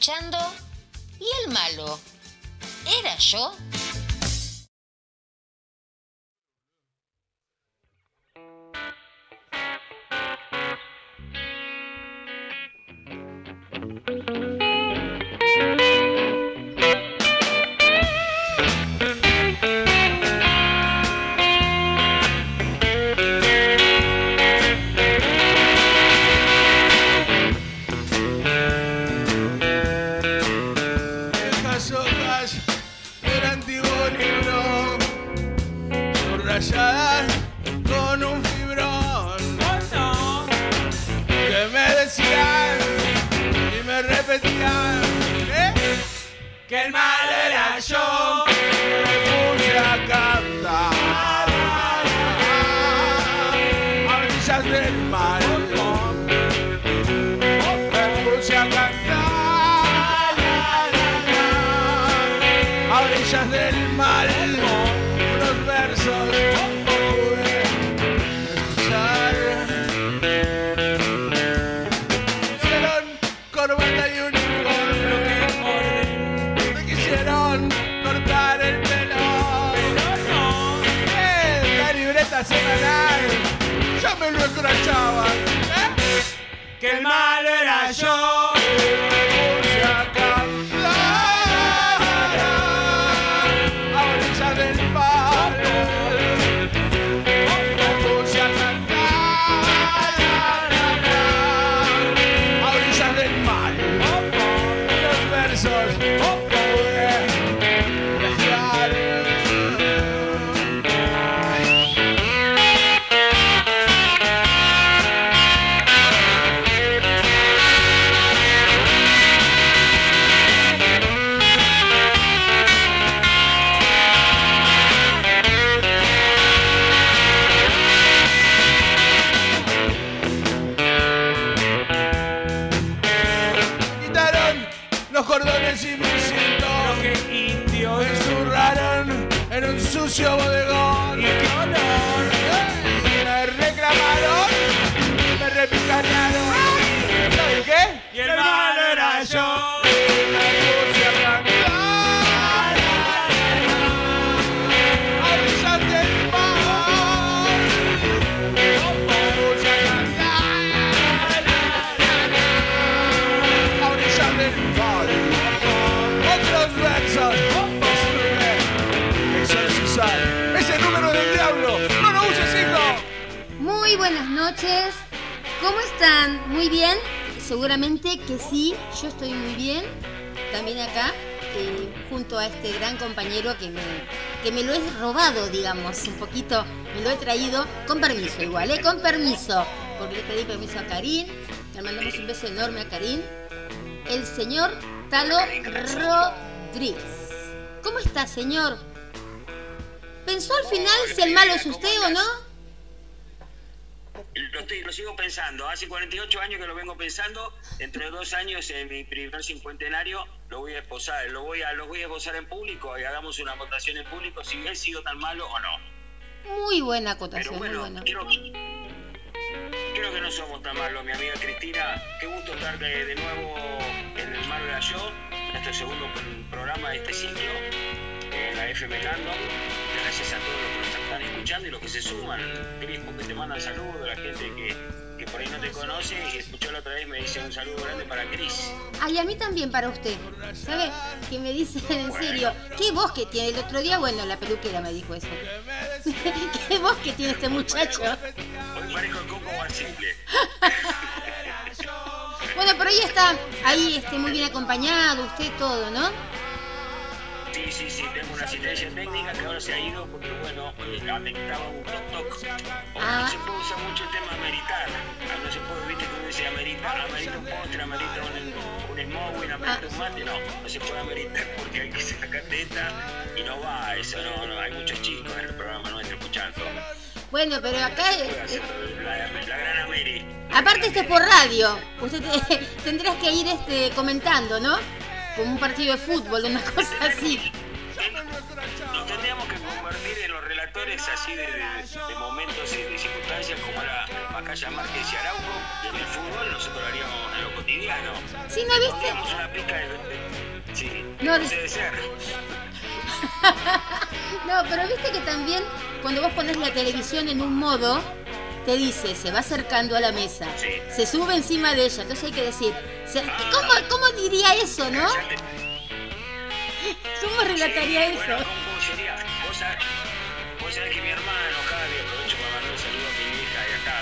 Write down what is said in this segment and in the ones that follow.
escuchando ¿Y el malo? ¿Era yo? Permiso, porque le pedí permiso a Karim, le mandamos un beso enorme a Karim, el señor Talo Rodríguez. ¿Cómo está, señor? ¿Pensó al final si el malo es usted o no? Lo, estoy, lo sigo pensando. Hace 48 años que lo vengo pensando. Dentro de dos años, en mi primer cincuentenario, lo voy a esposar. Lo voy a, lo voy a esposar en público y hagamos una votación en público si he sido tan malo o no. Muy buena Pero acotación, muy bueno, buena. creo, creo que no somos tan malos, mi amiga Cristina. Qué gusto estar de, de nuevo en el Mar de Yo, en este segundo pr- programa de este ciclo, en la FM Candom. Gracias a todos los que nos están escuchando y los que se suman. Cris, porque te mandan saludos, la gente que, que por ahí no te conoce y escuchó la otra vez me dice un saludo grande para Cris. Ay, a mí también para usted. ¿Sabe? Que me dicen en serio, ¿qué voz que tiene? El otro día, bueno, la peluquera me dijo eso. ¿Qué voz que tiene este muchacho? Hoy parezco simple. Bueno, pero ahí está, ahí este, muy bien acompañado, usted todo, ¿no? Sí, sí, sí, tengo una asistencia técnica que ahora se ha ido porque, bueno, afectaba un. O Ah. no se puede usar mucho el tema ameritar. No se puede, viste, uno dice ameritar, amerita un postre, amerita un, un smoking, amerita un mate. No, no se puede ameritar porque hay que sacar teta y no va eso, no, no. Hay muchos chicos en el programa nuestro escuchando. Bueno, pero acá, eh, aparte esto es por radio, usted te- tendrás que ir este, comentando, ¿no? Como un partido de fútbol, una cosa así. Nos tendríamos que convertir en los relatores así de, momentos y de circunstancias como era Macaya Márquez y Araujo, en el fútbol nosotros lo haríamos en lo cotidiano. Sí, ¿no viste? una pica de... Sí, no, debe ser. no, pero viste que también cuando vos pones la televisión en un modo, te dice, se va acercando a la mesa, se sube encima de ella, entonces hay que decir, ¿cómo, ¿cómo diría eso, no? ¿Cómo relataría eso? Bueno, ¿cómo? Vos sabés, que mi hermano, día aprovecho para mandar un saludo a mi hija y acá,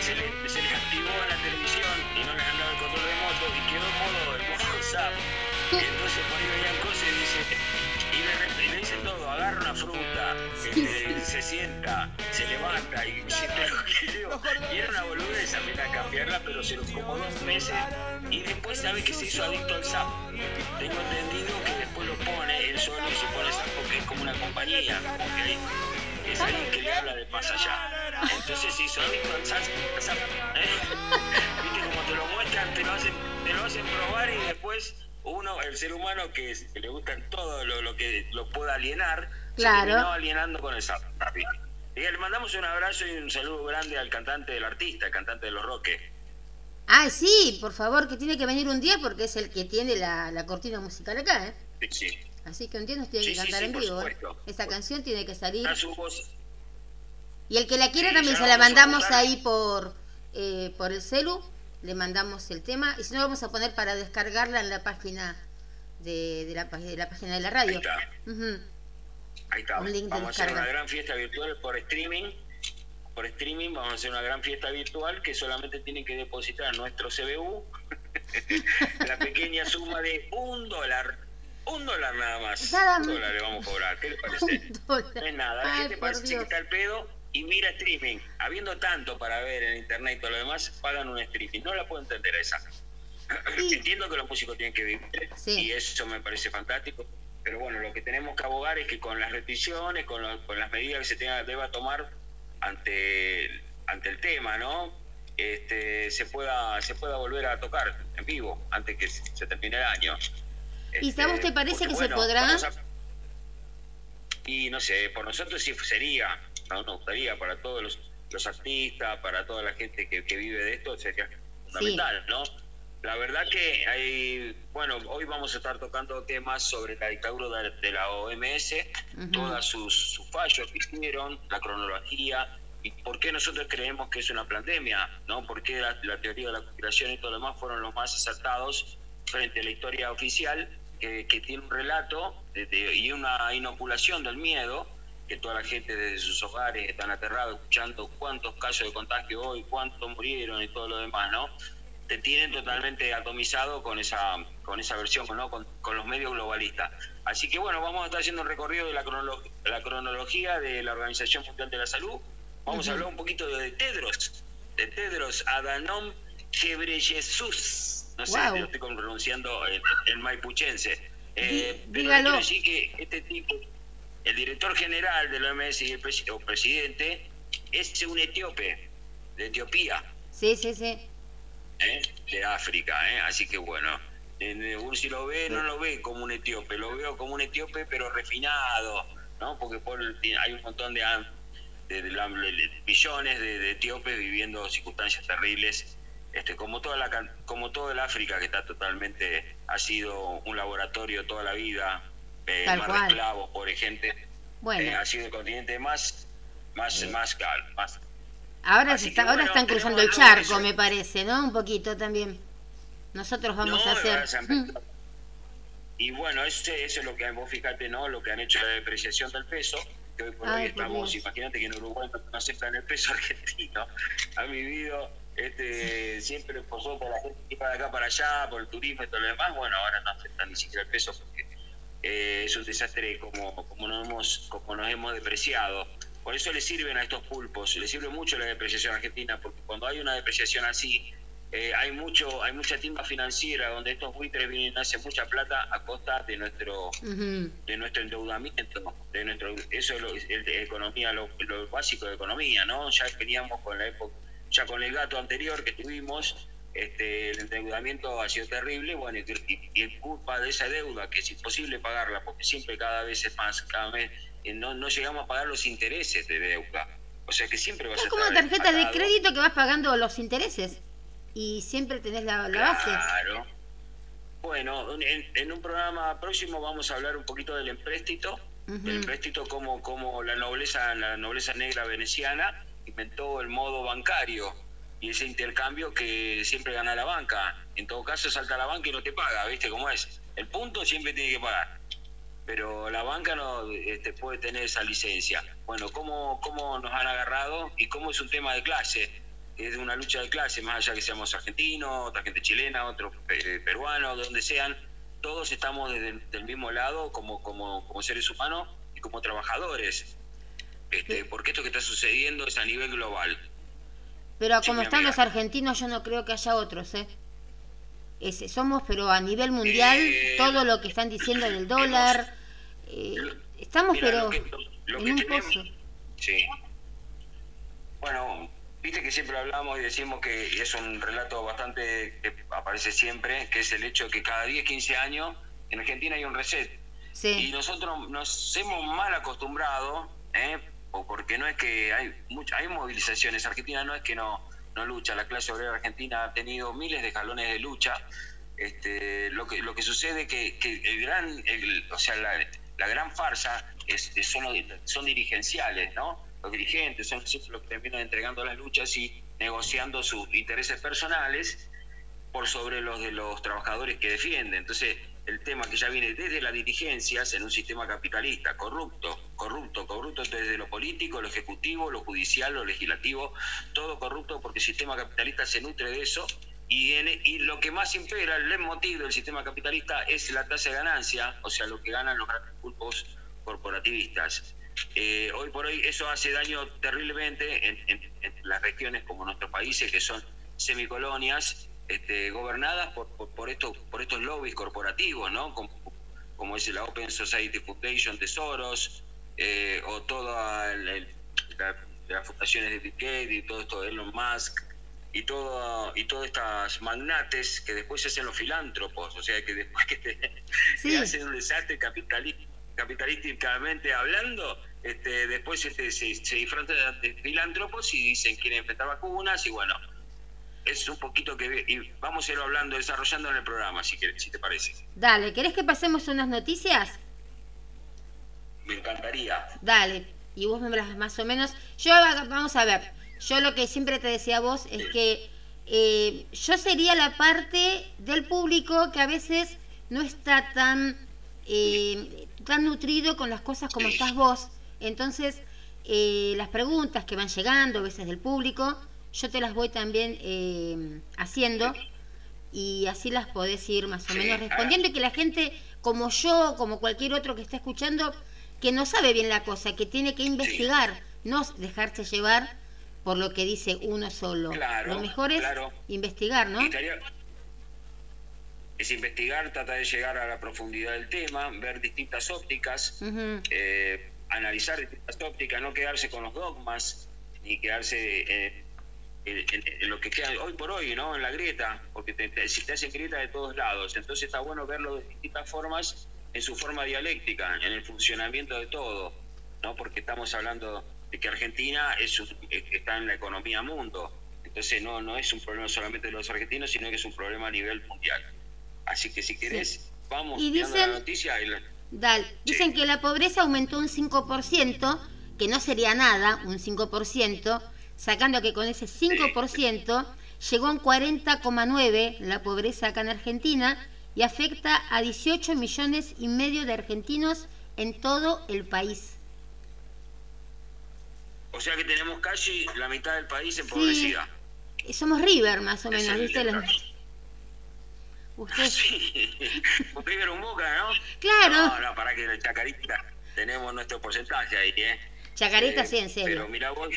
se, le, se les activó la televisión y no les han dado el control remoto y quedó en modo, el modo WhatsApp. Se sienta, se levanta y se te lo quiero. Y era una boludez a a cambiarla, pero se lo como dos meses. Y después sabe que se hizo adicto al SAP. Tengo entendido que después lo pone él solo y se pone SAP porque es como una compañía, es alguien que le habla de más allá. Entonces se hizo adicto al SAP. ¿eh? Viste como te lo muestran, te lo hacen, te lo hacen probar y después uno, el ser humano que, le gusta todo lo, lo, que lo pueda alienar, claro. se terminó alienando con el SAP. Y le mandamos un abrazo y un saludo grande al cantante del artista, el cantante de los Roques. Ah, sí, por favor, que tiene que venir un día porque es el que tiene la, cortina musical acá, ¿eh? Sí, sí. Así que entiendo tiene que cantar en vivo. ¿eh? Esa canción tiene que salir. Y el que la quiera también se la mandamos ahí por, eh, por el celu, le mandamos el tema y si no lo vamos a poner para descargarla en la página de, de, la, de la página de la radio. Ahí está. Vamos a hacer una gran fiesta virtual por streaming. Por streaming vamos a hacer una gran fiesta virtual que solamente tienen que depositar nuestro CBU la pequeña suma de un dólar. Un dólar nada más. un dólar le vamos a cobrar. ¿Qué le parece? No es nada. La gente parece que está el pedo y mira streaming. Habiendo tanto para ver en internet y todo lo demás, pagan un streaming. No la puedo entender esa. Entiendo que los músicos tienen que vivir y eso me parece fantástico pero bueno, lo que tenemos que abogar es que con las restricciones, con, las medidas que se tenga, deba tomar ante, ante el tema, ¿no? Este, se pueda se pueda volver a tocar en vivo antes que se termine el año. ¿Y este, a vos te parece que se podrá? y no sé, por nosotros sí sería, ¿no? nos gustaría para todos los, los artistas, para toda la gente que, vive de esto, sería fundamental, ¿no? La verdad que hay, bueno, hoy vamos a estar tocando temas sobre la dictadura de, la OMS, todos sus, fallos que hicieron, la cronología, y por qué nosotros creemos que es una pandemia, ¿no? Por qué la, teoría de la conspiración y todo lo demás fueron los más acertados frente a la historia oficial, que, tiene un relato y una inoculación del miedo, que toda la gente desde sus hogares están aterrados escuchando cuántos casos de contagio hoy, cuántos murieron y todo lo demás, ¿no? Te tienen totalmente atomizado con esa con esa versión, ¿no? con, los medios globalistas. Así que bueno, vamos a estar haciendo un recorrido de la, la cronología de la Organización Mundial de la Salud. Vamos a hablar un poquito de Tedros, de Tedros Adhanom Ghebreyesus. No sé, lo estoy pronunciando en, maipuchense. Eh, pero quiero decir que este tipo, el director general de la OMS y el presidente, es un etíope, de Etiopía. Sí, sí, sí. ¿Eh? de África, ¿eh? así que bueno, uno si lo ve, no lo ve como un etíope, lo veo como un etíope pero refinado, ¿no? Porque hay un montón de, millones de, etíopes viviendo circunstancias terribles, este, como toda la como todo el África que está totalmente ha sido un laboratorio toda la vida, eh, de esclavos, pobre gente, bueno. ha sido el continente más más más, más Ahora, está, ahora están cruzando el charco, me parece, ¿no? Un poquito también. Nosotros vamos a hacer... Y bueno, eso, eso es lo que vos fíjate, ¿no? Lo que han hecho la depreciación del peso, que hoy por hoy estamos, imagínate que en Uruguay no aceptan el peso argentino. Han vivido este, siempre por la gente que de acá para allá, por el turismo y todo lo demás. Bueno, ahora no aceptan ni siquiera el peso porque eh, es un desastre como, como, nos hemos, como nos hemos depreciado. Por eso le sirven a estos pulpos, le sirve mucho la depreciación argentina, porque cuando hay una depreciación así, eh, hay mucho hay mucha timba financiera donde estos buitres vienen a hacer mucha plata a costa de nuestro de nuestro endeudamiento de nuestro eso es lo, de economía lo, básico de economía no ya veníamos con la época ya con el gato anterior que tuvimos este, el endeudamiento ha sido terrible, bueno, y, y, culpa de esa deuda, que es imposible pagarla, porque siempre cada vez es más, cada vez eh, no, no llegamos a pagar los intereses de deuda. O sea que siempre vas es a como una tarjeta de crédito que vas pagando los intereses y siempre tenés la, base. Claro. Bueno, en, en, un programa próximo vamos a hablar un poquito del empréstito, el empréstito como, como la nobleza, la nobleza negra veneciana inventó el modo bancario y ese intercambio que siempre gana la banca. En todo caso salta la banca y no te paga, ¿viste cómo es? El punto siempre tiene que pagar pero la banca no este, puede tener esa licencia. Bueno, ¿cómo, ¿cómo nos han agarrado y cómo es un tema de clase? Es una lucha de clase, más allá que seamos argentinos, otra gente chilena, otros eh, peruanos, donde sean, todos estamos desde del mismo lado como, como, como seres humanos y como trabajadores. Este, porque esto que está sucediendo es a nivel global. Pero como están los argentinos, yo no creo que haya otros, ¿eh? ese, somos, pero a nivel mundial, eh, todo lo que están diciendo del dólar, eh, estamos pero en un pozo. Sí. Bueno, viste que siempre hablamos y decimos que y es un relato bastante que aparece siempre, que es el hecho de que cada 10, 15 años en Argentina hay un reset. Sí. Y nosotros nos hemos mal acostumbrado, ¿eh? O porque no es que hay muchas hay movilizaciones, Argentina no es que no no lucha. La clase obrera argentina ha tenido miles de escalones de lucha. Este, lo que lo que sucede que, que el gran, o sea, la, gran farsa es, son, son dirigenciales, ¿no? Los dirigentes son los que terminan entregando las luchas y negociando sus intereses personales por sobre los de los trabajadores que defienden. Entonces, el tema que ya viene desde las dirigencias en un sistema capitalista corrupto, corrupto, corrupto desde lo político, lo ejecutivo, lo judicial, lo legislativo, todo corrupto porque el sistema capitalista se nutre de eso y, y lo que más impera, el motivo del sistema capitalista es la tasa de ganancia, o sea, lo que ganan los grandes grupos corporativistas. Eh, hoy por hoy eso hace daño terriblemente en, en las regiones como nuestros países que son semicolonias este, gobernadas por, por, estos, por estos lobbies corporativos, ¿no? Como, como es la Open Society Foundation de Soros, eh, o todas las fundaciones de Bill y todo esto de Elon Musk, y todo y todas estas magnates que después se hacen los filántropos, o sea que después que te, hacen un desastre capitalísticamente hablando, este, después este, se, se disfrazan de filántropos y dicen quieren enfrentar vacunas y bueno, es un poquito que y vamos a ir hablando, desarrollando en el programa, si, si te parece. Dale, ¿querés que pasemos unas noticias? Me encantaría. Dale, y vos me las más o menos. Yo, vamos a ver, yo lo que siempre te decía a vos es que eh, yo sería la parte del público que a veces no está tan, eh, tan nutrido con las cosas como estás vos. Entonces, eh, las preguntas que van llegando a veces del público yo te las voy también eh, haciendo y así las podés ir más o menos respondiendo y que la gente como yo, como cualquier otro que esté escuchando, que no sabe bien la cosa, que tiene que investigar, no dejarse llevar por lo que dice uno solo. lo mejor es investigar, ¿no? Es investigar, tratar de llegar a la profundidad del tema, ver distintas ópticas, eh, analizar distintas ópticas, no quedarse con los dogmas, ni quedarse eh, en, lo que queda hoy por hoy, ¿no? En la grieta, porque te, si te hacen grieta de todos lados. Entonces está bueno verlo de distintas formas, en su forma dialéctica, en el funcionamiento de todo, ¿no? Porque estamos hablando de que Argentina es está en la economía mundo. Entonces no, no es un problema solamente de los argentinos, sino que es un problema a nivel mundial. Así que si querés, vamos y dicen, la noticia. Dale, dicen que la pobreza aumentó un 5%, que no sería nada, un 5%, sacando que con ese 5% llegó a un 40,9% la pobreza acá en Argentina y afecta a 18 millones y medio de argentinos en todo el país. O sea que tenemos casi la mitad del país empobrecida. Sí. Somos River, más o menos, ¿viste? Usted... Sí. River un boca, ¿no? Claro. No, no, para que Chacarita tenemos nuestro porcentaje ahí, ¿eh? Chacarita, sí, en serio. Pero mira vos,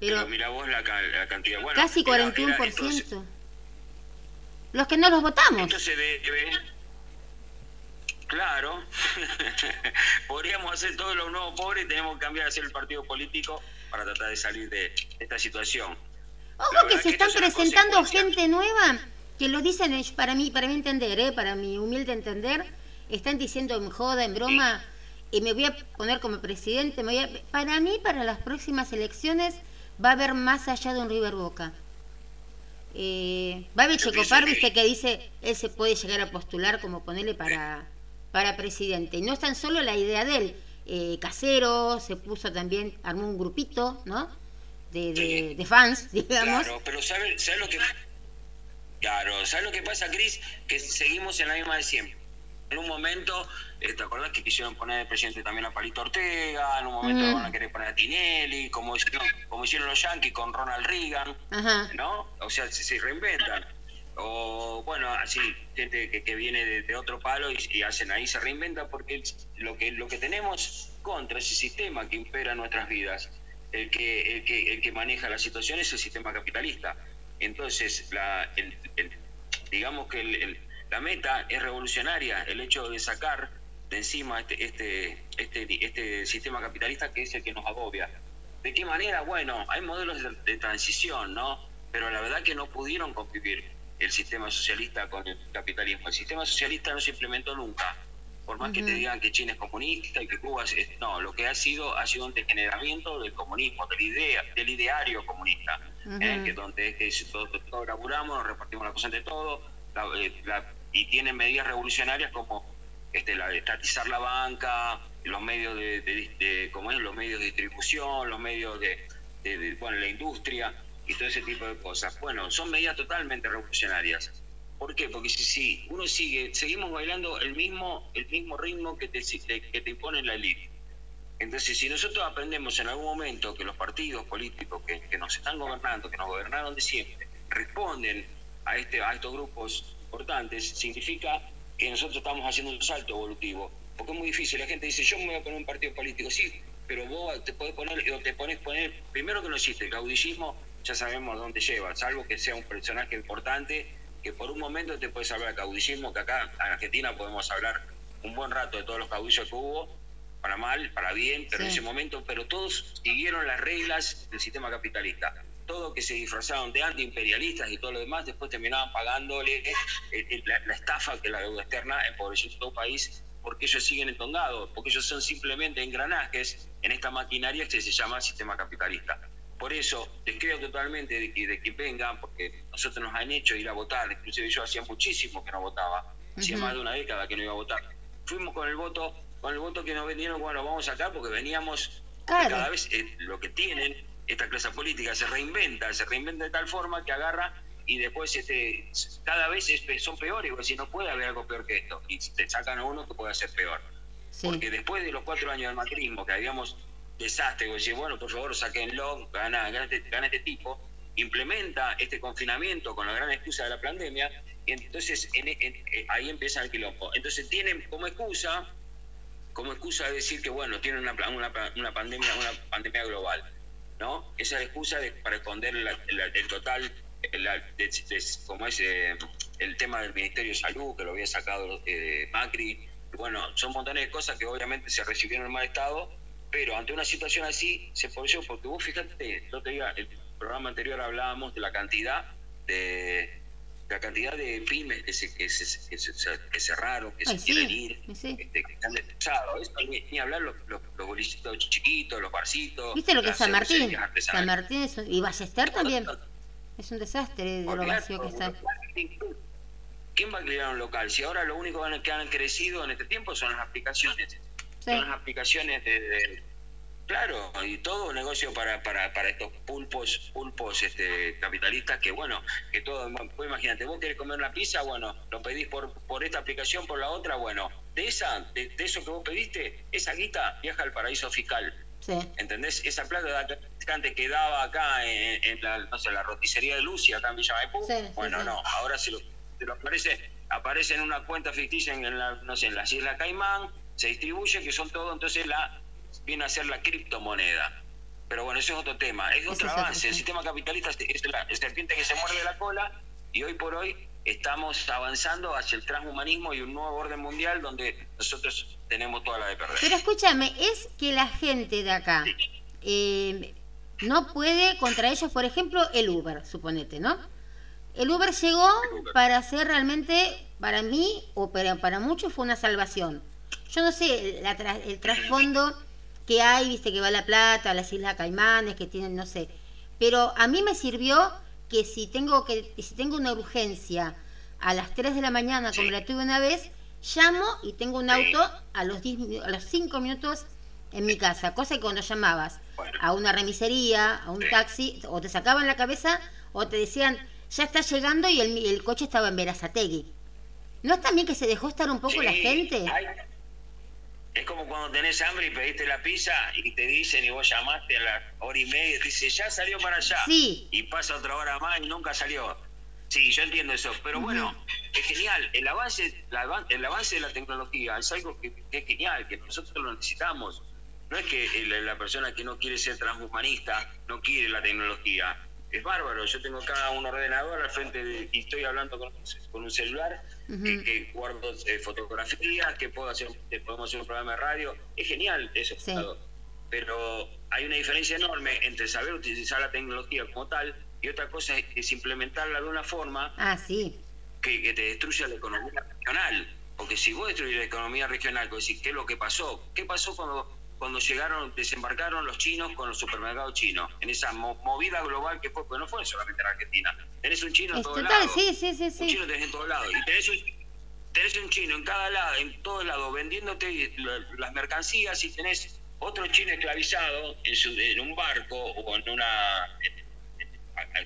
pero, mira vos la, cantidad. Bueno, casi 41%. los que no los votamos. Debe. Claro. Podríamos hacer todos los nuevos pobres y tenemos que cambiar a ser el partido político para tratar de salir de esta situación. Ojo que se están presentando gente nueva que lo dicen para mí, para mí entender, ¿eh? para mi humilde entender, están diciendo en joda, en broma, y me voy a poner como presidente, me voy a, para mí, para las próximas elecciones, va a haber más allá de un River Boca. Eh, va a haber Checopar, viste, que dice, él se puede llegar a postular como ponerle para, para presidente. Y no es tan solo la idea de él. Eh, Casero se puso también, armó un grupito, ¿no? De, de, fans, digamos. Claro, pero ¿sabes sabe lo que Claro, ¿sabes lo que pasa, Cris? Que seguimos en la misma de siempre. En un momento, eh, ¿te acordás que quisieron poner de presidente también a Palito Ortega? En un momento van a querer poner a Tinelli, como hicieron, como hicieron los Yankees con Ronald Reagan, ¿no? O sea, se, reinventan. O, bueno, así, gente que, viene de, otro palo y, hacen ahí, se reinventa porque lo que, lo que tenemos contra ese sistema que impera nuestras vidas, el que, el que, el que maneja la situación es el sistema capitalista entonces, la, digamos que la meta es revolucionaria, el hecho de sacar de encima este, este, este, este sistema capitalista que es el que nos agobia. ¿De qué manera? Bueno, hay modelos de, transición, ¿no? Pero la verdad que no pudieron convivir el sistema socialista con el capitalismo. El sistema socialista no se implementó nunca. Por más que te digan que China es comunista y que Cuba es... No, lo que ha sido ha sido un degeneramiento del comunismo, del, idea, del ideario comunista. ¿eh? que donde es que todos todo laburamos, nos repartimos la cosa entre todos, eh, y tienen medidas revolucionarias como este, la estatizar la banca, los medios de, como es, los medios de distribución, los medios de, bueno, la industria y todo ese tipo de cosas. Bueno, son medidas totalmente revolucionarias. ¿Por qué? Porque si, uno sigue, seguimos bailando el mismo, el mismo ritmo que te, que te impone la élite. Entonces, si nosotros aprendemos en algún momento que los partidos políticos que, nos están gobernando, que nos gobernaron de siempre, responden a, este, a estos grupos importantes, significa que nosotros estamos haciendo un salto evolutivo. Porque es muy difícil. La gente dice, yo me voy a poner un partido político. Sí, pero vos te podés poner, o te pones poner, primero que no existe, el caudillismo ya sabemos dónde lleva, salvo que sea un personaje importante, que por un momento te puedes hablar de caudillismo, que acá en Argentina podemos hablar un buen rato de todos los caudillos que hubo, para mal, para bien, pero en ese momento, pero todos siguieron las reglas del sistema capitalista. Todos que se disfrazaron de antiimperialistas y todo lo demás, después terminaban pagándole eh, eh, la, estafa que la deuda externa empobreció todo el país, porque ellos siguen entongados, porque ellos son simplemente engranajes en esta maquinaria que se llama sistema capitalista. Por eso, les creo totalmente de que, de que vengan, porque nosotros nos han hecho ir a votar, inclusive yo hacía muchísimo que no votaba, hacía más de una década que no iba a votar. Fuimos con el voto con el voto que nos vendieron bueno, vamos acá porque veníamos, cada vez eh, lo que tienen, esta clase política se reinventa, se reinventa de tal forma que agarra y después este, cada vez son peores, si no puede haber algo peor que esto, y te sacan a uno que puede ser peor. Porque después de los cuatro años del macrismo, que habíamos desastre, bueno, por favor, saquenlo, gana, gana, este, gana este tipo, implementa este confinamiento con la gran excusa de la pandemia, y entonces eh, ahí empieza el quilombo. Entonces tienen como excusa como excusa de decir que, bueno, tienen una, una, una pandemia una pandemia global, ¿no? Esa es la excusa de, para esconder el total, como es eh, el tema del Ministerio de Salud, que lo había sacado eh, Macri. Bueno, son montones de cosas que obviamente se recibieron en mal estado, pero ante una situación así se eso porque vos fíjate, yo te diga, el programa anterior hablábamos de la cantidad de la cantidad de pymes que, se, que, se, que, cerraron, que se quieren ir, este, que están destrozados. Ni, hablar los, los, bolicitos chiquitos, los barcitos. ¿Viste lo que es San Martín? San Martín es, y Ballester también. Es un desastre de lo vacío que está. ¿Quién va a crear un local? Si ahora lo único que han crecido en este tiempo son las aplicaciones. Son las aplicaciones de Claro, y todo un negocio para, para, para estos pulpos, pulpos este, capitalistas que, bueno, que todo, pues imagínate, vos querés comer una pizza, bueno, lo pedís por, por esta aplicación, por la otra, bueno, de esa, de, eso que vos pediste, esa guita viaja al paraíso fiscal. Sí. ¿Entendés? Esa plata que antes quedaba acá en, la, no sé, la roticería de Lucia, acá en Villa Maipú, bueno, no, ahora se lo, se lo aparece, aparece en una cuenta ficticia en, la, no sé, en las Islas Caimán, se distribuye, que son todo, entonces la viene a ser la criptomoneda. Pero bueno, eso es otro tema, es otro avance. El sistema capitalista es la serpiente que se muerde la cola y hoy por hoy estamos avanzando hacia el transhumanismo y un nuevo orden mundial donde nosotros tenemos toda la de perder. Pero escúchame, es que la gente de acá, eh, no puede contra ellos, por ejemplo, el Uber, suponete, ¿no? El Uber llegó para ser realmente, para mí o para, para muchos, fue una salvación. Yo no sé el trasfondo que hay, viste, que va a La Plata, a las Islas Caimanes, que tienen, no sé. Pero a mí me sirvió que si tengo, que, si tengo una urgencia a las 3 de la mañana, como la tuve una vez, llamo y tengo un auto a los, 10, a los 5 minutos en mi casa. Cosa que cuando llamabas a una remisería, a un taxi, o te sacaban la cabeza o te decían, ya está llegando y el, el coche estaba en Verazategui. ¿No es también que se dejó estar un poco la gente? Es como cuando tenés hambre y pediste la pizza y te dicen y vos llamaste a la hora y media y te dice, ya salió para allá. Sí. Y pasa otra hora más y nunca salió. Sí, yo entiendo eso, pero bueno, es genial. El avance, el avance de la tecnología es algo que, es genial, que nosotros lo necesitamos. No es que la persona que no quiere ser transhumanista no quiere la tecnología es bárbaro. Yo tengo acá un ordenador al frente y estoy hablando con, un celular que, guardo eh, fotografías, que puedo hacer, podemos hacer un programa de radio. Es genial eso. Pero hay una diferencia enorme entre saber utilizar la tecnología como tal y otra cosa es, implementarla de una forma ah, sí. que, te destruya la economía regional. Porque si vos destruyes la economía regional, ¿qué es lo que pasó? ¿Qué pasó cuando cuando llegaron, desembarcaron los chinos con los supermercados chinos, en esa movida global que fue, pues no fue solamente en Argentina. Tenés un chino en todos lados. Sí, sí, sí, sí. Un chino tenés en todos lados. Y tenés un, tenés un chino en cada lado, en todos lados, vendiéndote las mercancías y tenés otro chino esclavizado en, su, en un barco o en una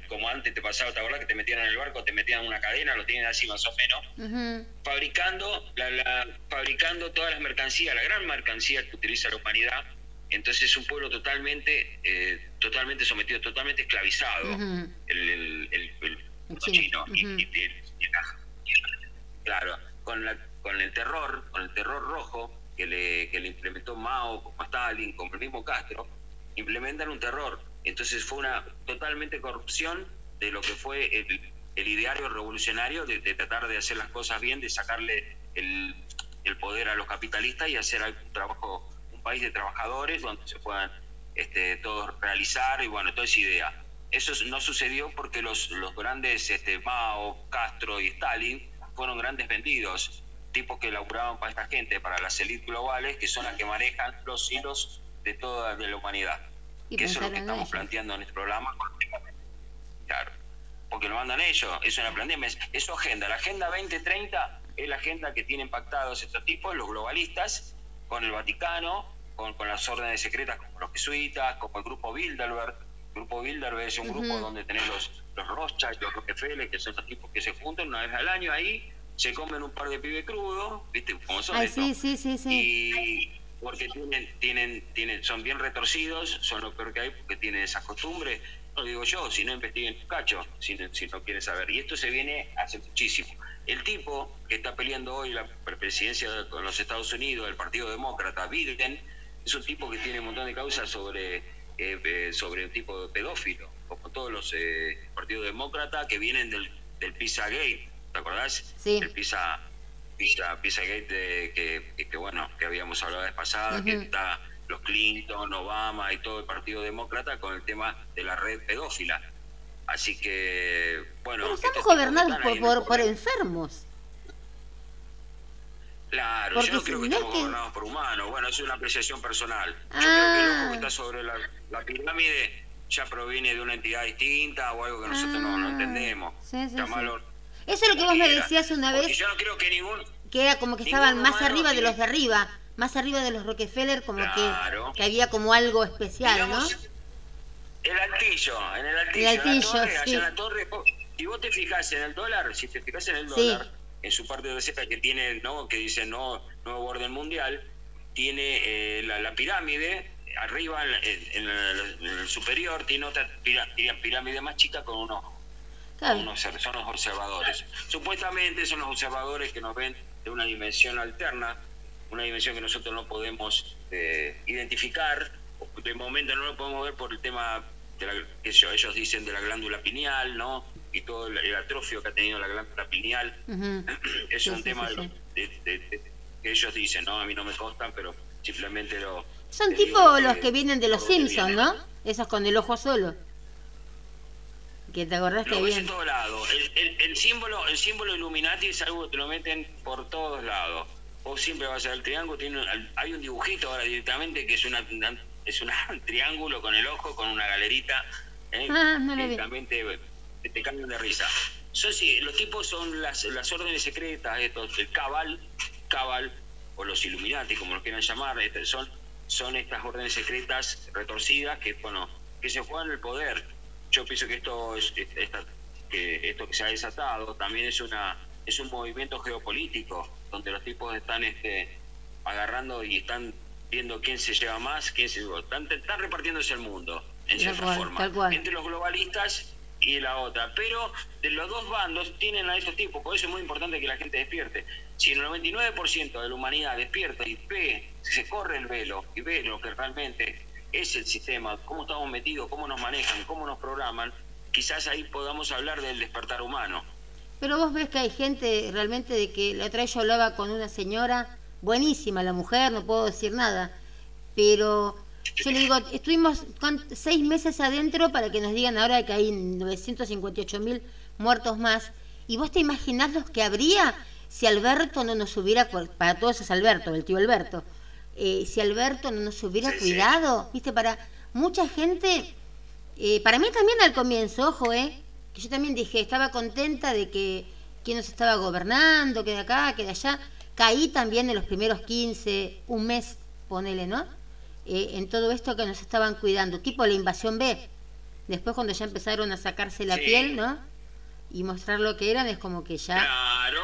como antes te pasaba, ¿te acuerdas que te metían en el barco, te metían en una cadena, lo tienen así más o menos, fabricando, la, fabricando todas las mercancías, la gran mercancía que utiliza la humanidad. Entonces es un pueblo totalmente, eh, totalmente sometido, totalmente esclavizado, el, el, chino. claro, con, la, con el terror, con el terror rojo que le, que le implementó Mao, como Stalin, como el mismo Castro, implementan un terror entonces fue una totalmente corrupción de lo que fue el, ideario revolucionario de, tratar de hacer las cosas bien, de sacarle el, poder a los capitalistas y hacer un país de trabajadores donde se puedan este, todos realizar y bueno, toda esa idea. Eso no sucedió porque los, grandes este, Mao, Castro y Stalin fueron grandes vendidos, tipos que laburaban para esta gente, para las élites globales, que son las que manejan los hilos de toda la humanidad que eso es lo que estamos planteando en este programa. Claro, porque lo mandan ellos, eso es una es su agenda. La Agenda 2030 es la agenda que tienen pactados estos tipos, los globalistas, con el Vaticano, con, las órdenes secretas como los jesuitas, como el grupo Bilderberg. El grupo Bilderberg es un grupo donde tenés los, los Rothschild, los Rockefeller, que son los tipos que se juntan una vez al año ahí, se comen un par de pibes crudos, ¿viste? Como son sí, sí, sí, sí. Y, porque tienen, tienen, tienen, son bien retorcidos, son lo peor que hay porque tienen esa costumbre. No digo yo, si no investiguen tu cacho, si, si no quieres saber. Y esto se viene hace muchísimo. El tipo que está peleando hoy la presidencia con los Estados Unidos, el Partido Demócrata, Biden, es un tipo que tiene un montón de causas sobre, eh, eh, sobre un tipo de pedófilo, como todos los eh, partidos demócratas que vienen del, del Pizza Gate, ¿te acordás? Sí. El Pizza Pizza, Gate que, bueno, que habíamos hablado la vez pasada, que está los Clinton, Obama y todo el Partido Demócrata con el tema de la red pedófila. Así que, bueno... Pero estamos gobernados por, por, enfermos. Claro, yo no creo que estamos gobernados por humanos. Bueno, es una apreciación personal. Yo creo que lo que ah. está sobre la, pirámide ya proviene de una entidad distinta o algo que nosotros no, ah. entendemos. Sí, sí, eso es lo que vos me decías una vez. Yo no creo que ningún. Que era como que estaban más arriba de los de arriba, más arriba de los Rockefeller, como que, que, había como algo especial, ¿no? El altillo, en el altillo. El altillo, sí. la torre, si vos te fijas en el dólar, si te fijas en el dólar, en su parte de receta que tiene, ¿no? Que dice no, nuevo orden mundial, tiene eh, la, pirámide, arriba en, el, superior tiene otra pirámide más chica con unos son los observadores. Supuestamente son los observadores que nos ven de una dimensión alterna, una dimensión que nosotros no podemos eh, identificar, de momento no lo podemos ver por el tema de la, ellos dicen de la glándula pineal, ¿no? Y todo el, atrofio que ha tenido la glándula pineal. es un tema que ellos dicen, ¿no? A mí no me constan, pero simplemente lo... Son tipo los que vienen de los Simpsons, ¿no? Esos con el ojo solo. Que te acordás Lo ves bien. en todos lados. El, el- el símbolo, el símbolo Illuminati es algo que te lo meten por todos lados. Vos siempre vas a ver el triángulo, tiene, hay un dibujito ahora directamente que es una, una- es un triángulo con el ojo, con una galerita. ¿eh? Ah, no lo vi. que también te, te, te cambian de risa. Son, sí, los tipos son las, las órdenes secretas, estos, el Cabal, Cabal, o los Illuminati, como los quieran llamar, este, son, son estas órdenes secretas retorcidas que, bueno, que se juegan el poder. Yo pienso que esto es, esta- que esto que se ha desatado también es una es un movimiento geopolítico donde los tipos están este agarrando y están viendo quién se lleva más, quién se están, están repartiéndose el mundo en Tal cierta cual, forma entre los globalistas y la otra, pero de los dos bandos tienen a esos tipos, por eso es muy importante que la gente despierte. Si el 99% de la humanidad despierta y ve, se corre el velo y ve lo que realmente es el sistema, cómo estamos metidos, cómo nos manejan, cómo nos programan, quizás ahí podamos hablar del despertar humano. Pero vos ves que hay gente realmente de que la otra vez yo hablaba con una señora, buenísima la mujer, no puedo decir nada, pero yo le digo, estuvimos seis meses adentro para que nos digan ahora que hay 958 mil muertos más, y vos te imaginás los que habría si Alberto no nos hubiera, para todos es Alberto, el tío Alberto, eh, si Alberto no nos hubiera Sí, sí. cuidado, viste, para mucha gente, eh, para mí también al comienzo, ojo, eh, que yo también dije, estaba contenta de que quién nos estaba gobernando, que de acá, que de allá, caí también en los primeros 15, un mes, ponele, ¿no? Eh, en todo esto que nos estaban cuidando, tipo la invasión B. Después cuando ya empezaron a sacarse la Sí. piel, ¿no? Y mostrar lo que eran, es como que ya... Claro.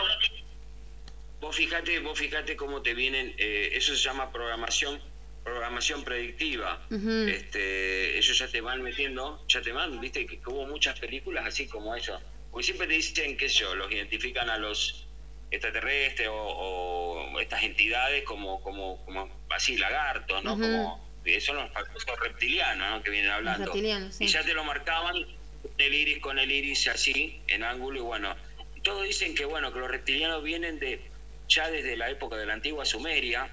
Vos fíjate, vos fíjate cómo te vienen, eh, eso se llama programación, programación predictiva. Este, ellos ya te van metiendo, ya te van, viste que, que hubo muchas películas así como eso. Porque siempre te dicen, qué sé yo, los identifican a los extraterrestres o, o estas entidades como, como, como así, lagartos, ¿no? Ujú. Como, eh, son los famosos reptilianos, ¿no? Que vienen hablando. sí. Y ya te lo marcaban el iris con el iris así, en ángulo, y bueno, todos dicen que bueno, que los reptilianos vienen de ya desde la época de la antigua Sumeria,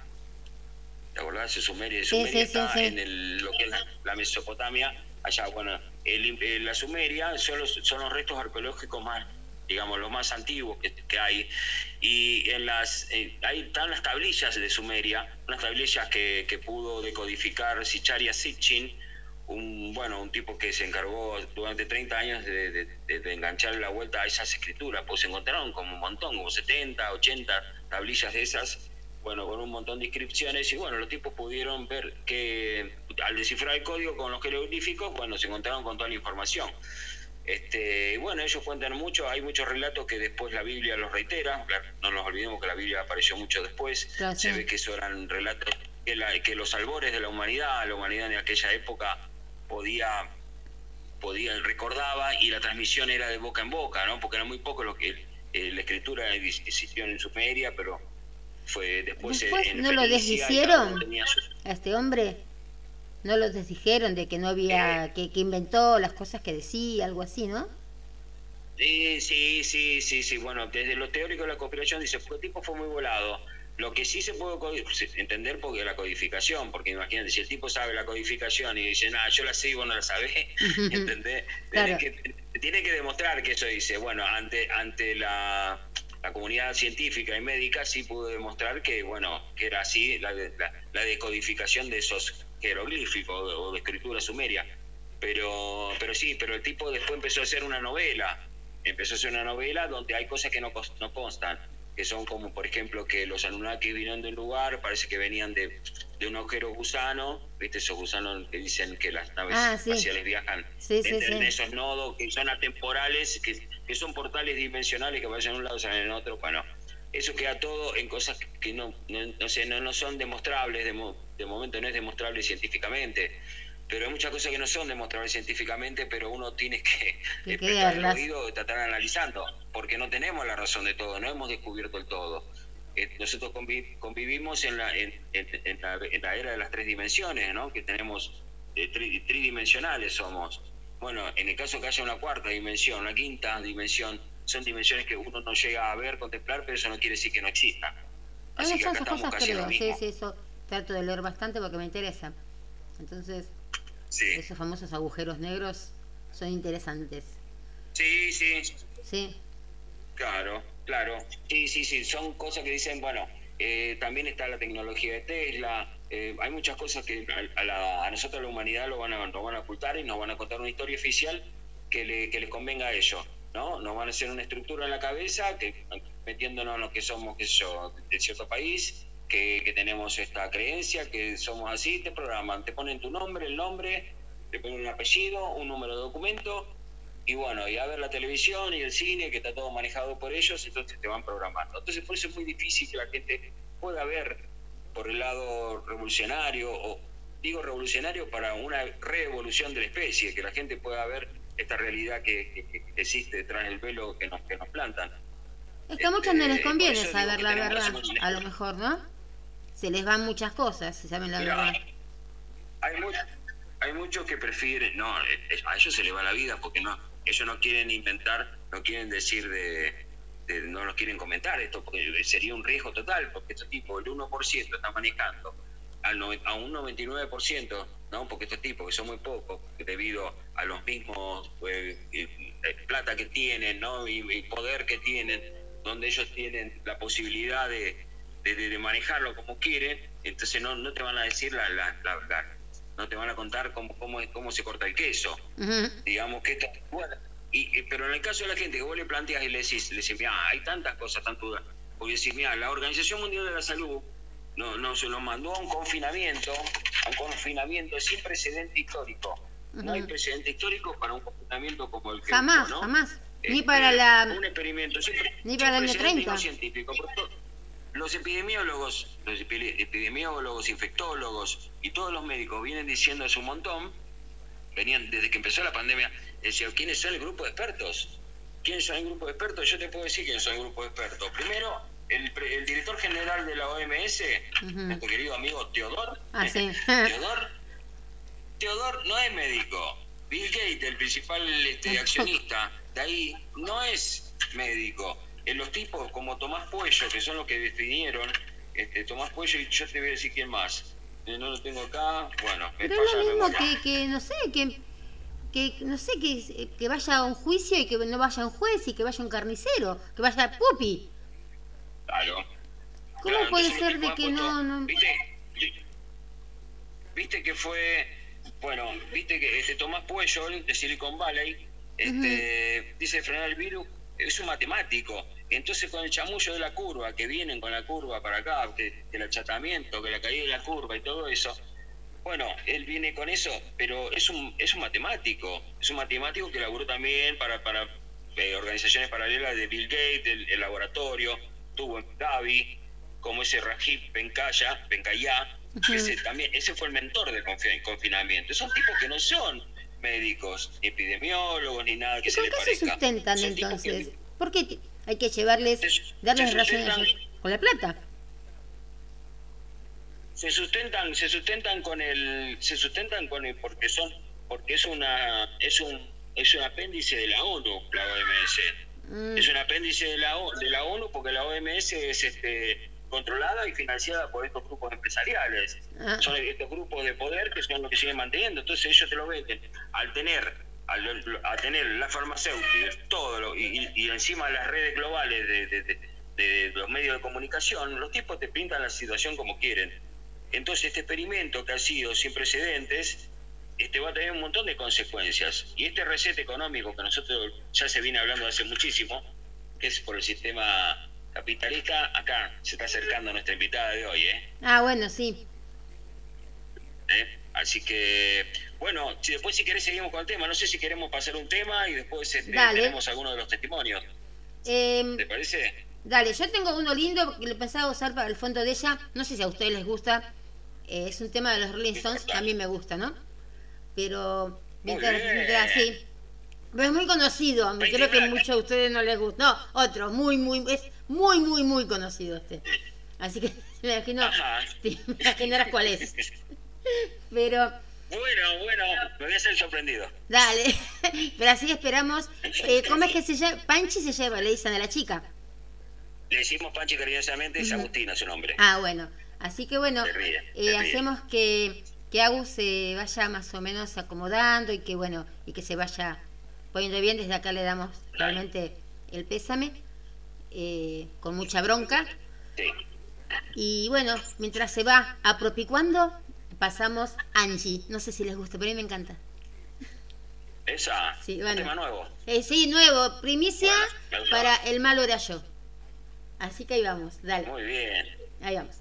¿te acordás de Sumeria? Sumeria sí, sí, está sí. en el, lo que es la, la Mesopotamia, allá, bueno, el- eh, la Sumeria son los, son los restos arqueológicos más, digamos, los más antiguos que, que hay, y en las, eh, ahí están las tablillas de Sumeria, unas tablillas que, que pudo decodificar Sicharia Sitchin, un bueno un tipo que se encargó durante 30 años de, de, de- de engancharle la vuelta a esas escrituras, pues se encontraron como un montón, como 70, 80 tablillas de esas, bueno, con un montón de inscripciones, y bueno, los tipos pudieron ver que al descifrar el código con los jeroglíficos, bueno, se encontraron con toda la información. Este, y bueno, ellos cuentan mucho, hay muchos relatos que después la Biblia los reitera, no nos olvidemos que la Biblia apareció mucho después, se ve que eso eran relatos que, la- que los albores de la humanidad, la humanidad en aquella época podía podía recordaba y la transmisión era de boca en boca, ¿no? Porque era muy poco lo que eh, la escritura existió en Sumeria, pero fue después, eh, Después, en ¿no lo deshicieron? su- a este hombre no los desdijeron de que no había que, que inventó las cosas que decía algo así no Sí, sí, sí, sí, sí. Bueno, desde los teóricos de la conspiración dice, fue el tipo fue muy volado. Lo que sí se puede entender porque la codificación, porque imagínate, si el tipo sabe la codificación y dice, nada, yo la sé y vos no la sabés, ¿entendés? Claro. Tiene, que, tiene que demostrar que eso dice, bueno, ante ante la, la comunidad científica y médica sí pudo demostrar que, bueno, que era así la, la, la decodificación de esos jeroglíficos o de escritura sumeria. Pero, pero sí, pero el tipo después empezó a hacer una novela, empezó a hacer una novela donde hay cosas que no, no constan, que son como, por ejemplo, que los Anunnaki vinieron de un lugar, parece que venían de, de un agujero gusano, ¿viste? Esos gusanos que dicen que las naves Ah, sí. espaciales viajan Sí, sí, sí. esos nodos que son atemporales, que, que son portales dimensionales que vayan a un lado y salen en otro, bueno. Eso queda todo en cosas que no, no, no sé, no, no son demostrables, de, mo- de momento no es demostrable científicamente, pero hay muchas cosas que no son demostrables científicamente, pero uno tiene que, Que prestar el oído y tratar analizando, porque no tenemos la razón de todo, no hemos descubierto el todo. Eh, nosotros convi- convivimos en la, en, en- en la, en la era de las tres dimensiones, ¿no? que tenemos eh, tri- tridimensionales somos. Bueno, en el caso que haya una cuarta dimensión, una quinta dimensión, son dimensiones que uno no llega a ver, contemplar, pero eso no quiere decir que no existan. Ah, Así que acá estamos cosas casi creo sí sí eso trato de leer bastante porque me interesa entonces Esos famosos agujeros negros son interesantes. Sí, sí. Sí. Claro, claro. Sí, sí, sí. Son cosas que dicen, bueno, eh, también está la tecnología de Tesla. Eh, hay muchas cosas que a, nosotros, la humanidad, lo van, a, lo van a ocultar y nos van a contar una historia oficial que, le, que les convenga a ellos. ¿no? Nos van a hacer una estructura en la cabeza, que metiéndonos en lo que somos, sé yo, de cierto país, que, que, tenemos esta creencia, que somos así, te programan, te ponen tu nombre, el nombre, te ponen un apellido, un número de documento, y bueno, y a ver la televisión y el cine, que está todo manejado por ellos, entonces te van programando. Entonces por eso es muy difícil que la gente pueda ver por el lado revolucionario, o digo revolucionario para una revolución de la especie, que la gente pueda ver esta realidad que, existe detrás del velo que nos, que nos plantan. Es que a muchos no les este, conviene saber la verdad, a lo mejor, ¿no? Se les van muchas cosas si saben la verdad. Hay, hay muchos que prefieren, no, a ellos se les va la vida porque no, ellos no quieren inventar, no quieren decir de, no nos quieren comentar esto, porque sería un riesgo total, porque este tipo, el 1% está manejando al a un 99%, ¿no? porque estos tipos, que son muy pocos, debido a los mismos pues, plata que tienen ¿no? Y, poder que tienen, donde ellos tienen la posibilidad de, de, manejarlo como quieren, entonces no, no te van a decir la, la, verdad, no te van a contar cómo, cómo, cómo se corta el queso. Digamos que esto, bueno, y, pero en el caso de la gente que vos le planteas y le decís, le decís mira, hay tantas cosas, tantas porque decís, mira, la Organización Mundial de la Salud no, no se lo mandó a un confinamiento, a un confinamiento sin precedente histórico. No hay precedente histórico para un confinamiento como el que Jamás, jamás. Ni este, para la... Un experimento, ni para el año 30. científico. Los epidemiólogos, los epidemiólogos, infectólogos y todos los médicos vienen diciendo hace un montón, venían desde que empezó la pandemia, decían, ¿quiénes son el grupo de expertos? ¿Quiénes son el grupo de expertos? Yo te puedo decir quiénes son el grupo de expertos. Primero, el, director general de la OMS, nuestro querido amigo Teodor, ah, Teodor, Teodor no es médico. Bill Gates, el principal este, accionista de ahí, no es médico. En los tipos como Tomás Puello, que son los que definieron, este, Tomás Puello y yo te voy a decir quién más. Eh, no lo tengo acá, bueno. Pero es lo mismo que, que, no sé, que, que no sé, que, que vaya a un juicio y que no vaya un juez y que vaya un carnicero, que vaya Pupi. Claro. ¿Cómo puede ser de que no, no... ¿Viste? que fue, bueno, viste que este Tomás Puello de Silicon Valley este, dice frenar el virus, es un matemático. Entonces con el chamullo de la curva, que vienen con la curva para acá, que, el achatamiento, que la caída de la curva y todo eso, bueno, él viene con eso, pero es un, es un matemático, es un matemático que laburó también para, para eh, organizaciones paralelas de Bill Gates, el laboratorio, tuvo en Gavi, como ese Rajib Benkaya, Benkaya, ese, también, ese fue el mentor del confinamiento. Son tipos que no son médicos, ni epidemiólogos, ni nada que se le parezca. ¿Por qué se sustentan entonces? ¿Por qué hay que llevarles, darles razón con la plata? Se sustentan, se sustentan con el, se sustentan con el, porque son, porque es una, es un, es un apéndice de la ONU, la OMS. Mm. Es un apéndice de la, de la ONU porque la OMS es este, controlada y financiada por estos grupos empresariales. Ah. Son estos grupos de poder que son los que siguen manteniendo. Entonces ellos te lo venden. Al tener al, tener la farmacéutica, todo y, y, encima las redes globales de, de, de, los medios de comunicación, los tipos te pintan la situación como quieren. Entonces este experimento que ha sido sin precedentes este va a tener un montón de consecuencias. Y este reset económico que nosotros ya se viene hablando hace muchísimo, que es por el sistema capitalista, acá se está acercando nuestra invitada de hoy. ¿eh? Ah, bueno, sí. ¿Eh? Así que, bueno, si después si querés seguimos con el tema. No sé si queremos pasar un tema y después este, tenemos algunos de los testimonios. Em, ¿Te parece? Dale, yo tengo uno lindo que lo pensaba usar para el fondo de ella. No sé si a ustedes les gusta. Eh, es un tema de los Rolling Stones, a mí me gusta, ¿no? pero mientras, sí. Pero es muy conocido, creo que muchos de ustedes no les gusta. No, otro, muy, muy, es muy, muy, muy conocido este. Así que me imagino, sí, me imaginarás cuál es. Pero... Bueno, bueno, me voy a ser sorprendido. Dale, pero así esperamos. Eh, ¿Cómo es que se llama? Panchi se lleva, le dicen a la chica. Le decimos Panchi cariñosamente, es Agustina su nombre. Ah, bueno. Así que bueno, eh, hacemos que que Agus se vaya más o menos acomodando y que bueno, y que se vaya poniendo bien. Desde acá le damos realmente el pésame, eh, con mucha bronca. Y bueno, mientras se va apropicuando, pasamos Angie. No sé si les gusta, pero a mí me encanta. Esa, sí, bueno. tema nuevo. Eh, sí, nuevo, primicia para El malo era yo. Así que ahí vamos, dale. Muy bien. Ahí vamos.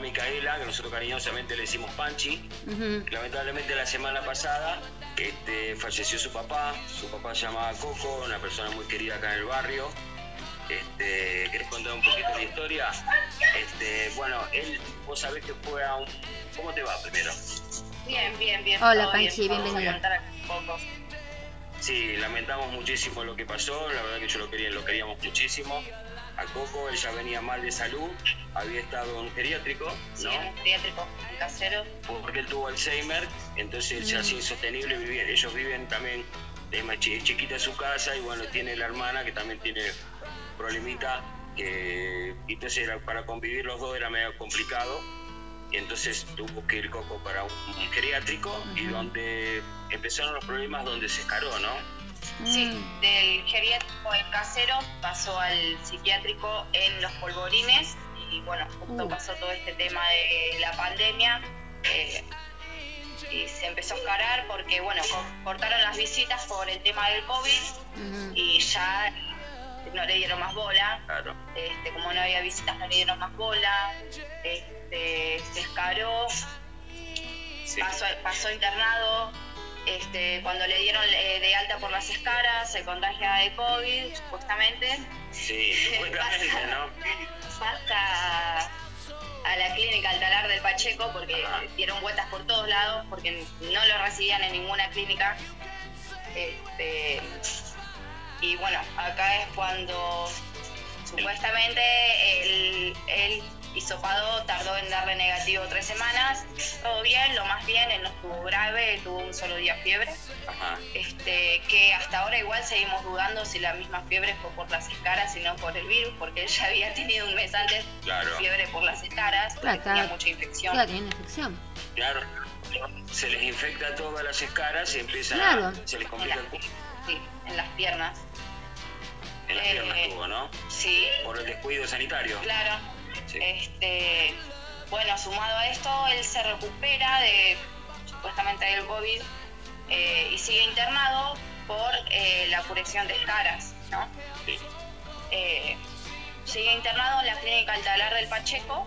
Micaela, que nosotros cariñosamente le decimos Panchi. Lamentablemente la semana pasada este, falleció su papá, su papá se llamaba Coco, una persona muy querida acá en el barrio. Este, ¿Querés contar un poquito la historia? Este, bueno, él, vos sabés que fue a un... ¿Cómo te va primero? Bien, bien, bien. Hola Panchi, bienvenido. Sí, lamentamos muchísimo lo que pasó, la verdad que yo lo quería, lo queríamos muchísimo a Coco, ella venía mal de salud, había estado en un geriátrico, ¿no? En geriátrico, casero. Porque él tuvo Alzheimer, entonces él se hace insostenible vivir. Ellos viven también, de más chiquita su casa y bueno, tiene la hermana que también tiene problemita, que entonces para convivir los dos era medio complicado. Entonces tuvo que ir Coco para un, geriátrico y donde empezaron los problemas donde se escaró, ¿no? Sí, Mm. del geriátrico en casero pasó al psiquiátrico en los polvorines y bueno, justo Uh. pasó todo este tema de la pandemia eh, y se empezó a escalar porque bueno, co- cortaron las visitas por el tema del COVID y ya no le dieron más bola. Claro. Este, como no había visitas, no le dieron más bola. Este, se escaró, Sí. pasó, pasó internado. Este, cuando le dieron eh, de alta por las escaras, se contagia de COVID, supuestamente. Sí, supuestamente, ¿no? Pasa a la clínica Altalar del Pacheco porque Ajá. dieron vueltas por todos lados, porque no lo recibían en ninguna clínica. Este, y bueno, acá es cuando supuestamente el, el hisopado tardó en darle negativo tres semanas. Todo bien, lo más bien, él no estuvo grave, tuvo un solo día fiebre. Ajá. Este, que hasta ahora igual seguimos dudando si la misma fiebre fue por las escaras y no por el virus, porque él ya había tenido un mes antes Claro. fiebre por las escaras, porque Claro, tenía claro. mucha infección. Claro, tiene una infección. Claro. Se les infecta todas las escaras y empiezan Claro. a. Se les complica el cu- Sí, en las piernas. En las piernas Eh, tuvo, ¿no? Sí, Por el descuido sanitario. claro. Sí. Este, bueno, sumado a esto, él se recupera de supuestamente del COVID eh, y sigue internado por eh, la curación de escaras, ¿no? Sí. Eh, sigue internado en la clínica Altalar del Pacheco,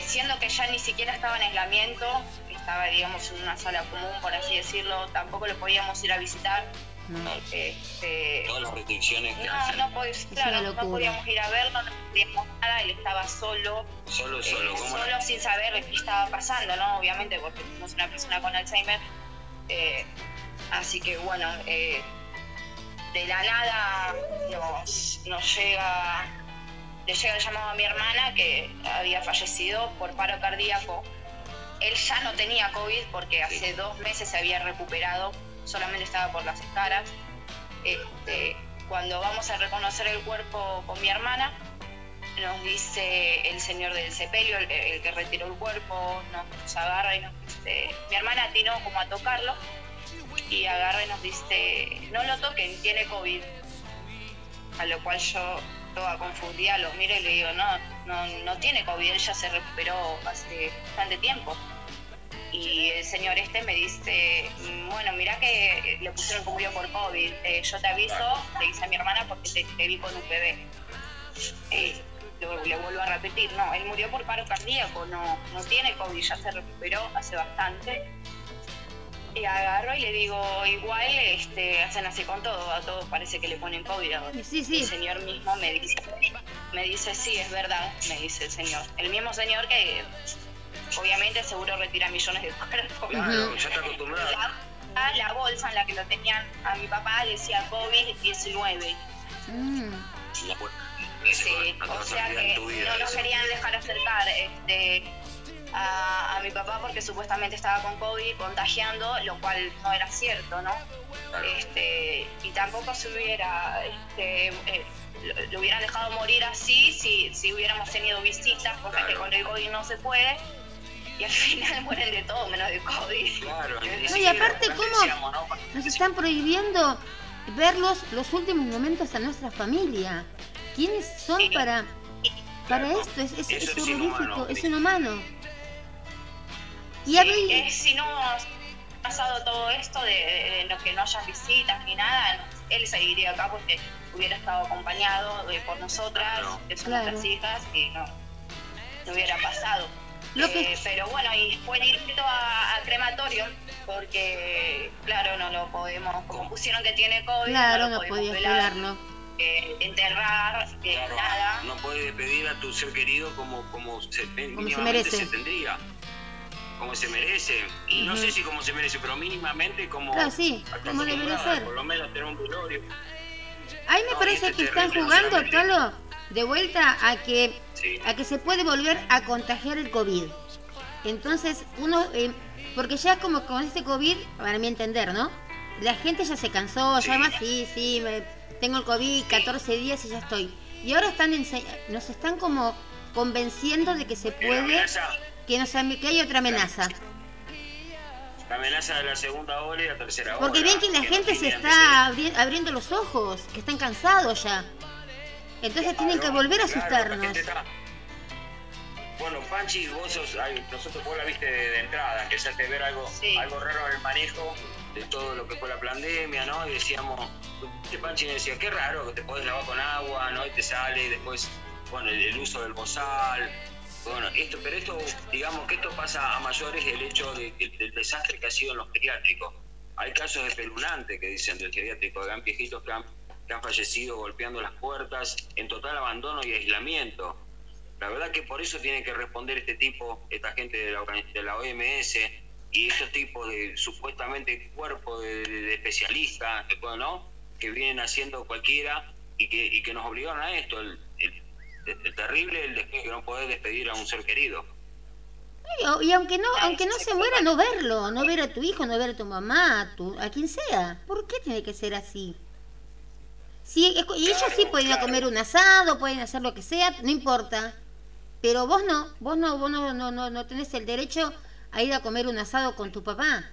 siendo que ya ni siquiera estaba en aislamiento, estaba, digamos, en una sala común, por así decirlo, tampoco lo podíamos ir a visitar. No. Este, Todas las restricciones que no, hacen. no, podíamos, claro, no podíamos ir a verlo, no podíamos nada, él estaba solo, Solo, eh, solo. ¿Cómo solo sin saber qué estaba pasando, ¿no? Obviamente, porque es una persona con Alzheimer. eh, así que bueno, eh, de la nada nos, nos llega, le llega el llamado a mi hermana que había fallecido por paro cardíaco. Él ya no tenía COVID porque hace dos meses se había recuperado, solamente estaba por las escaras. Este, cuando vamos a reconocer el cuerpo con mi hermana, nos dice el señor del sepelio, el, que- retiró el cuerpo, nos agarra y nos dice, mi hermana atinó como a tocarlo y agarra y nos dice, no lo toquen, tiene COVID. A lo cual yo, toda confundida, lo miro y le digo, no, no, no tiene COVID, él ya se recuperó hace bastante tiempo. Y el señor este me dice, "Mm, bueno, mira que le pusieron que murió por COVID, eh, yo te aviso, le dice a mi hermana porque te, te vi con un bebé. Eh, lo- le vuelvo a repetir, no, él murió por paro cardíaco, no, no tiene COVID, ya se recuperó hace bastante. Y agarro y le digo, igual este, hacen así con todo, a todos parece que le ponen COVID ahora. Sí, sí. El señor mismo me dice, me dice, sí, es verdad, me dice el señor. El mismo señor que obviamente seguro retira millones de cuerpos. Claro, ya está acostumbrado. La, la bolsa en la que lo tenían a mi papá decía COVID-19. Mm. Sí, no o sea que no nos querían dejar acercar este, a, a mi papá porque supuestamente estaba con COVID contagiando, lo cual no era cierto, ¿no? Claro. Este, y tampoco se hubiera, este, eh, lo, lo hubieran dejado morir así si, si hubiéramos tenido visitas, cosa Claro. que con el COVID no se puede. Y al final mueren de todo menos de COVID. Claro, No, y aparte, ¿cómo? decíamos, ¿no? Nos están prohibiendo verlos los últimos momentos a nuestra familia. ¿Quiénes son Sí. para, para Claro. esto? Es, es, Eso es es horrorífico, inhumano, es sí. inhumano. Y Sí, a ver, eh, si no ha pasado todo esto de, de- de no- que no haya visitas ni nada, él seguiría acá porque hubiera estado acompañado eh, por nosotras, Claro. que son Claro. nuestras hijas, y no, no hubiera pasado. Lo que- Eh, pero bueno, y fue directo a, a crematorio, porque claro, no lo podemos, como pusieron que tiene COVID, claro, no no lo podemos velar, velarlo. eh, enterrar, eh, Claro, nada. no puedes despedir a tu ser querido como, como se, mínimamente merece. se tendría. Como se merece. Y no sé si como se merece, pero mínimamente como. Claro, sí, como debería acostumbrada, ser. Por lo menos tener un velorio. A mí me No, parece este que están jugando, Talo, de vuelta a que Sí. a que se puede volver a contagiar el COVID. Entonces, uno, eh, porque ya como con este COVID, para mi entender, ¿no? La gente ya se cansó, Sí. ya más, sí, sí, me- tengo el COVID 14 días y ya estoy. Y ahora están nos están como convenciendo de que se puede, que, nos, que hay otra amenaza. la amenaza de la segunda ola y la tercera ola. Porque ven que la gente se está abri- abriendo los ojos, que están cansados ya. Entonces tienen que volver a asustarnos. Bueno, Panchi, vos sos, nosotros vos la viste de, de entrada, empezaste a ver algo, Sí. algo raro en el manejo de todo lo que fue la pandemia, ¿no? Y decíamos, que Panchi me decía, qué raro que te podés lavar con agua, ¿no? Y te sale, y después, bueno, el, el uso del bozal. Bueno, esto, pero esto, digamos que esto pasa a mayores el hecho de- de- del desastre que ha sido en los pediátricos. Hay casos espeluznantes que dicen del geriátrico, de viejitos que han, que han fallecido golpeando las puertas en total abandono y aislamiento. La verdad que por eso tiene que responder este tipo, esta gente de la, OMS y estos tipos de supuestamente de- de especialistas, ¿no? Que vienen haciendo cualquiera y que, y que nos obligaron a esto. El, el- el terrible el despegue que no poder despedir a un ser querido. Y, y aunque no, aunque no se muera, no verlo, no ver a tu hijo, no ver a tu mamá, a, tu, a quien sea. ¿Por qué tiene que ser así? Sí, es- y ellos sí pueden ir a claro. comer un asado, pueden hacer lo que sea, no importa. Pero vos no, vos no, vos no, no, no, no tenés el derecho a ir a comer un asado con tu papá.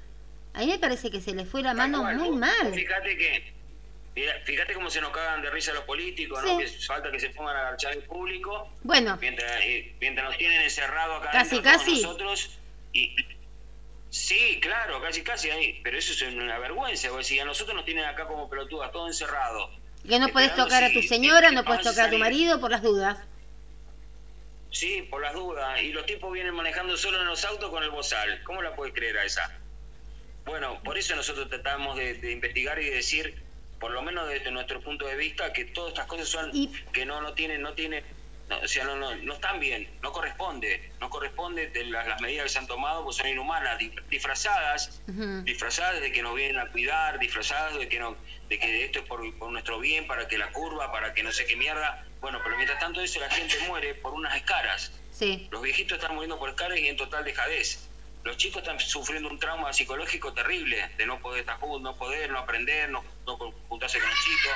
A mí me parece que se le fue la mano muy vos- mal. vos Fíjate que, mira, fíjate cómo se nos cagan de risa los políticos, ¿no? Que falta que se pongan a agachar en público Bueno, mientras, eh, mientras nos tienen encerrados acá Casi, casi. nosotros y sí claro casi casi ahí pero eso es una vergüenza vos decís, a nosotros nos tienen acá como pelotudas todos encerrados que no esperando tocar a tu señora, no a tocar a tu marido por las dudas. sí por las dudas. Y los tipos vienen manejando solo en los autos con el bozal. Cómo la puedes creer a esa bueno por eso nosotros tratamos de, de investigar y de decir por lo menos desde nuestro punto de vista que todas estas cosas son Y- que no no tienen no tienen no, o sea no, no no están bien no corresponde no corresponde de las, las medidas que se han tomado pues son inhumanas di- disfrazadas disfrazadas de que nos vienen a cuidar, disfrazadas de que no, de que esto es por, por nuestro bien, para que la curva, para que no sé qué mierda. Bueno, pero mientras tanto eso la gente muere por unas escaras. Sí. Los viejitos están muriendo por escaras y en total dejadez. Los chicos están sufriendo un trauma psicológico terrible de no poder estar juntos, no poder, no aprender, no, no juntarse con los chicos.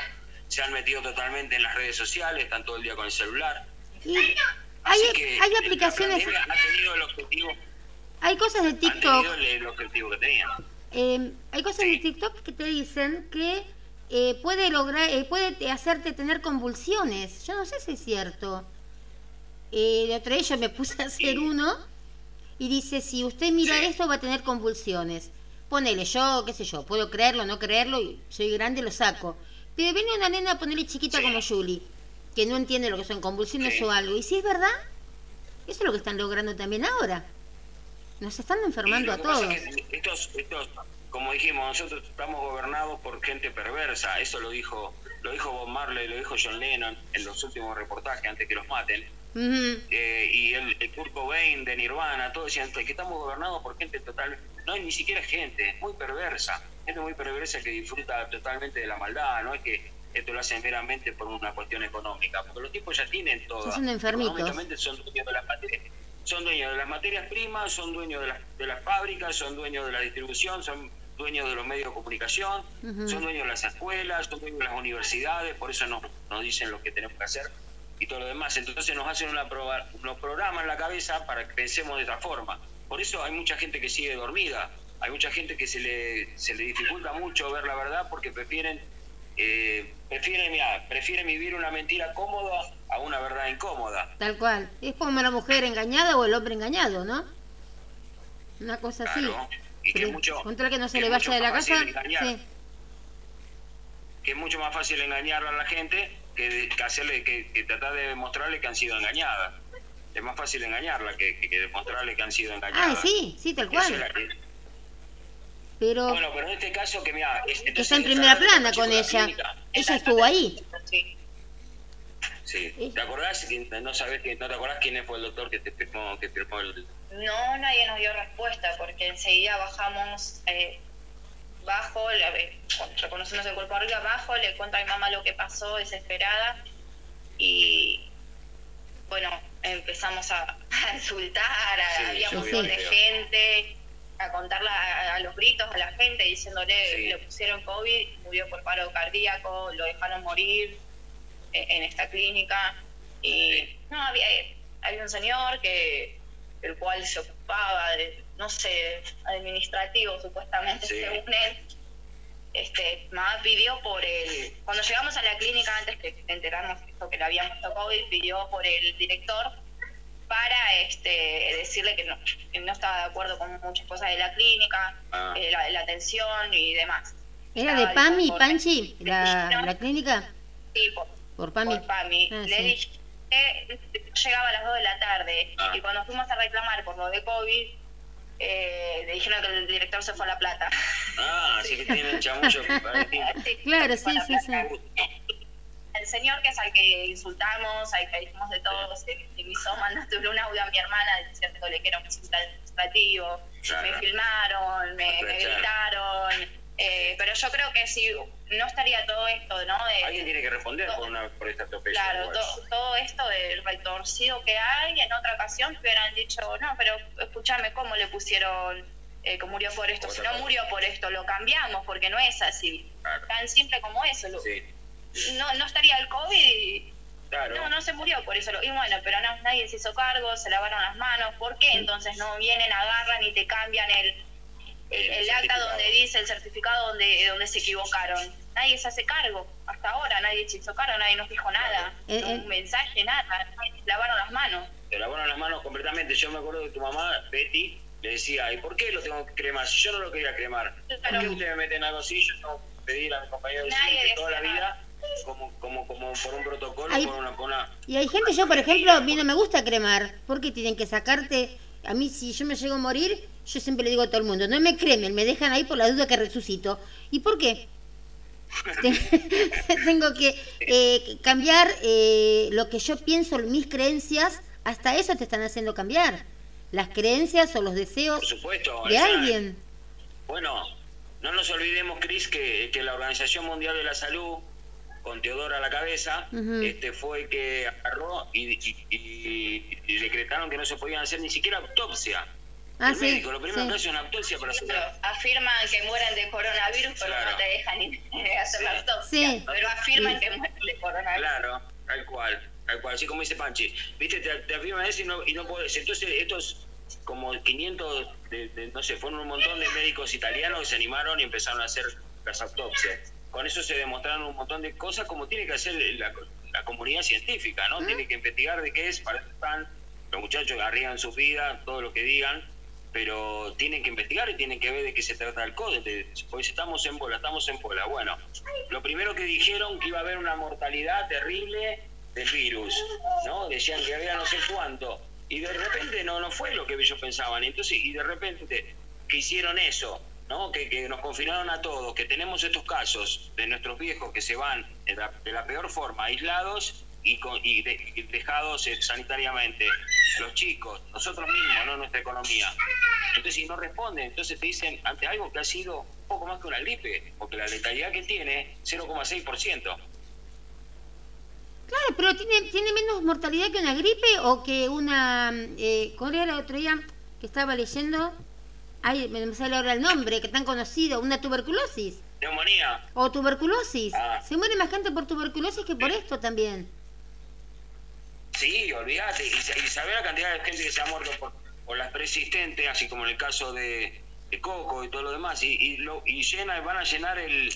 Se han metido totalmente en las redes sociales, están todo el día con el celular. Y hay, que hay aplicaciones, ha tenido el objetivo, hay cosas de TikTok tenido el, el objetivo que tenían. Eh, hay cosas de TikTok que te dicen que eh, puede lograr, eh, puede te- hacerte tener convulsiones. Yo no sé si es cierto. Eh, de otra vez yo me puse a hacer Sí. uno y dice, si usted mira Sí. esto va a tener convulsiones. Ponele, yo, qué sé yo, puedo creerlo, no creerlo, y soy grande, lo saco. Pero viene una nena a ponerle chiquita Sí. como Julie, que no entiende lo que son convulsiones Sí. o algo. Y si es verdad, eso es lo que están logrando también ahora. Nos están enfermando a todos. es que estos, estos, como dijimos, nosotros estamos gobernados por gente perversa. Eso lo dijo, lo dijo Bob Marley, lo dijo John Lennon en los últimos reportajes antes que los maten. Eh, y el, el Kurt Cobain de Nirvana, todos decían que estamos gobernados por gente total, no hay ni siquiera gente, muy perversa, gente muy perversa que disfruta totalmente de la maldad, no es que esto lo hacen meramente por una cuestión económica, porque los tipos ya tienen todo. Son enfermitos. Son dueños de las materias, son dueños de las materias primas, son dueños de las, de las fábricas, son dueños de la distribución, son dueños de los medios de comunicación, son dueños de las escuelas, son dueños de las universidades, por eso nos, nos dicen lo que tenemos que hacer y todo lo demás. Entonces nos hacen una proba- unos programas en la cabeza para que pensemos de esta forma. Por eso hay mucha gente que sigue dormida, hay mucha gente que se le, se le dificulta mucho ver la verdad porque prefieren, eh, prefieren, mirá, prefieren vivir una mentira cómoda a una verdad incómoda. Tal cual. Es como la mujer engañada o el hombre engañado, ¿no? Una cosa así. Claro. Y que es mucho, Contra que no se que le vaya de la casa. Sí. que es mucho más fácil engañar a la gente que, que hacerle que, que tratar de demostrarle que han sido engañadas. Es más fácil engañarla que, que- que demostrarle que han sido engañadas. Ah, sí, sí, tal cual. Pero Bueno, pero en este caso que mira, entonces está en primera la- plana la con ella. clínica, Ella estuvo ahí. Sí. Sí. ¿Te acordás? que No sabes que no te acordás quién fue el doctor que te firmó, que firmó el No, nadie nos dio respuesta porque enseguida bajamos eh, bajo, la, eh, reconocemos el cuerpo arriba, abajo, le cuento a mi mamá lo que pasó desesperada y bueno, empezamos a, a insultar, a- Sí, había un montón de gente, a contarla a, a los gritos a la gente diciéndole Sí. le pusieron COVID, murió por paro cardíaco, lo dejaron morir eh, en esta clínica y no había había un señor que el cual se ocupaba de, no sé, administrativo supuestamente, según él. Este, mamá pidió por el, cuando llegamos a la clínica antes que enterarnos que le habíamos tocado y pidió por el director para este, decirle que no, que no estaba de acuerdo con muchas cosas de la clínica, Ah. eh, la, la atención y demás. ¿Era de PAMI, por- Panchi, la, la clínica? Sí, por, Por PAMI. por PAMI. Ah, Le sí. dije que llegaba a las 2 de la tarde Ah. y cuando fuimos a reclamar por lo de COVID, eh, le dijeron que el director se fue a La Plata. Ah, así que tienen chamullo. Sí, Claro, sí, sí, sí. El señor que es al que insultamos, al que dijimos de todo, se hizo mandándole un audio a mi hermana diciéndole que era un administrativo, Claro. me filmaron, me, gritaron, eh, pero yo creo que si no estaría todo esto, ¿no? De- Alguien tiene que responder por, una, por esta atropello. Claro, to- todo esto del retorcido que hay, en otra ocasión te hubieran dicho, no, pero escúchame, ¿cómo le pusieron eh, que murió por esto? Si no murió por esto, lo cambiamos, porque no es así. Claro. Tan simple como eso. lo- Sí, no, no estaría el COVID y claro. no, no se murió por eso. Y bueno, pero no, nadie se hizo cargo, se lavaron las manos. ¿Por qué entonces no vienen, agarran y te cambian el, el, El el acta donde dice, el certificado donde, donde se equivocaron? Nadie se hace cargo. Hasta ahora nadie se hizo cargo, nadie nos dijo nada. No. Un mensaje, nada. Nadie se lavaron las manos. Te lavaron las manos completamente. Yo me acuerdo de tu mamá, Betty, le decía, ¿y por qué lo tengo que cremar? Si yo no lo quería cremar. ¿Por qué ustedes me meten algo así? Yo tengo que pedir a mi compañero de que toda la vida, como, como, como por un protocolo, Ay. por una, por una... Y hay gente, yo por ejemplo, a mí no me gusta cremar, porque tienen que sacarte, a mí si yo me llego a morir, yo siempre le digo a todo el mundo, no me cremen, me dejan ahí por la duda que resucito. ¿Y por qué? Tengo que eh, cambiar eh, lo que yo pienso, mis creencias, hasta eso te están haciendo cambiar. Las creencias o los deseos Por supuesto. de alguien. Bueno, no nos olvidemos, Cris, que, que la Organización Mundial de la Salud, con Teodora a la cabeza, este fue el que agarró y, y- y- y decretaron que no se podían hacer ni siquiera autopsia. Ah, el sí, médico, lo primero sí. que hace es una autopsia para Pero saber. afirman que mueren de coronavirus, pero Claro. no te dejan ni hacer la Sí. autopsia. Sí. Pero afirman que mueren de coronavirus. Claro, tal cual, tal cual, así como dice Panchi. Viste, te, te afirman eso y no, y no podés. Entonces, estos como 500, de- de- no sé, fueron un montón de médicos italianos que se animaron y empezaron a hacer las autopsias. Con eso se demostraron un montón de cosas como tiene que hacer la, la comunidad científica, ¿no? Tiene que investigar de qué es, para eso están. Los muchachos arriesgan su vida, todo lo que digan, pero tienen que investigar y tienen que ver de qué se trata el código. Pues estamos en bola, estamos en bola. Bueno, lo primero que dijeron que iba a haber una mortalidad terrible del virus, ¿no? Decían que había no sé cuánto. Y de repente no, no fue lo que ellos pensaban. Entonces, y de repente que hicieron eso, ¿no? Que, nos confinaron a todos, que tenemos estos casos de nuestros viejos que se van de la, peor forma, aislados y, con- y dejados eh, sanitariamente. Los chicos, nosotros mismos, no nuestra economía. Entonces, si no responden, entonces te dicen ante algo que ha sido un poco más que una gripe, porque la letalidad que tiene, 0,6%. Claro, pero tiene, tiene menos mortalidad que una gripe o que una... Eh, ¿Cuál era el otro día que estaba leyendo? Ay, me sale ahora el nombre, que tan conocido, una tuberculosis. Neumonía, O tuberculosis. Ah. Se muere más gente por tuberculosis que por Sí. esto también. Sí, olvídate. Y, y saber la cantidad de gente que se ha muerto por, por las persistentes, así como en el caso de, de Coco y todo lo demás. Y, y, lo, y llena, van a llenar el,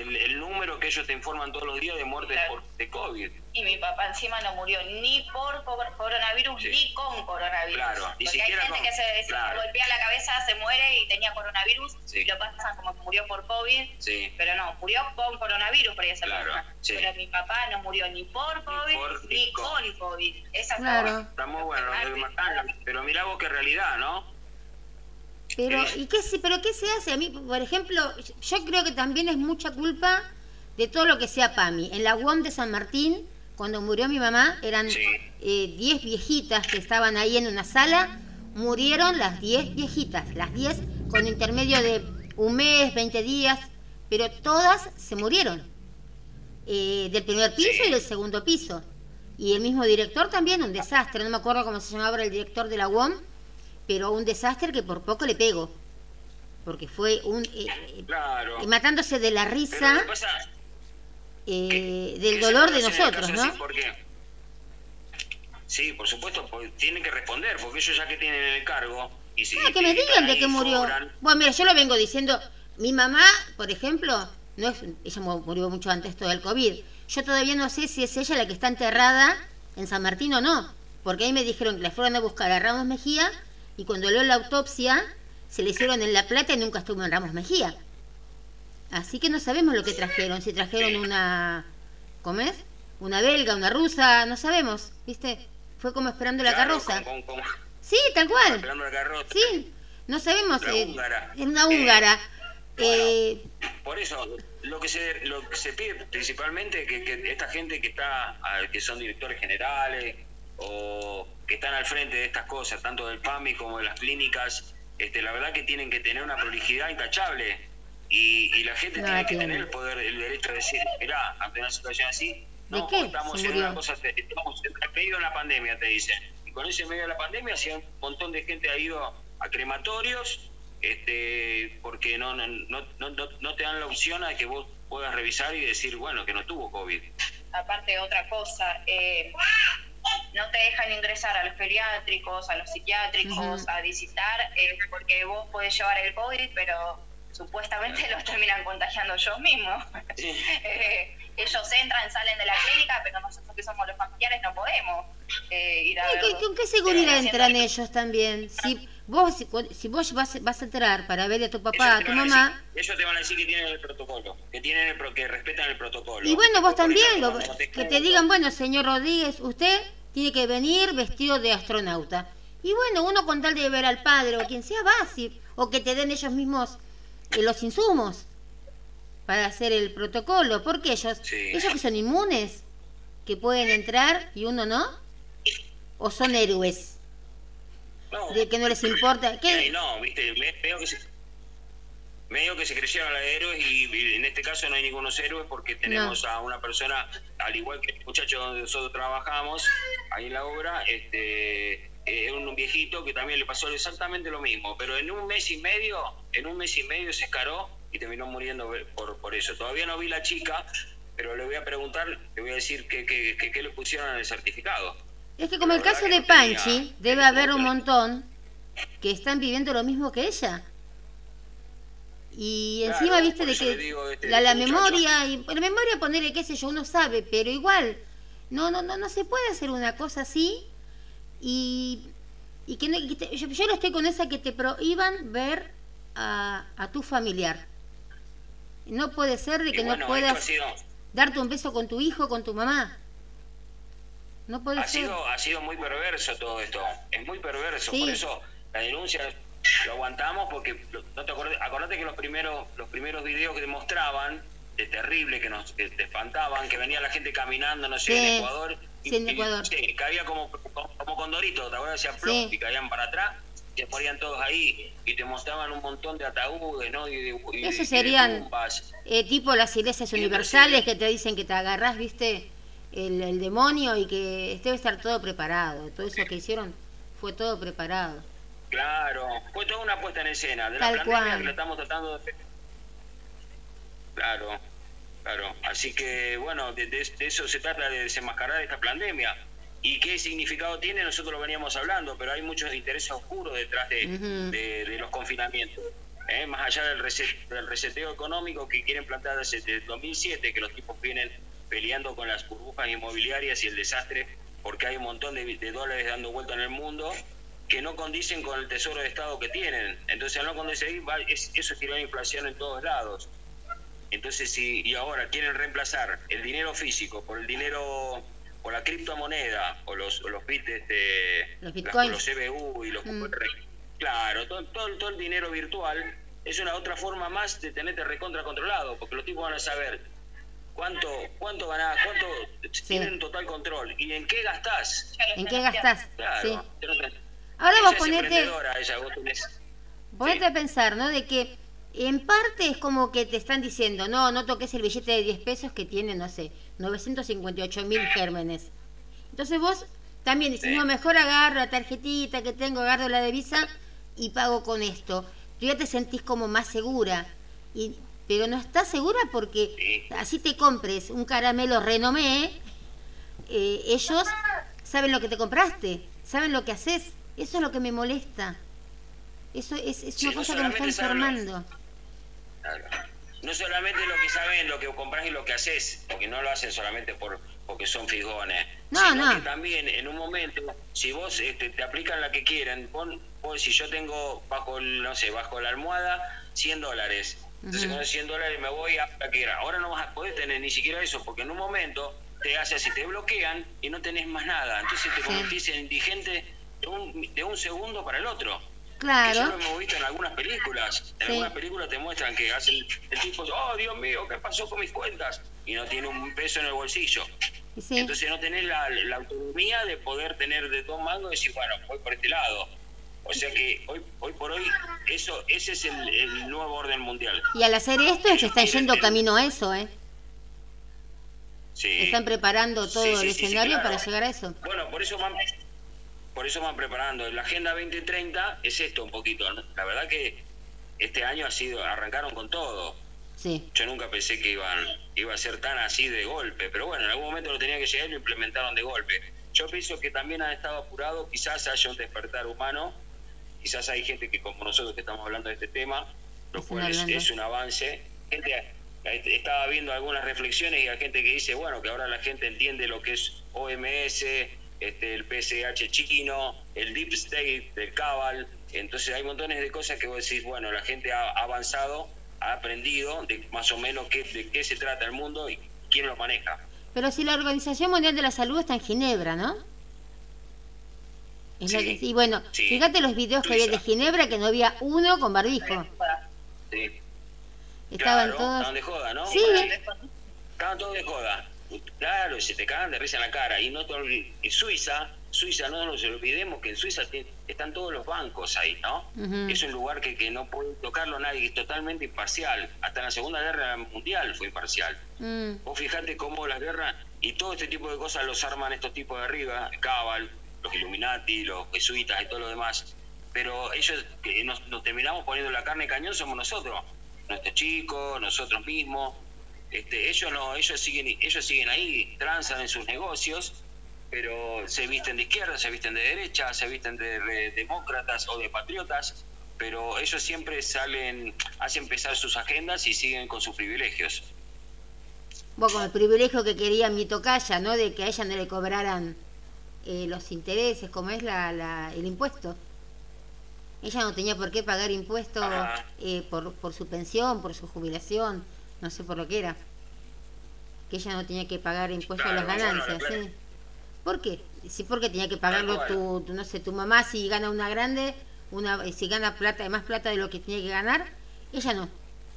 el, el número que ellos te informan todos los días de muertes Claro. por, de COVID. Y mi papá encima no murió ni por co- coronavirus Sí. ni con coronavirus. Claro, ni Porque siquiera hay gente con- que se, se claro. golpea la cabeza, se muere y tenía coronavirus Sí. y lo pasan como que murió por COVID. Sí. Pero no, murió con coronavirus por esa Claro, persona. Pero mi papá no murió ni por COVID por- ni, ni con. COVID. Esa es Claro. la- Está muy bueno pero mirá vos qué realidad, ¿no? Pero, Sí. ¿y qué se, pero qué se hace? A mí, por ejemplo, yo creo que también es mucha culpa de todo lo que sea PAMI. En la UOM de San Martín, cuando murió mi mamá, eran Sí. eh, 10 viejitas que estaban ahí en una sala, murieron las 10 viejitas, las 10 con intermedio de un mes, 20 días, pero todas se murieron. Eh, del primer piso y del segundo piso. Y el mismo director también, un desastre, no me acuerdo cómo se llamaba el director de la UOM, pero un desastre que por poco le pego. Porque fue un... eh, eh, Claro. matándose de la risa que pasa eh, que- del que dolor de nosotros, así, ¿no? ¿Por qué? Sí, por supuesto, pues, tienen que responder, porque ellos ya que tienen el cargo Y si, Ah, que me digan de qué murió. Bueno, mira, yo lo vengo diciendo. Mi mamá, por ejemplo, no es, ella mu- murió mucho antes todo el COVID. Yo todavía no sé si es ella la que está enterrada en San Martín o no. Porque ahí me dijeron que la fueron a buscar a Ramos Mejía y cuando leo la autopsia se le hicieron en La Plata y nunca estuvo en Ramos Mejía. Así que no sabemos lo que trajeron. Si trajeron una... ¿Cómo es? Una belga, una rusa, no sabemos, ¿viste? Fue como esperando la Claro, carroza. con- con- con- Sí, tal cual. esperando la carroza. Sí, no sabemos. La eh, húngara. Es una Eh, húngara. bueno. Eh, Por eso, lo que se lo que se pide principalmente que, que esta gente que está, que son directores generales o que están al frente de estas cosas, tanto del PAMI como de las clínicas, este, la verdad que tienen que tener una prolijidad intachable y, y la gente No tiene que tener el poder, el derecho de decir, mirá, ante una situación así, no, qué estamos en una cosa, estamos en medio de la pandemia, te dicen. Y con ese medio de la pandemia, si un montón de gente ha ido a crematorios, este, porque no, no, no, no, no- no te dan la opción a que vos puedas revisar y decir, bueno, que no tuvo COVID. aparte otra cosa, eh, no te dejan ingresar a los pediátricos, a los psiquiátricos, a visitar, eh, porque vos podés llevar el COVID, pero supuestamente los terminan contagiando ellos mismos. Sí. Eh, ellos entran, salen de la clínica, pero nosotros que somos los familiares no podemos eh, ir a ay, verlos. ¿con, qué seguridad entran ellos también? Si vos, si, si vos vas, vas a entrar para ver a tu papá, a tu mamá, decir- ellos te van a decir que tienen el protocolo, que tienen el pro- que respetan el protocolo. y bueno, vos también, lo- que te digan, bueno, señor Rodríguez, usted tiene que venir vestido de astronauta. Y bueno, uno con tal de ver al padre o quien sea, va o que te den ellos mismos eh, los insumos para hacer el protocolo, porque ellos, Sí. ellos que son inmunes, que pueden entrar y uno no, o son héroes, No, de que no les importa. Ay, ¿Qué? no, viste, me- medio que se, medio que se creyeron a héroes y, y en este caso no hay ningunos héroes porque tenemos a una persona, al igual que el muchacho donde nosotros trabajamos, ahí en la obra, este es un viejito que también le pasó exactamente lo mismo, pero en un mes y medio, en un mes y medio se escaró y terminó muriendo por, por eso. Todavía no vi la chica, pero le voy a preguntar, le voy a decir qué que, que, que le pusieron en el certificado. Es que como el caso de Panchi, debe haber un montón que están viviendo lo mismo que ella. Y Claro, encima, viste, de que digo, este, la, la memoria, y la memoria ponerle qué sé yo, uno sabe, pero igual, no, no, no, no se puede hacer una cosa así y, y que, no, que te- yo, yo no estoy con esa que te prohíban ver a, a tu familiar. No puede ser de que bueno, no puedas sido, darte un beso con tu hijo, con tu mamá. No puede ha ser. sido, ha sido muy perverso todo esto. Es muy perverso. Sí. Por eso la denuncia lo aguantamos porque no te acordé, acordate que los primeros, los primeros videos que te mostraban de terrible que nos que te espantaban, que venía la gente caminando, no sé, Sí. en Ecuador. Sí, en y- Ecuador. sí, caía como, como, como condorito, ¿te acuerdas? Hacían plop y caían para atrás. Se morían todos ahí y te mostraban un montón de ataúdes, ¿no? Y de, y Eso y de serían eh, tipo las iglesias Y universales que te dicen que te agarrás, viste, el, el demonio y que debe estar todo preparado. Todo eso que hicieron fue todo preparado. Claro, fue toda una puesta en escena de Tal la pandemia cual. que la estamos tratando de... Claro, claro. Así que, bueno, de, de- de eso se trata de desenmascarar esta pandemia. ¿Y qué significado tiene? Nosotros lo veníamos hablando, pero hay muchos intereses oscuros detrás de, los confinamientos. ¿eh? Más allá del, reset- del reseteo económico que quieren plantear desde el 2007, que los tipos vienen peleando con las burbujas inmobiliarias y el desastre, porque hay un montón de, de dólares dando vuelta en el mundo que no condicen con el tesoro de Estado que tienen. Entonces, al no condicionar, va- es- eso es tirar inflación en todos lados. Entonces, si y ahora quieren reemplazar el dinero físico por el dinero, por la criptomoneda, o los, o los bits, este, Los las- bitcoins. los CBU y los Mm. Claro, todo, todo, todo el dinero virtual es una otra forma más de tenerte recontra controlado, porque los tipos van a saber cuánto cuánto ganás, cuánto tienen total control y en qué gastás. ¿En qué gastás? Claro. Sí. Ahora ella vos ponete, emprendedora, ella, vos tenés- ponete Sí. a pensar, ¿no? De que en parte es como que te están diciendo, no, no toques el billete de 10 pesos que tiene, no sé, 958 mil gérmenes. Entonces vos también dices, Sí. no, mejor agarro la tarjetita que tengo, agarro la divisa y pago con esto. Tú ya te sentís como más segura. Y, pero no estás segura porque Sí. así te compres un caramelo renomé, eh, ellos saben lo que te compraste, saben lo que haces. Eso es lo que me molesta. Eso es, es Sí, una no cosa que me está informando. Claro. No solamente lo que saben, lo que compras y lo que haces, porque no lo hacen solamente por porque son figones, No, sino no. que también en un momento, si vos este, te aplican la que quieren, pon, vos si yo tengo bajo, no sé, bajo la almohada 100 dólares, entonces con esos 100 dólares me voy a la que quiera. Ahora no vas a poder tener ni siquiera eso, porque en un momento te hace así, te bloquean y no tenés más nada, entonces te Sí. convertís en indigente un, de un segundo para el otro. Que Claro. ya lo hemos visto en algunas películas. En Sí. algunas películas te muestran que hacen el tipo, oh Dios mío, ¿qué pasó con mis cuentas? Y no tiene un peso en el bolsillo. Sí. Entonces no tenés la, la autonomía de poder tener de dos mangos y decir, bueno, voy por este lado. O sea que hoy, hoy por hoy, eso, ese es el, el nuevo orden mundial. Y al hacer esto es que están yendo camino a eso, ¿eh? Sí. Están preparando todo el escenario claro. para llegar a eso. Bueno, por eso van, por eso van preparando. La Agenda 2030 es esto un poquito. ¿no? La verdad que este año ha sido, arrancaron con todo. Sí. Yo nunca pensé que iban, iba a ser tan así de golpe, pero bueno, en algún momento lo tenía que llegar y lo implementaron de golpe. Yo pienso que también han estado apurado, quizás haya un despertar humano, quizás hay gente que como nosotros que estamos hablando de este tema, lo cual es, un avance. Gente, eh, estaba viendo algunas reflexiones y hay gente que dice, bueno, que ahora la gente entiende lo que es OMS, este, el PSH chino, el Deep State del Cabal, entonces hay montones de cosas que vos decís, bueno, la gente ha avanzado, ha aprendido de más o menos qué, de qué se trata el mundo y quién lo maneja. Pero si la Organización Mundial de la Salud está en Ginebra, ¿no? Es lo Sí, que- y bueno, sí. fíjate los videos que había de. Ginebra que no había uno con barbijo. Sí. Estaban claro, todos. estaban de joda, ¿no? Sí, Estaban todos de joda. Claro, y se te cagan de risa en la cara. Y no en Suiza, Suiza, no nos olvidemos que en Suiza están todos los bancos ahí, ¿no? Ujú. Es un lugar que, que no puede tocarlo nadie, es totalmente imparcial. Hasta en la Segunda Guerra Mundial fue imparcial. mm, Vos fijate cómo las guerras y todo este tipo de cosas los arman estos tipos de arriba, el Cabal, los Illuminati, los jesuitas y todo lo demás. Pero ellos que nos, nos terminamos poniendo la carne cañón somos nosotros, nuestros chicos, nosotros mismos. Este, ellos no, ellos siguen, ellos siguen ahí, transan en sus negocios, pero se visten de izquierda, se visten de derecha, se visten de, de demócratas o de patriotas, pero ellos siempre salen, hacen empezar sus agendas y siguen con sus privilegios. vos con el privilegio que quería mi tocaya, ¿no? De que a ella no le cobraran eh, los intereses, como es la, la- el impuesto. Ella no tenía por qué pagar impuestos eh, por, por su pensión, por su jubilación, no sé por lo que era. Que ella no tenía que pagar impuestos a las ganancias, claro. ¿sí? ¿Por qué? Sí, porque tenía que pagarlo tu, tu, no sé, tu mamá si gana una grande, una eh, si gana plata, más plata de lo que tenía que ganar, ella no.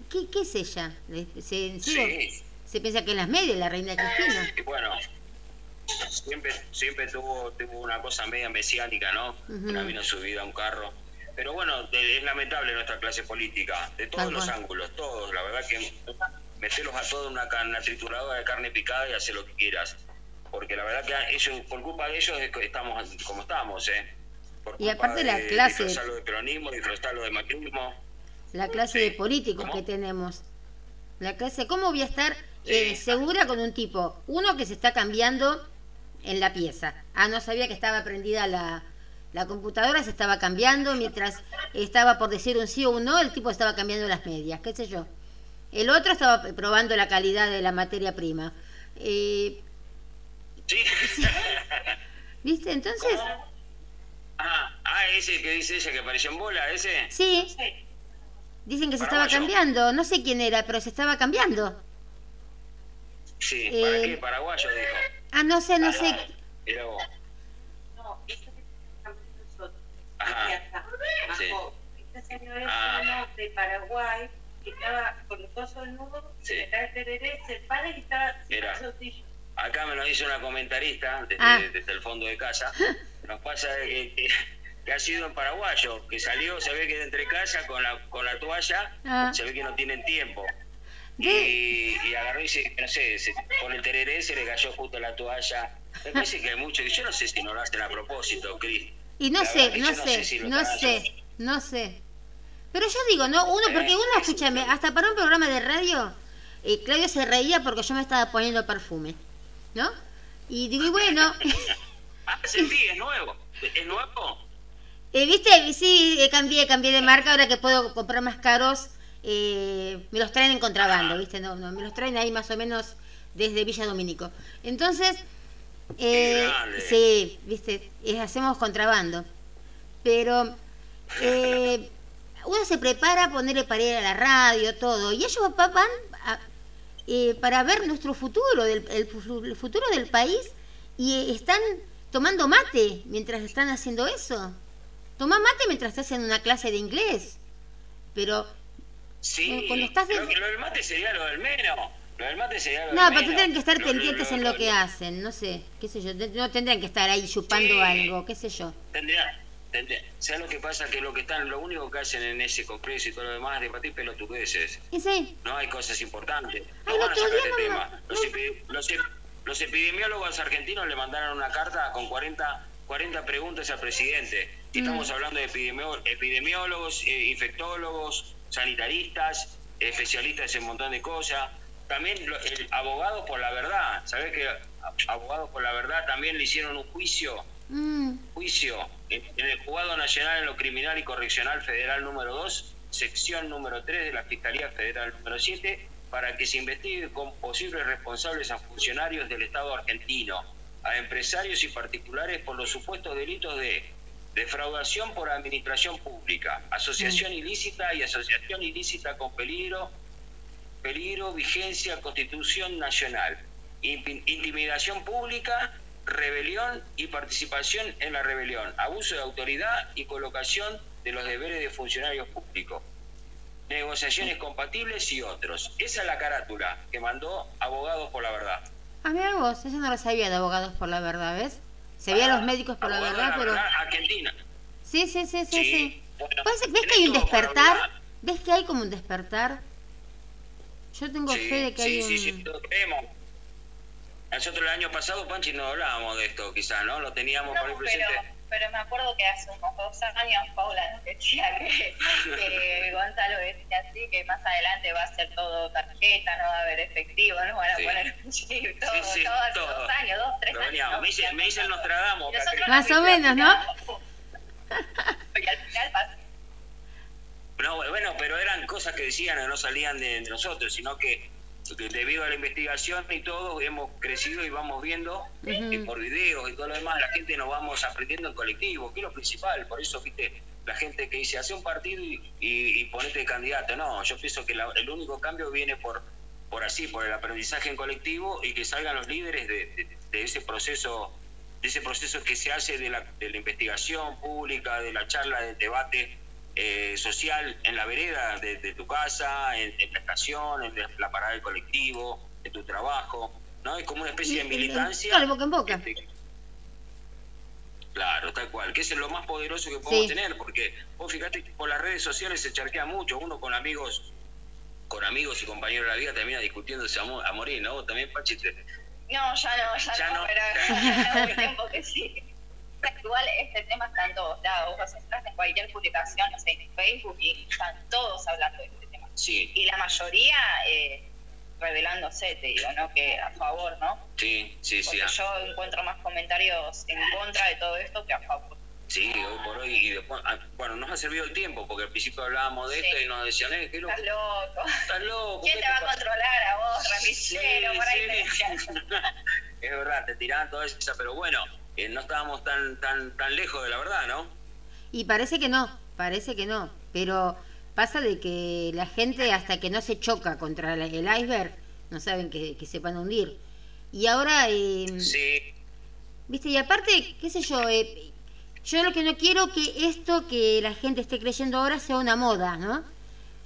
¿Qué, qué es ella? Se, en serio, Sí. se piensa que en las medias la reina Cristina. Y bueno, siempre, siempre tuvo, tuvo una cosa media mesiánica, ¿no? Una vino subida a un carro. Pero bueno, es lamentable nuestra clase política, de todos Tal los cual. ángulos, todos. La verdad que meterlos a todos en una, trituradora de carne picada y hacer lo que quieras. Porque la verdad que ellos, por culpa de ellos estamos como estamos, ¿eh? Por Y aparte la clase- Disfrazarlo de peronismo, disfrazarlo de macrismo. La clase de políticos ¿Cómo? que tenemos. La clase, ¿cómo voy a estar eh, segura con un tipo? Uno que se está cambiando en la pieza. Ah, no sabía que estaba prendida la, la computadora, se estaba cambiando, mientras estaba por decir un sí o un no, el tipo estaba cambiando las medias, qué sé yo. El otro estaba probando la calidad de la materia prima. Eh, ¿Sí? ¿Viste? Entonces, ah, ah, ese que dice ella que apareció en bola, ese. sí, dicen que se estaba cambiando. No sé quién era, pero se estaba cambiando. Sí, Eh, ¿para qué? Paraguayo, dijo. Ah, no sé, no sé. Era vos. No, esto que estamos nosotros. Ajá. acá, Sí. bajó. Este señor es Ah. de Paraguay que estaba con los dos nudos, Sí. se cae el tereré, se para y está sin Mira. Acá me lo dice una comentarista desde, Ah. desde el fondo de casa. Nos pasa que, que, que ha sido en paraguayo, que salió, se ve que de entre casa con la, con la toalla, Ah. se ve que no tienen tiempo. Y, y agarró y se, no sé, se- con el tereré se le cayó justo la toalla. Me parece que hay mucho, yo no sé si no lo hacen a propósito, Cris. Y no sé, no sé, si no sé, no sé. Pero yo digo, ¿no? Uno, porque Eh, uno, sí, escúchame, hasta para un programa de radio, eh, Claudio se reía porque yo me estaba poniendo perfume, ¿no? Y digo, y bueno, Ah, ese sí, es nuevo. ¿Es nuevo? Eh, ¿Viste? Sí, eh, cambié, cambié de marca ahora que puedo comprar más caros. eh, me los traen en contrabando, ¿viste? No, no, me los traen ahí más o menos desde Villa Domínico. Entonces, eh, sí, ¿viste? Eh, hacemos contrabando. Pero eh, uno se prepara a ponerle para ir a la radio, todo. Y ellos va- van a- eh, para ver nuestro futuro, del, el, fu- el futuro del país, y eh, están tomando mate mientras están haciendo eso. Toma mate mientras estás en una clase de inglés. Pero, Sí, Eh, cuando estás de- lo, lo del mate sería lo del menos. Lo del mate sería lo no, pero tendrían que estar Lo- pendientes lo- en lo que hacen, no sé, qué sé yo. No tendrían que estar ahí chupando Sí. algo, qué sé yo. Tendría, tendría, ¿Sabes lo que pasa? Que lo que están, lo único que hacen en ese congreso y todo lo demás es debatir pelotudeces. Y sí, No hay cosas importantes. No van a sacar este no- tema. Los, epi- los ep- los epidemiólogos argentinos le mandaron una carta con 40, 40 preguntas al presidente. Y Mm. Estamos hablando de epidemiólogos, eh, infectólogos, sanitaristas, especialistas en un montón de cosas. También lo- el abogado por la verdad. ¿Sabés que a- abogados por la verdad también le hicieron un juicio. Mm, juicio. En, en el Juzgado Nacional en lo Criminal y Correccional Federal número 2, sección número 3 de la Fiscalía Federal número 7, para que se investigue con posibles responsables a funcionarios del Estado argentino, a empresarios y particulares por los supuestos delitos de defraudación por administración pública, asociación ilícita y asociación ilícita con peligro, peligro, vigencia, constitución nacional, intimidación pública, rebelión y participación en la rebelión, abuso de autoridad y colocación de los deberes de funcionarios públicos, negociaciones compatibles y otros. Esa es la carátula que mandó Abogados por la Verdad. a ver vos, eso no lo sabía de abogados por la verdad, ¿ves? Se veía a los médicos por la verdad, de pero... Argentina. Sí, sí, sí, sí, sí. bueno, ¿Ves que hay un despertar? ¿Ves que hay como un despertar? Yo tengo Sí, fe de que sí, hay un... sí, sí, lo creemos. Nosotros el año pasado, Panchi, no hablábamos de esto, quizás, ¿no? Lo teníamos por No, presente. pero, pero me acuerdo que hace unos dos años Paula nos decía que, que Gonzalo decía así, que más adelante va a ser todo tarjeta, no va a haber efectivo, no van a Sí. poner un chip, todo, Sí, sí, todo hace todo. dos años, dos, tres Lo años. Me dice, me dice el Nostradamus. Y nosotros acá Más nos o menos, ¿no? Y al final pasó. No, bueno, pero eran cosas que decían que no salían de, de nosotros, sino que debido a la investigación y todo, hemos crecido y vamos viendo y por videos y todo lo demás, la gente nos vamos aprendiendo en colectivo, que es lo principal. Por eso, viste, la gente que dice, hace un partido y, y, y ponete candidato. No, yo pienso que la- el único cambio viene por por así, por el aprendizaje en colectivo y que salgan los líderes de, de- de ese proceso de ese proceso que se hace de la, de la investigación pública, de la charla, del debate eh, social en la vereda de, de tu casa, en, en la estación, en la, parada del colectivo, en tu trabajo, ¿no? Es como una especie de militancia. claro, boca en boca. Este, Claro, tal cual, que eso es lo más poderoso que podemos Sí. tener, porque vos fíjate que por las redes sociales se charquea mucho, uno con amigos con amigos y compañeros de la vida termina discutiéndose a, mo- a morir, ¿no? Vos también, Pachi, te- No, ya no, ya, Ya no, no. pero hace un tiempo que sí. Igual este tema está en todos lados. Vos entras en cualquier publicación, no sé, en Facebook y están todos hablando de este tema. sí, Y la mayoría eh, revelándose, te digo, ¿no? Que a favor, ¿no? sí, sí, sí, Porque ah, yo encuentro más comentarios en contra de todo esto que a favor. sí, hoy por hoy, y después, ah, bueno, nos ha servido el tiempo, porque al principio hablábamos de Sí. esto y nos decían, eh, qué loco, Estás loco. estás loco. ¿Quién ¿qué te va a pasa?". controlar a vos, Sí, ramillero? Por ahí te sí. decían. es verdad, te tiraban toda esa, pero bueno, eh, no estábamos tan, tan, tan lejos de la verdad, ¿no? Y parece que no, parece que no. Pero pasa de que la gente hasta que no se choca contra el iceberg, no saben que, que se van a hundir. Y ahora, eh, Sí, viste, y aparte, qué sé yo, eh, yo lo que no quiero que esto que la gente esté creyendo ahora sea una moda, ¿no?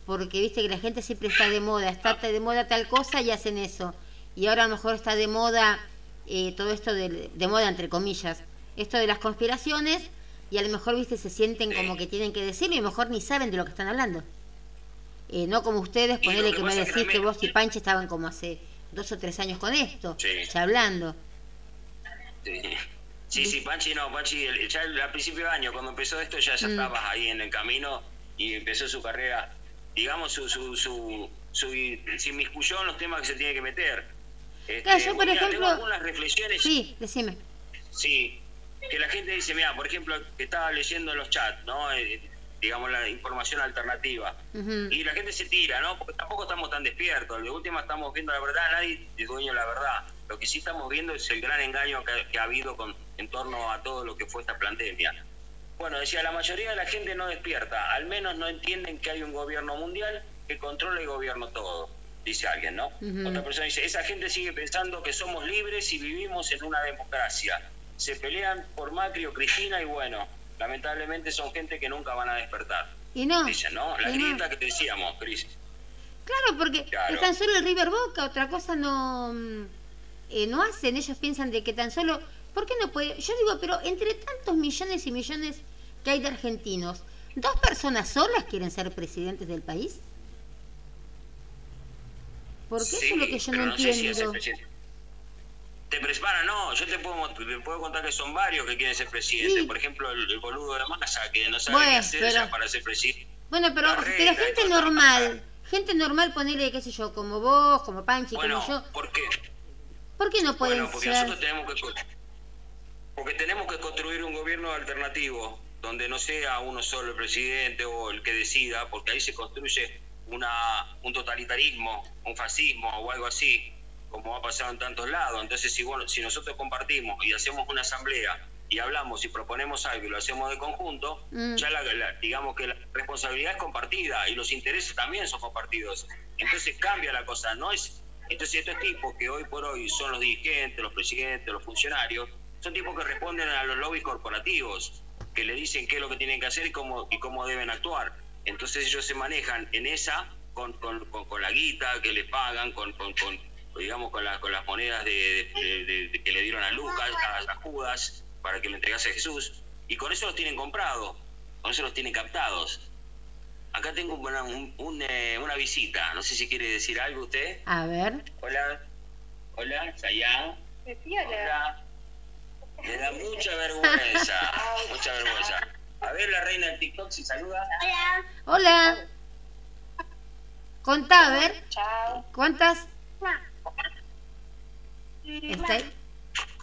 Porque viste que la gente siempre está de moda, está de moda tal cosa y hacen eso. Y ahora a lo mejor está de moda eh, todo esto de, de moda entre comillas, esto de las conspiraciones y a lo mejor, viste, se sienten Sí. como que tienen que decirlo y a lo mejor ni saben de lo que están hablando. Eh, no como ustedes, Y ponele que que me decís que vos y Panche estaban como hace dos o tres años con esto, Sí. ya hablando. sí. Sí, sí, Panchi no, Panchi, ya al principio de año, cuando empezó esto, ya, ya Mm. estabas ahí en el camino y empezó su carrera, digamos, su, su, su, su, se inmiscuyó en los temas que se tiene que meter. Este, yo, por mira, ejemplo- Tengo algunas reflexiones. Sí, decime. Sí. que la gente dice, mira, por ejemplo, que estaba leyendo en los chats, ¿no? Eh, digamos, la información alternativa. Y la gente se tira, ¿no? Porque tampoco estamos tan despiertos. De última estamos viendo la verdad, nadie es dueño de la verdad. Lo que sí estamos viendo es el gran engaño que, que ha habido con, en torno a todo lo que fue esta pandemia. Bueno, decía, la mayoría de la gente no despierta, al menos no entienden que hay un gobierno mundial que controla y gobierna todo, dice alguien, ¿no? Otra persona dice, esa gente sigue pensando que somos libres y vivimos en una democracia. Se pelean por Macri o Cristina y bueno, lamentablemente son gente que nunca van a despertar. Y no. Dicen, ¿no? La y no. grieta que decíamos, Cris. Claro, porque Claro. es tan solo el River Boca, otra cosa no, mm, eh, no hacen. Ellos piensan de que tan solo. ¿Por qué no puede? Yo digo, pero entre tantos millones y millones que hay de argentinos, ¿dos personas solas quieren ser presidentes del país? Porque eso es lo que yo no sé si es el entiendo. presidente. Te prepara, no, yo te puedo, te puedo contar que son varios que quieren ser presidente. Sí. Por ejemplo, el, el boludo de Massa, que no sabe Bueno, qué hacer pero- ya para ser presidente. Bueno, pero, pero gente normal, gente normal, ponerle, qué sé yo, como vos, como Panchi, Bueno, como yo, ¿por qué? ¿por qué no pueden Bueno, porque ser? nosotros tenemos que porque tenemos que construir un gobierno alternativo donde no sea uno solo el presidente o el que decida, porque ahí se construye una un totalitarismo, un fascismo o algo así, como ha pasado en tantos lados. Entonces, si bueno, si nosotros compartimos y hacemos una asamblea y hablamos y proponemos algo y lo hacemos de conjunto, Mm. ya la, la- digamos que la responsabilidad es compartida y los intereses también son compartidos. Entonces cambia la cosa, no es entonces estos tipos que hoy por hoy son los dirigentes, los presidentes, los funcionarios, son tipos que responden a los lobbies corporativos, que le dicen qué es lo que tienen que hacer y cómo y cómo deben actuar. Entonces ellos se manejan en esa con, con, con- con la guita que le pagan, con, con, con, digamos con, la- con las monedas de, de- de- de que le dieron a Lucas, a, a Judas, para que le entregase a Jesús, y con eso los tienen comprados, con eso los tienen captados. Acá tengo una, un- un, eh, una visita, no sé si quiere decir algo usted. A ver, Hola, hola, Sayán. Hola. Me da mucha vergüenza, mucha vergüenza. A ver la reina del TikTok si saluda. hola. Contá, a ver, Chao. ¿cuántas? Está ahí.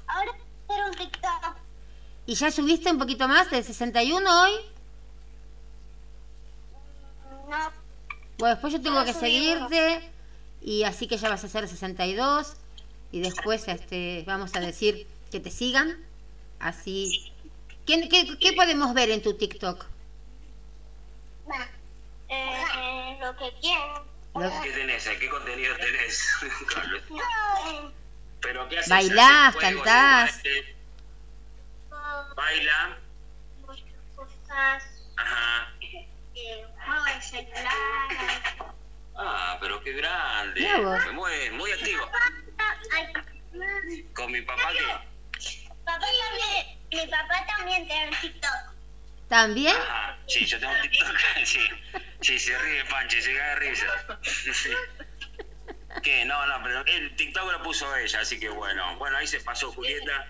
Ahora quiero un TikTok. ¿Y ya subiste un poquito más de 61 hoy? No, Bueno, después yo tengo que seguirte y así que ya vas a hacer 62 y después este vamos a decir que te sigan. Así. ¿Qué, qué, qué podemos ver en tu TikTok? va. Eh, lo que quieran. ¿Qué tenés? ¿Qué contenido tenés? Carlos? No, ¿Pero qué haces? Bailás, ¿Haces juegos, cantás. no, Baila. muchas cosas. Ajá. Eh, juego de celular. Ah, pero qué grande. Muy, muy activo. Con mi papá que... papá también, mi papá también tiene un TikTok. ¿También? Ajá, sí, yo tengo un TikTok. Sí, sí, se ríe Panchi, se cae de risa. Sí. ¿Qué? No, no, pero el TikTok lo puso ella, así que bueno. Bueno, ahí se pasó Julieta.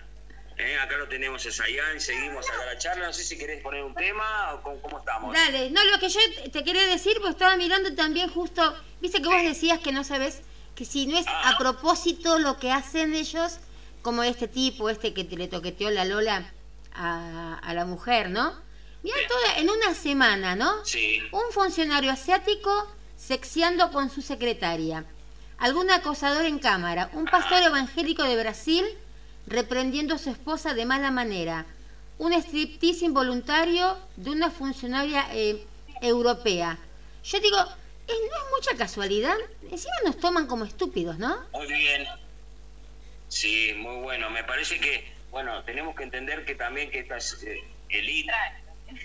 Eh, acá lo tenemos a Sayán, seguimos acá la charla. No sé si querés poner un tema o cómo, cómo estamos. Dale, no, lo que yo te- quería decir, pues estaba mirando también justo, viste que vos decías que no sabes que si no es a propósito lo que hacen ellos, como este tipo, este que te le toqueteó la Lola a, a la mujer, ¿no? Mira toda, en una semana, ¿no? Sí. Un funcionario asiático sexeando con su secretaria. Algún acosador en cámara. Un pastor evangélico de Brasil reprendiendo a su esposa de mala manera. Un striptease involuntario de una funcionaria eh, europea. Yo digo, eh, no es mucha casualidad. Encima nos toman como estúpidos, ¿no? Muy bien. Sí, muy bueno. Me parece que, bueno, tenemos que entender que también que estas eh, elite...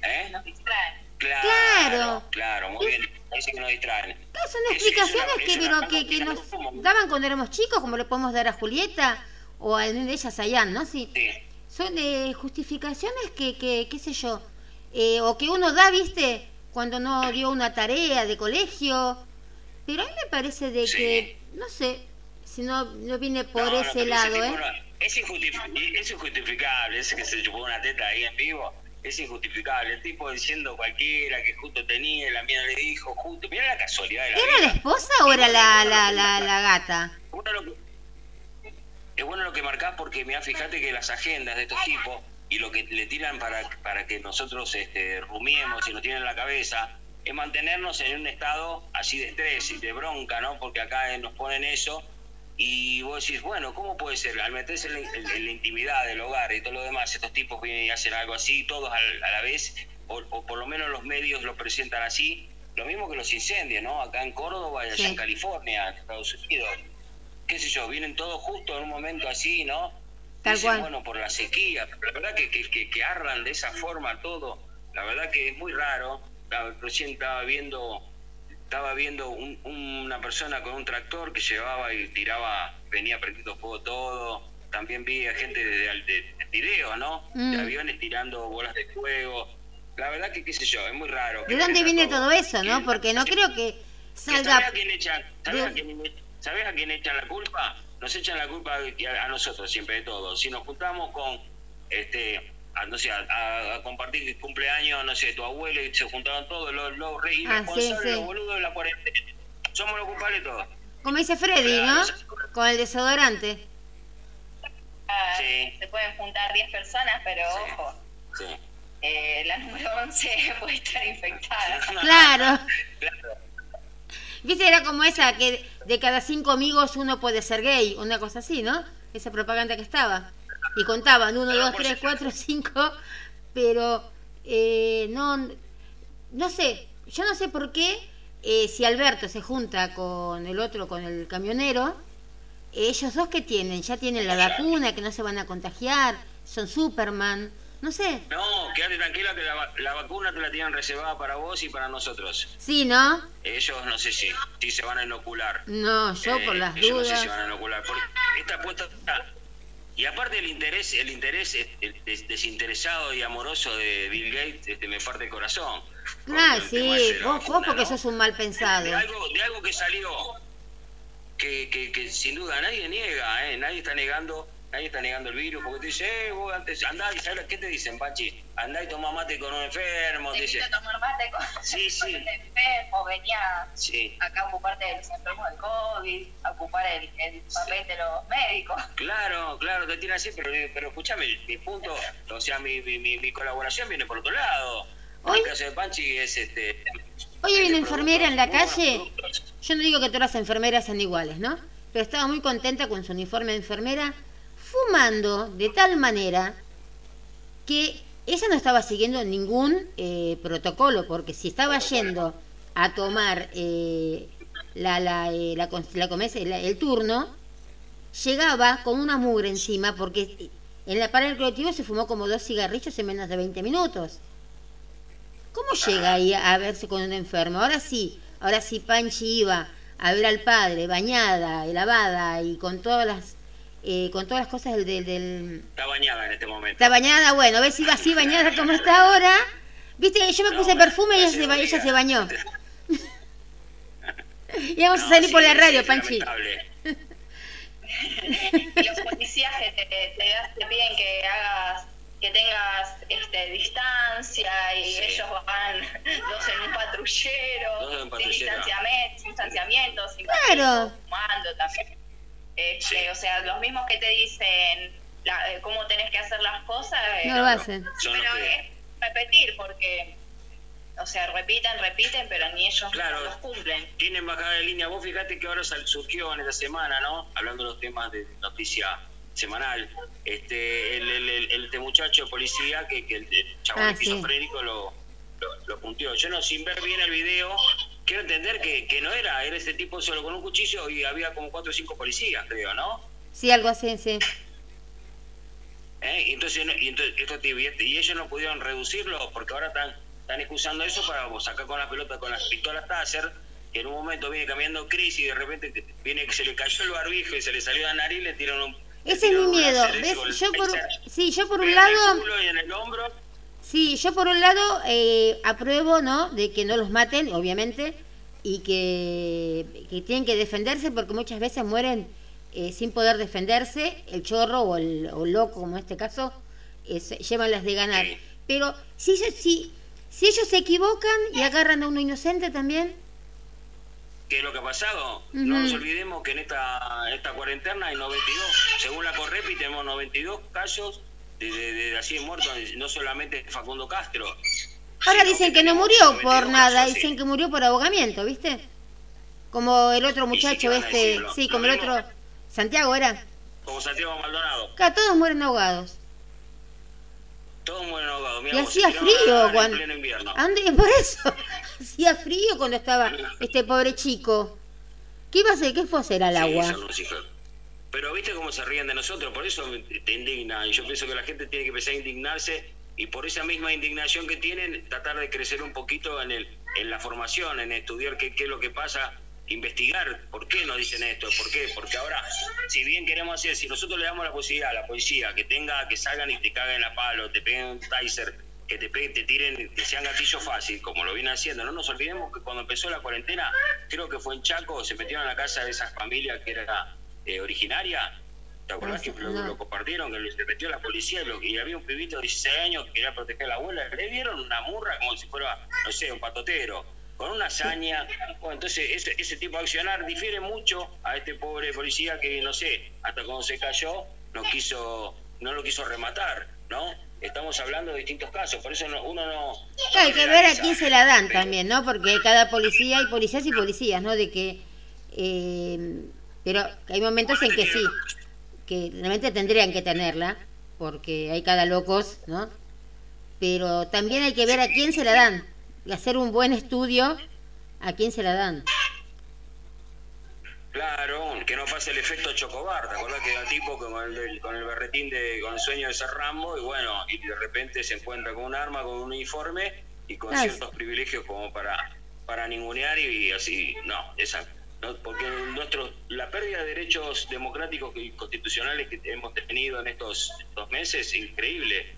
¿Eh? Nos distraen. Claro, Claro. claro, muy bien. Parece que nos distraen. Claro, son Es- es explicaciones una- que, es pero que, que de nos como- daban cuando éramos chicos, como le podemos dar a Julieta o a de ellas a Ian, ¿no? Sí. Sí. son eh, justificaciones que, que, qué sé yo, eh, o que uno da, viste, cuando no dio una tarea de colegio. Pero a mí me parece de Sí. que, no sé, si no, no viene por No, ese lado, tipo ¿eh? no- es, injustificable, es injustificable, ese que se chupó una teta ahí en vivo, es injustificable. El tipo diciendo cualquiera que justo tenía, la mía le dijo, justo, mira la casualidad de la ¿Era la esposa o era la, la, la, la gata? Bueno lo que- es bueno lo que marcás porque mira, fíjate que las agendas de estos tipos y lo que le tiran para, para que nosotros este, rumiemos y nos tienen en la cabeza es mantenernos en un estado así de estrés y de bronca, ¿no? Porque acá nos ponen eso y vos decís, bueno, ¿cómo puede ser? Al meterse en la, intimidad del hogar y todo lo demás, estos tipos vienen y hacen algo así, todos a, la vez, o, por lo menos los medios lo presentan así, lo mismo que los incendios, ¿no? Acá en Córdoba y allá en California, en Estados Unidos, qué sé yo, vienen todos justo en un momento así, ¿no? Tal cual. Bueno, por la sequía, la verdad que, que, que, arran de esa forma todo, la verdad que es muy raro, recién estaba viendo estaba viendo una persona con un tractor que llevaba y tiraba, venía prendiendo fuego todo. También vi a gente de, de, video, ¿no? De mm. aviones tirando bolas de fuego. La verdad que, qué sé yo, es muy raro. ¿De dónde viene todo, eso, no? Porque no creo que salga... ¿Sabes a quién echan, sabes a quién, echan la culpa? Nos echan la culpa a nosotros siempre de todo. Si nos juntamos con este a, no sé, a, compartir el cumpleaños, no sé, tu abuelo y se juntaron todos los, los reyes ah, los boludos de la cuarentena. Somos los culpables todos. Como dice Freddy, ¿no? Con el desodorante. Ah, sí. Se pueden juntar 10 personas, pero ojo. Sí. Eh, la número 11 puede estar infectada. Claro. Viste, era como esa, que de cada cinco amigos uno puede ser gay, una cosa así, ¿no? Esa propaganda que estaba y contaban uno, dos, tres, cuatro, cinco, pero eh, no, no sé, yo no sé por qué eh, si Alberto se junta con el otro, con el camionero, ellos dos que tienen, ya tienen la vacuna, que no se van a contagiar, son Superman, no sé. No, quédate tranquila que la, vacuna te la tienen reservada para vos y para nosotros. Sí, ¿no? Ellos no sé si, si se van a inocular. No, yo por eh, las dudas. No sé si van a inocular. Porque esta puesta y aparte el interés, el interés desinteresado y amoroso de Bill Gates este, me parte el corazón. Ah, sí, vos, vos porque sos un mal pensado. De, algo, de algo que salió, que, que, que sin duda nadie niega, ¿eh? nadie está negando Nadie está negando el virus porque te dice, eh, vos antes andá y sabes qué te dicen, Pachi, andá y toma mate con un enfermo. Te dice, tomar mate con, sí, sí. un enfermo, venía acá a ocuparte de los enfermos del COVID, a ocupar el, el papel de los médicos. Claro, claro, te tiene así, pero, pero escúchame, mi punto, o sea, mi, mi, mi, colaboración viene por otro lado. Hoy, el caso de Panchi es este. Hoy hay una enfermera en la calle. Yo no digo que todas las enfermeras sean iguales, ¿no? Pero estaba muy contenta con su uniforme de enfermera fumando de tal manera que ella no estaba siguiendo ningún eh, protocolo, porque si estaba yendo a tomar eh, la, la, eh, la, el turno, llegaba con una mugre encima, porque en la parada del colectivo se fumó como dos cigarrillos en menos de 20 minutos. ¿Cómo llega ahí a verse con un enfermo? Ahora sí, ahora sí Panchi iba a ver al padre bañada, lavada y con todas las eh, con todas las cosas del, del, Está bañada en este momento. Está bañada, bueno, ves si va así bañada como está ahora. Viste, yo me puse perfume y ella se, ella se bañó. y vamos a salir por la radio, Panchi. los policías te, te, te, piden que hagas que tengas este, distancia y ellos van dos en un patrullero, sin distanciamiento, sin distanciamiento, sin claro. fumando también. Este, o sea, los mismos que te dicen la, eh, cómo tenés que hacer las cosas. Eh, no lo hacen. Pero es repetir, porque, o sea, repiten, repiten, pero ni ellos los cumplen. Tienen bajada de línea. Vos fíjate que ahora surgió en esta semana, ¿no? Hablando de los temas de noticia semanal, este, el, el, el, este muchacho de policía que, que el, chabón ah, esquizofrénico lo, lo, lo punteó. Yo no, sin ver bien el video, quiero entender que, que no era, era ese tipo solo con un cuchillo y había como cuatro o cinco policías, creo, ¿no? Sí, algo así, sí. ¿Eh? Y entonces, y, entonces esto, y ellos no pudieron reducirlo porque ahora están, están excusando eso para sacar con la pelota, con las pistolas Taser, que en un momento viene cambiando crisis y de repente viene que se le cayó el barbijo y se le salió la nariz y le tiran un... Ese es mi miedo, ¿ves? Yo por, sí, yo por un lado... Y en el hombro, Sí, yo por un lado eh, apruebo, ¿no? De que no los maten, obviamente, y que, tienen que defenderse porque muchas veces mueren eh, sin poder defenderse, el chorro o el, loco, como en este caso, eh, llevan las de ganar. Pero si, si, si ellos se equivocan y agarran a uno inocente también... ¿Qué es lo que ha pasado? No nos olvidemos que en esta, esta cuarentena hay 92, según la Correpi tenemos 92 casos de, de, de así muertos, no solamente Facundo Castro. Ahora dicen que no murió por nada, dicen que murió por ahogamiento, ¿viste? Como el otro ¿Y sí, muchacho este, decirlo? sí, como el mismo. otro, Santiago era. Como Santiago Maldonado. Acá todos mueren ahogados. Todos mueren ahogados. Mirá Y hacía frío cuando... En pleno invierno. Ande, por eso, hacía frío cuando estaba este pobre chico. ¿Qué iba a hacer? ¿Qué fue a hacer al Sí, agua? Pero viste cómo se ríen de nosotros, por eso te indigna. Y yo pienso que la gente tiene que empezar a indignarse y por esa misma indignación que tienen, tratar de crecer un poquito en, el, en la formación, en estudiar qué, qué es lo que pasa, investigar por qué nos dicen esto, por qué. Porque ahora, si bien queremos hacer, si nosotros le damos la posibilidad a la policía que tenga, que salgan y te caguen a palo, te peguen un taser, que te, peguen, te tiren, que sean gatillo fácil, como lo vienen haciendo. No nos olvidemos que cuando empezó la cuarentena, creo que fue en Chaco, se metieron a la casa de esas familias que era eh, originaria. ¿Te acordás Ah, que lo, no. lo compartieron? Que se metió la policía y, lo- y había un pibito de 16 años que quería proteger a la abuela. Le dieron una murra como si fuera, no sé, un patotero, con una hazaña. Bueno, entonces ese, ese tipo de accionar difiere mucho a este pobre policía que, no sé, hasta cuando se cayó, no quiso, no lo quiso rematar, ¿no? Estamos hablando de distintos casos, por eso no- uno no... Claro, hay que ver a quién se la dan también, ¿no? Porque cada policía hay policías y policías, ¿no? De que... eh, pero hay momentos en que sí, que realmente tendrían que tenerla, porque hay cada locos, ¿no? Pero también hay que ver a quién se la dan, y hacer un buen estudio a quién se la dan. Claro, que no pase el efecto Chocobar, ¿te acordás que era tipo con el, del- con el berretín de, con el sueño de ser Rambo y bueno, y de repente se encuentra con un arma, con un uniforme y con Ah, ciertos privilegios como para, para ningunear y, así, no, esa, porque nuestro, la pérdida de derechos democráticos y constitucionales que hemos tenido en estos, estos meses es increíble.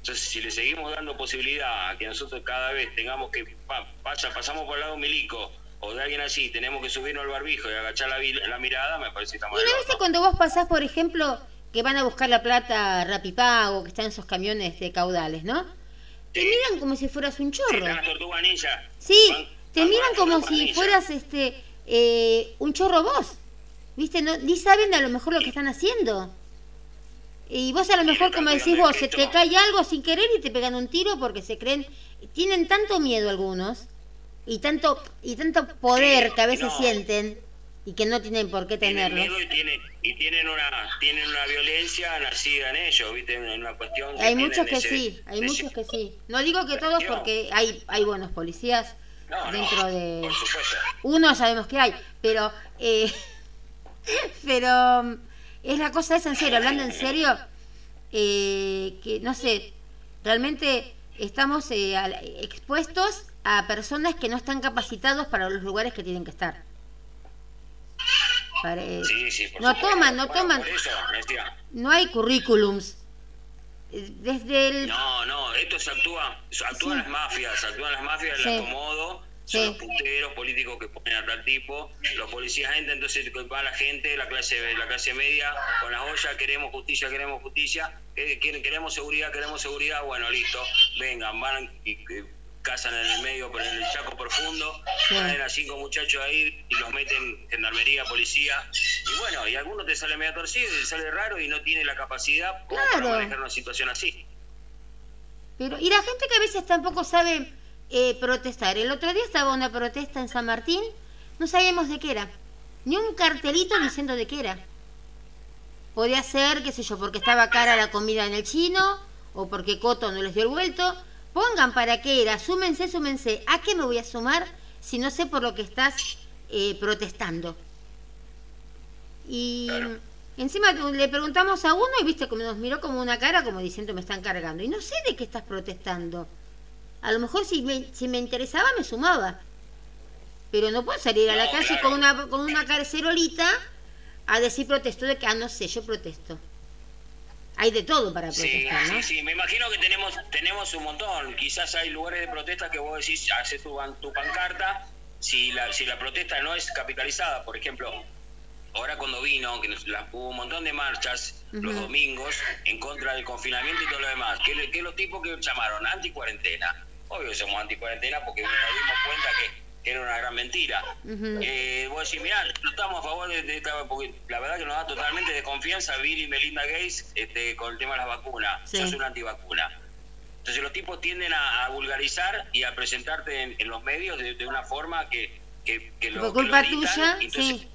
Entonces, si le seguimos dando posibilidad a que nosotros cada vez tengamos que, pa- pasa, pasamos por el lado milico o de alguien así, tenemos que subirnos al barbijo y agachar la, mirada, me parece que estamos ¿Y no viste cuando vos pasás, por ejemplo, que van a buscar la plata Rapipago, que están esos camiones de caudales, ¿no? Te Sí. miran como si fueras un Sí, chorro. las tortugas. Sí, Van- te van miran como si fueras este eh, un chorro vos. ¿Viste? No, ni saben a lo mejor lo que están haciendo. Y vos a lo mejor, como decís vos, se te cae algo sin querer y te pegan un tiro porque se creen... Tienen tanto miedo algunos y tanto y tanto poder Sí, que a veces no. sienten y que no tienen por qué Tienen tenerlo. miedo y tienen, y tienen una tienen una violencia nacida en ellos, ¿viste? En una cuestión que Hay tienen muchos que ese- sí, hay muchos que sí. No digo que todos porque hay, hay buenos policías No, no, dentro de... Por supuesto. Uno sabemos que hay, pero... eh, pero es la cosa esa en serio, hablando en serio, eh, que no sé, realmente estamos eh, expuestos a personas que no están capacitados para los lugares que tienen que estar. Pare- Sí, sí, por no supuesto. toman, no Bueno, toman, eso, no hay currículums. Eh, Desde el... No, no, esto se actúa, actúan Sí. las mafias, actúan las mafias, Sí. el acomodo, Sí. son los punteros políticos que ponen a tal tipo, los policías entran, entonces va la gente, la clase la clase media, con las ollas, queremos justicia, queremos justicia, eh, queremos seguridad, queremos seguridad, bueno, listo, vengan, van y, y cazan en el medio, en el chaco profundo, traen a cinco muchachos ahí y los meten gendarmería, policía, y bueno, y alguno te sale medio torcido, y te sale raro y no tiene la capacidad como Claro. para manejar una situación así. Pero, y la gente que a veces tampoco sabe eh, protestar. El otro día estaba una protesta en San Martín, no sabíamos de qué era. Ni un cartelito diciendo de qué era. Podía ser, qué sé yo, porque estaba cara la comida en el chino, o porque Coto no les dio el vuelto. Pongan para qué era, súmense, súmense. ¿A qué me voy a sumar si no sé por lo que estás eh, protestando? Y Claro. encima le preguntamos a uno y viste como nos miró como una cara como diciendo me están cargando. Y no sé de qué estás protestando. A lo mejor si me, si me interesaba me sumaba. Pero no puedo salir a la No, calle claro. con una con una carcerolita a decir protesto de que, ah, no sé, yo protesto. Hay de todo para Sí, protestar, ¿no? sí, sí, me imagino que tenemos tenemos un montón. Quizás hay lugares de protesta que vos decís, haces tu, tu pancarta, si la, si la protesta no es capitalizada, por ejemplo, ahora cuando vino, que nos- la- hubo un montón de marchas los domingos en contra del confinamiento y todo lo demás, que, que los tipos que llamaron anti-cuarentena, obvio somos anti-cuarentena porque nos dimos cuenta que, era una gran mentira. eh, vos decís, mirá, no estamos a favor de, esta, porque la verdad que nos da totalmente desconfianza Bill y Melinda Gates este, con el tema de las vacunas. Sos una antivacuna. Entonces los tipos tienden a, vulgarizar y a presentarte en, los medios de, una forma que, que, que lo, culpa tuya, sí.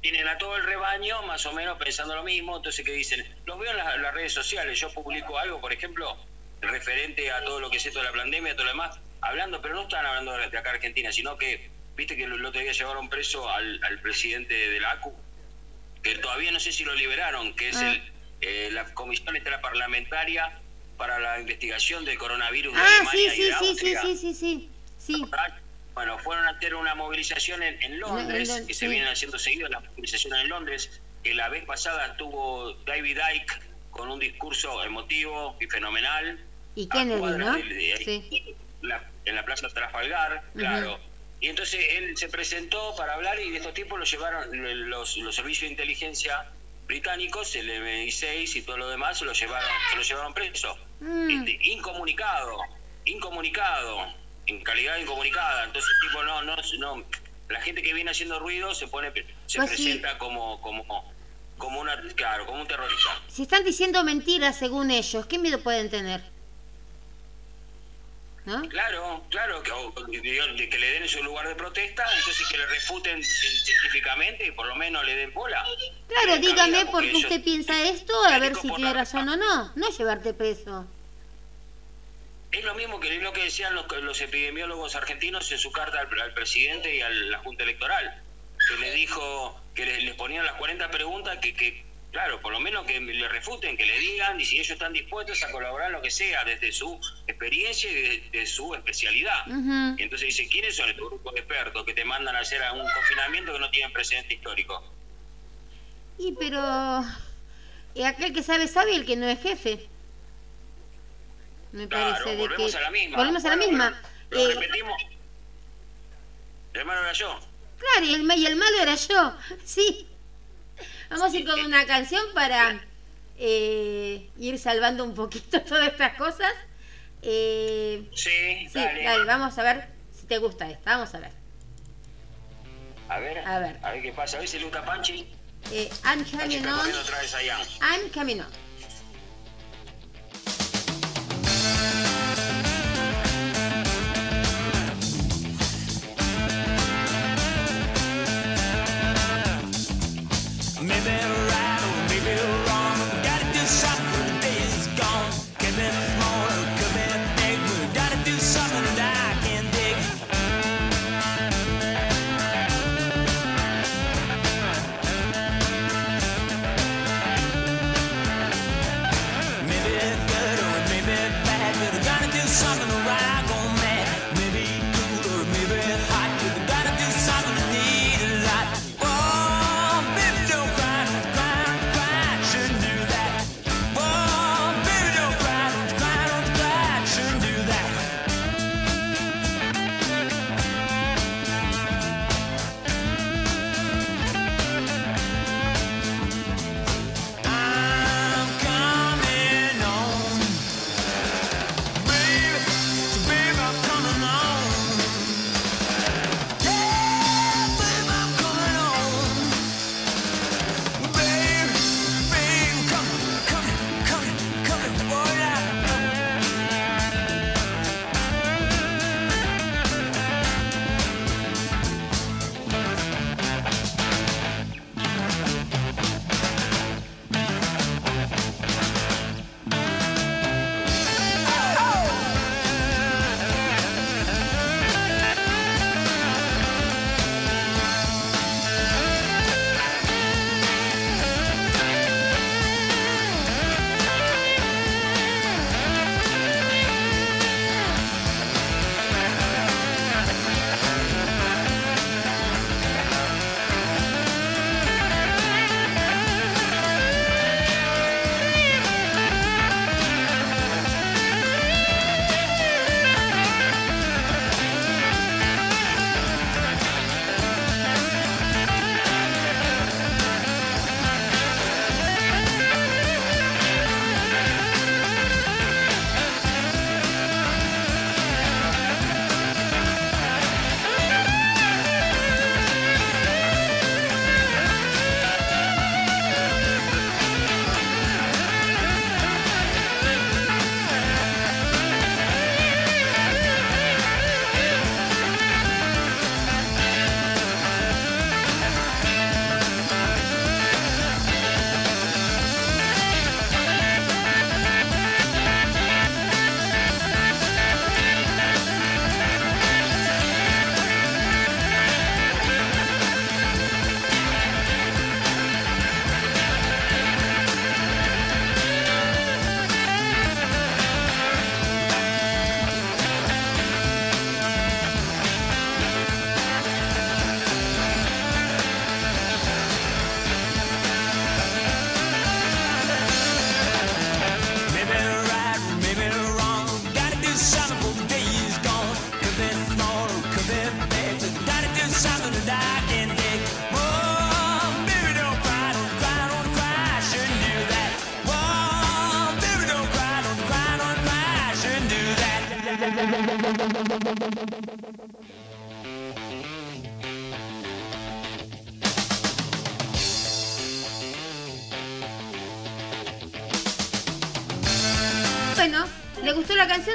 tienen, a todo el rebaño más o menos pensando lo mismo, entonces que dicen, los veo en las, redes sociales, yo publico algo, por ejemplo, referente a todo lo que es esto de la pandemia, todo lo demás, hablando, pero no están hablando de acá Argentina, sino que, viste que el otro día llevaron preso al, presidente de la ACU, que todavía no sé si lo liberaron, que es ah. el, eh, la comisión parlamentaria para la investigación del coronavirus de ah, Alemania sí, sí, sí, sí, sí, sí, sí, sí. Bueno, fueron a hacer una movilización en, Londres, que se vienen haciendo seguido las movilizaciones en Londres, que la vez pasada estuvo David Icke con un discurso emotivo y fenomenal. Y Kennedy, ¿no? sí en la Plaza Trafalgar, claro. Y entonces él se presentó para hablar y de estos tipos lo llevaron los, los servicios de inteligencia británicos, el MI6 y todo lo demás, se lo llevaron, se lo llevaron preso. Mm. Este, incomunicado, incomunicado, en calidad incomunicada. Entonces tipo no, no, no, la gente que viene haciendo ruido se pone, se pues presenta como, como, como una, claro, como un terrorista. Si están diciendo mentiras según ellos, ¿qué miedo pueden tener? Claro, claro, que, que le den su lugar de protesta, entonces que le refuten científicamente y por lo menos le den bola. Claro, dígame por qué usted piensa esto, a ver si tiene razón o no, no llevarte preso. Es lo mismo que lo que decían los, los epidemiólogos argentinos en su carta al, presidente y a la Junta Electoral, que le dijo que les, ponían las 40 preguntas que, que Claro, por lo menos que le refuten, que le digan, y si ellos están dispuestos a colaborar lo que sea, desde su experiencia y desde su especialidad. Y entonces dice, ¿quiénes son estos grupos de expertos que te mandan a hacer un confinamiento que no tienen precedente histórico? Y pero aquel que sabe, sabe, y el que no es jefe. Me parece de volvemos que... a la misma. Volvemos a la misma. Lo, eh, repetimos. El malo era yo. Claro, y el, y el malo era yo, sí. Vamos a ir con una canción para eh, ir salvando un poquito todas estas cosas. Eh, sí, dale. Vamos a ver si te gusta esta. Vamos a ver. A ver, a ver, a ver qué pasa. A ver si Luca Panchi. Eh, I'm coming on. I'm coming on.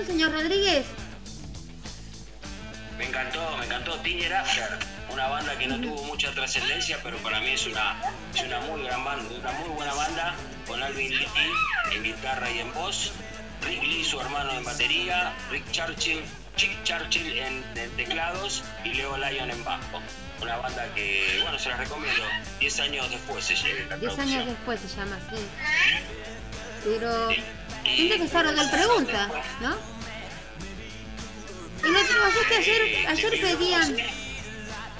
Señor Rodríguez? Me encantó, me encantó Teenage After, una banda que no tuvo mucha trascendencia, pero para mí es una, es una muy gran banda, una muy buena banda, con Alvin Lee en guitarra y en voz, Rick Lee, su hermano en batería, Rick Churchill, Chick Churchill en, en teclados y Leo Lyon en bajo. Una banda que, bueno, se la recomiendo. Diez años después se llega la Diez producción. años después se llama así. Pero Sí. Gente que está dando pregunta, ¿no? Y que ayer, ayer pedían,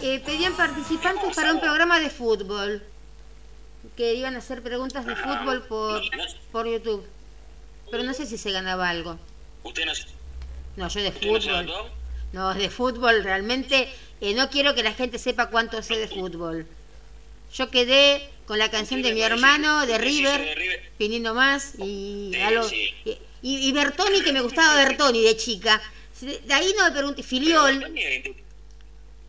eh, pedían participantes para un programa de fútbol. Que iban a hacer preguntas de fútbol por, por YouTube. Pero no sé si se ganaba algo. ¿Usted no, No, yo de fútbol. No, de fútbol realmente eh, no quiero que la gente sepa cuánto sé de fútbol. Yo quedé con la canción de mi hermano, de River, viniendo más, y, algo- y, y Bertoni, que me gustaba Bertoni de chica. De ahí no me pregunté, Filiol,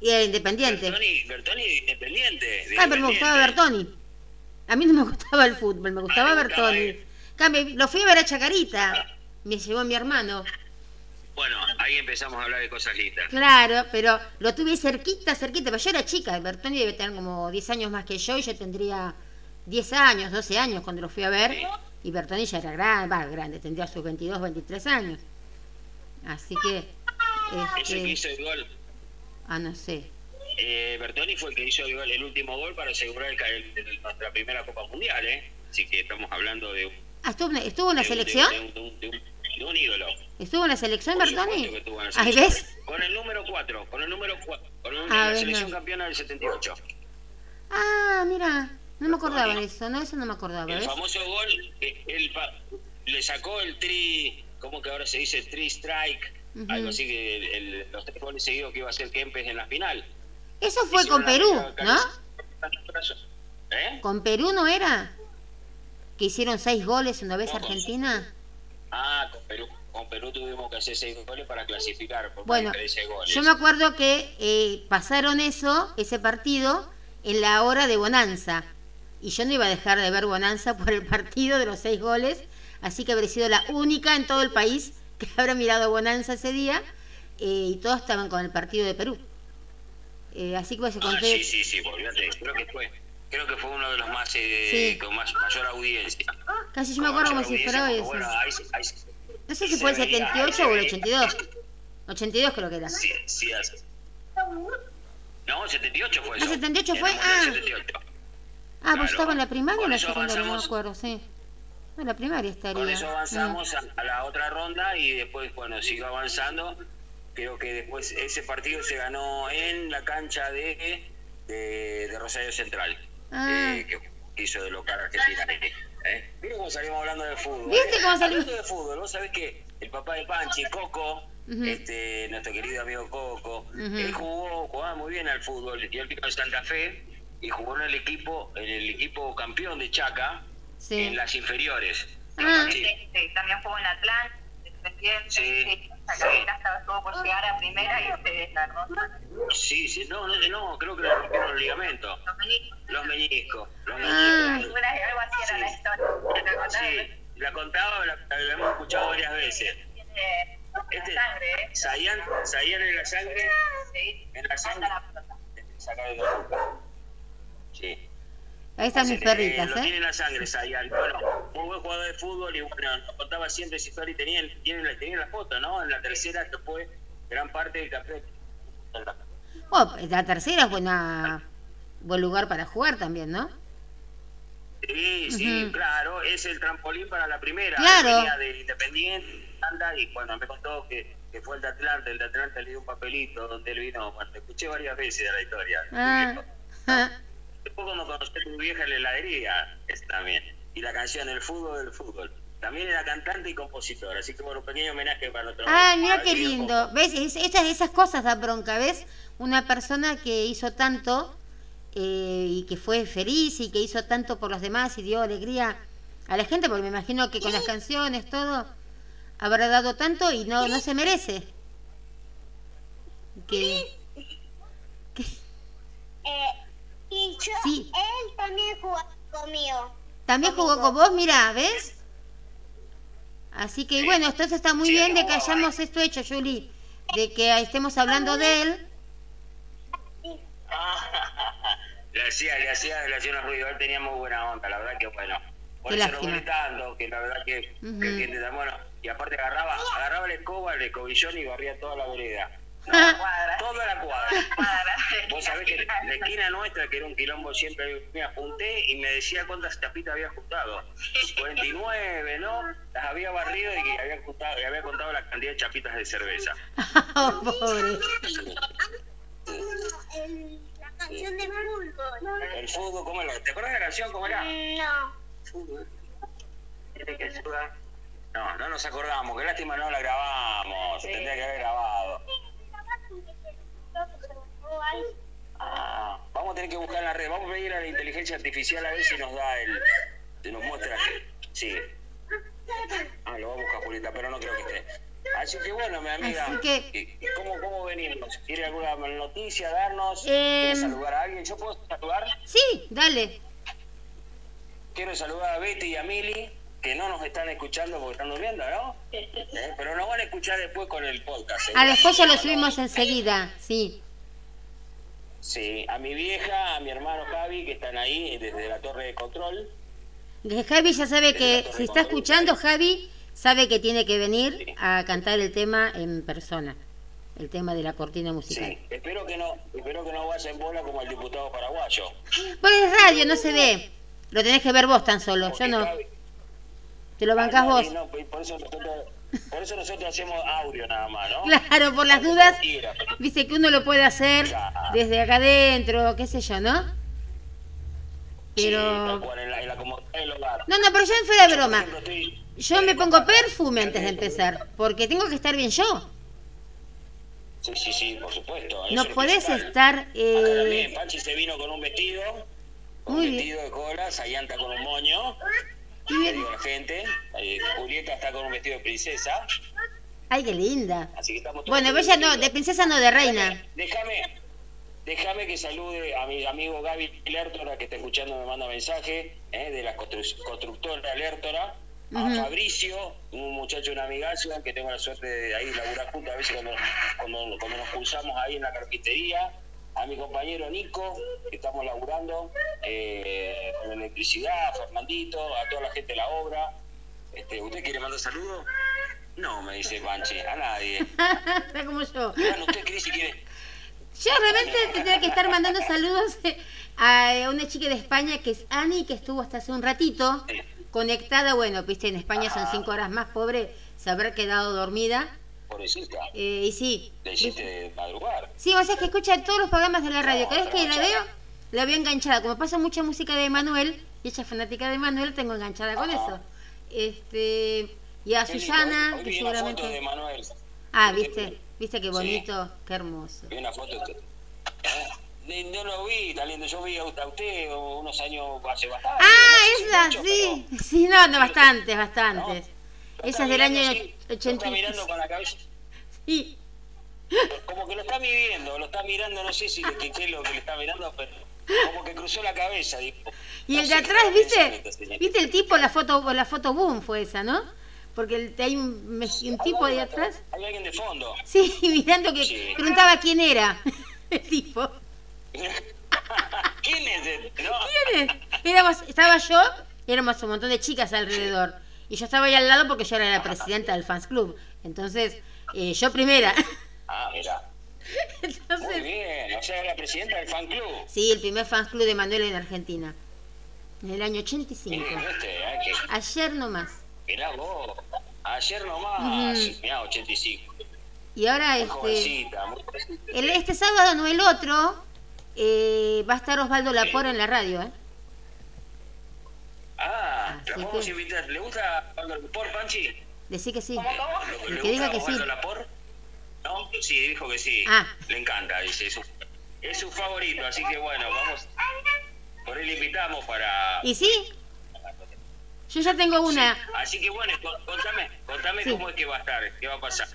y era independiente. Bertoni, Bertoni independiente. de Ah, pero me gustaba. Bertoni. A mí no me gustaba el fútbol, me gustaba Ah, gustaba Bertoni. Cambio, lo fui a ver a Chacarita, me llevó mi hermano. Bueno, ahí empezamos a hablar de cosas lindas. Claro, pero lo tuve cerquita, cerquita, pero yo era chica, Bertoni debe tener como 10 años más que yo y yo tendría 10 años, 12 años cuando lo fui a ver. Sí. Y Bertoni ya era grande, va, grande, tendría sus 22, 23 años. Así que, Ese que hizo este, el gol, ah, no sé. eh, Bertoni fue el que hizo el, gol- el último gol para asegurar el, el- nuestra primera Copa Mundial, ¿eh? Así que estamos hablando de, un- Ah, ¿estuvo, en- estuvo en la de un- de un- selección? de de de un- ídolo. ¿Estuvo en la selección, Bertoni? Ahí ves. Con el número 4, con el número 4, con Ah, la selección no. campeona del 78. Ah, mira, no me acordaba de eso, no, eso no me acordaba, El ¿ves? famoso gol, pa- le sacó el tri, ¿cómo que ahora se dice? Tri strike, Ujú. algo así que el- el- los tres goles seguidos que iba a hacer Kempes en la final. Eso fue Hicieron con Perú, ¿no? ¿Eh? ¿Con Perú no era? ¿Que hicieron seis goles una vez Argentina? Ah, con Perú. Con Perú tuvimos que hacer seis goles para clasificar por Bueno, goles. yo me acuerdo que eh, pasaron eso, ese partido, en la hora de Bonanza. Y yo no iba a dejar de ver Bonanza por el partido de los seis goles, así que habré sido la única en todo el país que habrá mirado Bonanza ese día, eh, y todos estaban con el partido de Perú. Eh, así que pues, Ah, conté, sí, sí, sí, olvídate. Creo que fue. Creo que fue uno de los más eh, Sí. con más mayor audiencia. casi yo me acuerdo como si fuera hoy. Bueno, ahí, se- ahí No sé si fue el veía, ahí 78 se o el veía. 82. 82 creo que era. Sí, sí, hace- No, 78 fue Ah, eso. 78 fue, El número ah. 78. Ah, pues Claro. estaba en la primaria o la secundaria, no me acuerdo, sí. No, en la primaria estaría. Con eso avanzamos a, a la otra ronda y después, bueno, siguió avanzando. Creo que después ese partido se ganó en la cancha de, de, de Rosario Central, Ah. eh, que hizo de local Argentina. ¿eh? Miren cómo salimos hablando de fútbol. ¿Viste ¿eh? cómo salimos? Hablando de fútbol, vos sabés que el papá de Panchi, Coco, este, nuestro querido amigo Coco, él jugó, jugaba muy bien al fútbol y él vino de Santa Fe y jugó en el equipo, en el equipo campeón de Chaca, Sí. en las inferiores. Ah. Sí. Sí, también jugó en Atlanta, Independiente, Sí. Sí. Chacarita estaba estuvo por llegar a primera y ustedes la ronda. Sí, sí, no, no, no, creo que le rompieron los ligamentos, Los meniscos. los meñiscos, los Ah. meñiscos. Alguna- Algo así era la historia. ¿Te acordás? Sí, la contaba, la, la hemos escuchado varias veces. Tiene Este, sangre, ¿eh? Sayan, Sayan en la sangre, Sí. en la sangre, Hasta la pelota. la boca. Sí. Ahí están mis Sí, perritas, Lo ¿eh? tiene en la sangre, Sayan. Bueno, muy buen jugador de fútbol y bueno, nos contaba siempre esa historia y tenían, tienen, la- tenían la foto, ¿no? En la tercera que fue gran parte del campeón. Oh, la tercera es buena, buen lugar para jugar también, ¿no? Sí, sí, claro, es el trampolín para la primera. Claro. Venía de Independiente, Atlanta, y cuando me contó que, que fue el de Atlanta, el de Atlanta le dio un papelito donde él vino, bueno, te escuché varias veces de la historia. Ah, ah. Después cuando conocí a tu vieja en la heladería, es también. Y la canción El fútbol del fútbol. También era cantante y compositor, así que bueno, un pequeño homenaje para nuestro... Ay, mira qué lindo. ¿Ves? Es- esas, esas cosas da bronca, ¿ves? Una persona que hizo tanto eh, y que fue feliz y que hizo tanto por los demás y dio alegría a la gente, porque me imagino que con las canciones, todo, habrá dado tanto y no, no se merece. Que, Eh, y yo, Sí. él también jugó conmigo. también jugó con vos, mira, ¿ves? Así que bueno, entonces está muy Sí, bien de que hayamos esto hecho, Julie, de que estemos hablando de él. le hacía, le hacía, le hacía unos ruidos, él tenía muy buena onda, la verdad que bueno. Por Qué eso lo tanto, que la verdad que, que Ujú. entiende tan bueno. Y aparte agarraba, agarraba la escoba, el escobillón y barría toda la vereda. Cuadra. Toda la cuadra. Cuadra. Vos sabés que la esquina nuestra, que era un quilombo siempre, me apunté y me decía cuántas tapitas había ajustado. 49, ¿no? Las había barrido y había, y había contado la cantidad de chapitas de cerveza. Oh, pobre. El- la canción de fútbol. El fútbol, ¿cómo era? ¿Te acuerdas de la canción? ¿Cómo era? No. Fútbol. Tiene que ayudar. No, no nos acordamos. Qué lástima no la grabamos. Tendría que haber grabado. Ah, vamos a tener que buscar en la red. Vamos a pedir a la inteligencia artificial a ver si nos da el. Si nos muestra. Sí. Ah, lo va a buscar Julieta, pero no creo que esté. Así que bueno, mi amiga. Así que- ¿y- y ¿Cómo, cómo venimos? ¿Quiere alguna noticia darnos? ¿Quiere saludar a alguien? ¿Yo puedo saludar? Sí, dale. Quiero saludar a Betty y a Mili, que no nos están escuchando porque están durmiendo, ¿no? Eh, Pero nos van a escuchar después con el podcast. ¿eh? A después ya lo subimos enseguida, sí. Sí, a mi vieja, a mi hermano Javi, que están ahí desde la torre de control. Javi ya sabe que si está escuchando, Javi sabe que tiene que venir a cantar el tema en persona, el tema de la cortina musical. Sí, espero que no, espero que no vaya en bola como el diputado paraguayo. Pues es radio, no se ve. Lo tenés que ver vos tan solo, yo no. Javi- Te lo bancás vos. no, por por eso nosotros, por eso nosotros hacemos audio nada más, ¿no? Claro, por las dudas, dice que uno lo puede hacer desde acá adentro, qué sé yo, ¿no? Pero... No, no, pero yo en fuera de broma. Yo me pongo perfume antes de empezar, porque tengo que estar bien yo. Sí, sí, sí, por supuesto. No podés estar... Eh, Panchi se vino con un vestido, un vestido de cola, Sayanta con un moño, a la gente, eh, Julieta está con un vestido de princesa, Ay, qué linda. así que estamos todos Bueno, muy ella no, de princesa no, de reina. Déjame, déjame que salude a mi amigo Gaby Lertora, que está escuchando, me manda mensaje, eh, de la constru- constructora Lertora, a Ujú. Fabricio, un muchacho, un amigazo, que tengo la suerte de ahí laburar juntos, a veces cuando, cuando, cuando nos pulsamos ahí en la carpintería, a mi compañero Nico, que estamos laburando eh, con electricidad, a Fernandito, a toda la gente de la obra. Este, ¿Usted quiere mandar saludos? No, me dice Panchi, a nadie. Está como yo. Bueno, usted quiere si quiere. Yo realmente tendría que estar mandando saludos a una chica de España que es Ani, que estuvo hasta hace un ratito conectada. Bueno, viste, en España son cinco horas más, pobre, se habrá quedado dormida. Pobrecita, Eh, y sí, le hiciste madrugar. sí, o sea, es que escucha todos los programas de la radio. Cada vez que la veo, la veo enganchada. Como pasa mucha música de Manuel, y ella es fanática de Manuel, tengo enganchada con eso. Este, y a Qué Susana, hoy que foto de seguramente... Manuel. Ah, viste, viste qué Sí. bonito, qué hermoso. Vi una foto de. Eh, No lo vi, lindo. Yo vi a usted unos años hace bastante. Ah, no esa, mucho, sí. pero- Sí, no, no, bastantes, bastantes. Esa es del año Lo 80. está mirando con la cabeza. Sí. Como que lo está midiendo, lo está mirando, no sé si qué es lo que le está mirando, pero como que cruzó la cabeza. Y no el de atrás, ¿viste? ¿Viste el tipo, la foto, la foto boom fue esa, ¿no? Porque el- hay un, un tipo ahí atrás. Hay alguien de fondo. Sí, mirando que Sí. preguntaba quién era el tipo. ¿Quién es? este? No. ¿Quién es? Éramos, estaba yo y éramos un montón de chicas alrededor. Y yo estaba ahí al lado porque yo era la presidenta del fans club. Entonces, eh, yo primera. Ah, mira. Muy bien. O sea, era presidenta del fan club. sí, el primer fans club de Manuel en Argentina. En el año 85. Miren este, eh, que Ayer nomás. Mirá vos, ayer nomás, Ujú. mirá, 85. Y ahora Muy este, jovencita, muy jovencita. el, este sábado, no el otro, eh, va a estar Osvaldo Lapor en la radio. ¿eh? Ah, la Así podemos que- invitar. ¿Le gusta Osvaldo Lapor, Panchi? Decí que sí. ¿Le, El le que diga gusta que sí. Lapor? ¿No? Sí, dijo que sí. Ah. Le encanta, dice. Es su, es su favorito, así que bueno, vamos. Por él le invitamos para. ¿Y sí? Yo ya tengo una. Así que bueno, co- contame, contame Sí. cómo es que va a estar, qué va a pasar.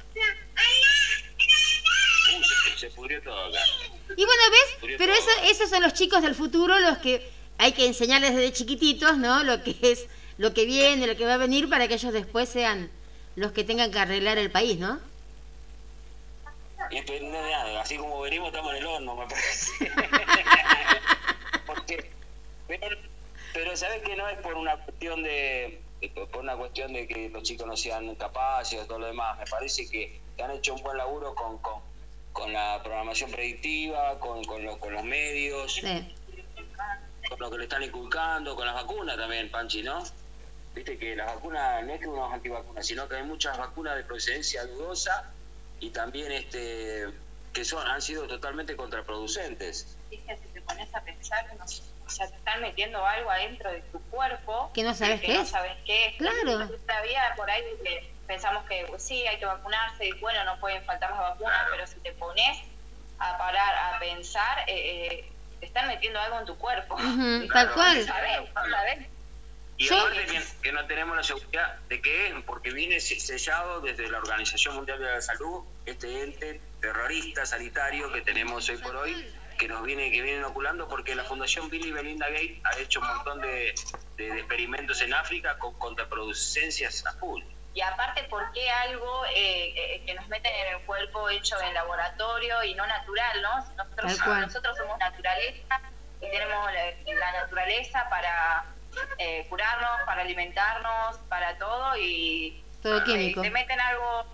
Uy, se, se pudrió todo acá. Y bueno, ¿ves? Pero eso, esos son los chicos del futuro, los que hay que enseñarles desde chiquititos, ¿no? Lo que es, lo que viene, lo que va a venir, para que ellos después sean los que tengan que arreglar el país, ¿no? Y no es nada, así como venimos estamos en el horno, me parece. Porque, pero, pero sabes que no es por una cuestión de, de- por una cuestión de que los chicos no sean capaces o todo lo demás. Me parece que, que han hecho un buen laburo con, con, con la programación predictiva, con, con, lo- con los medios, Sí. Con lo que le están inculcando, con las vacunas también, Panchi, ¿no? Viste que las vacunas no es que uno es antivacunas, sino que hay muchas vacunas de procedencia dudosa y también este que son han sido totalmente contraproducentes. Dije, si te pones a pensar nos, o sea, te están metiendo algo adentro de tu cuerpo Que no sabes que qué no es. sabes qué es. Claro. Todavía por ahí que pensamos que pues, sí, hay que vacunarse y bueno, no pueden faltar las vacunas, pero si te pones a parar a pensar, eh, eh, te están metiendo algo en tu cuerpo. Ujú, tal cual. No sabes, no sabes. Y aparte que, que no tenemos la seguridad de que es, porque viene se- sellado desde la Organización Mundial de la Salud, este ente terrorista sanitario que tenemos hoy por hoy, que nos viene, que viene inoculando, porque la Fundación Bill y Belinda Gates ha hecho un montón de, de- de experimentos en África con contraproducencias a full. Y aparte, ¿por qué algo eh, eh, que nos meten en el cuerpo hecho en laboratorio y no natural, no? Nosotros, nosotros somos naturaleza y tenemos la, la naturaleza para eh, curarnos, para alimentarnos, para todo y Todo eh, químico. te meten algo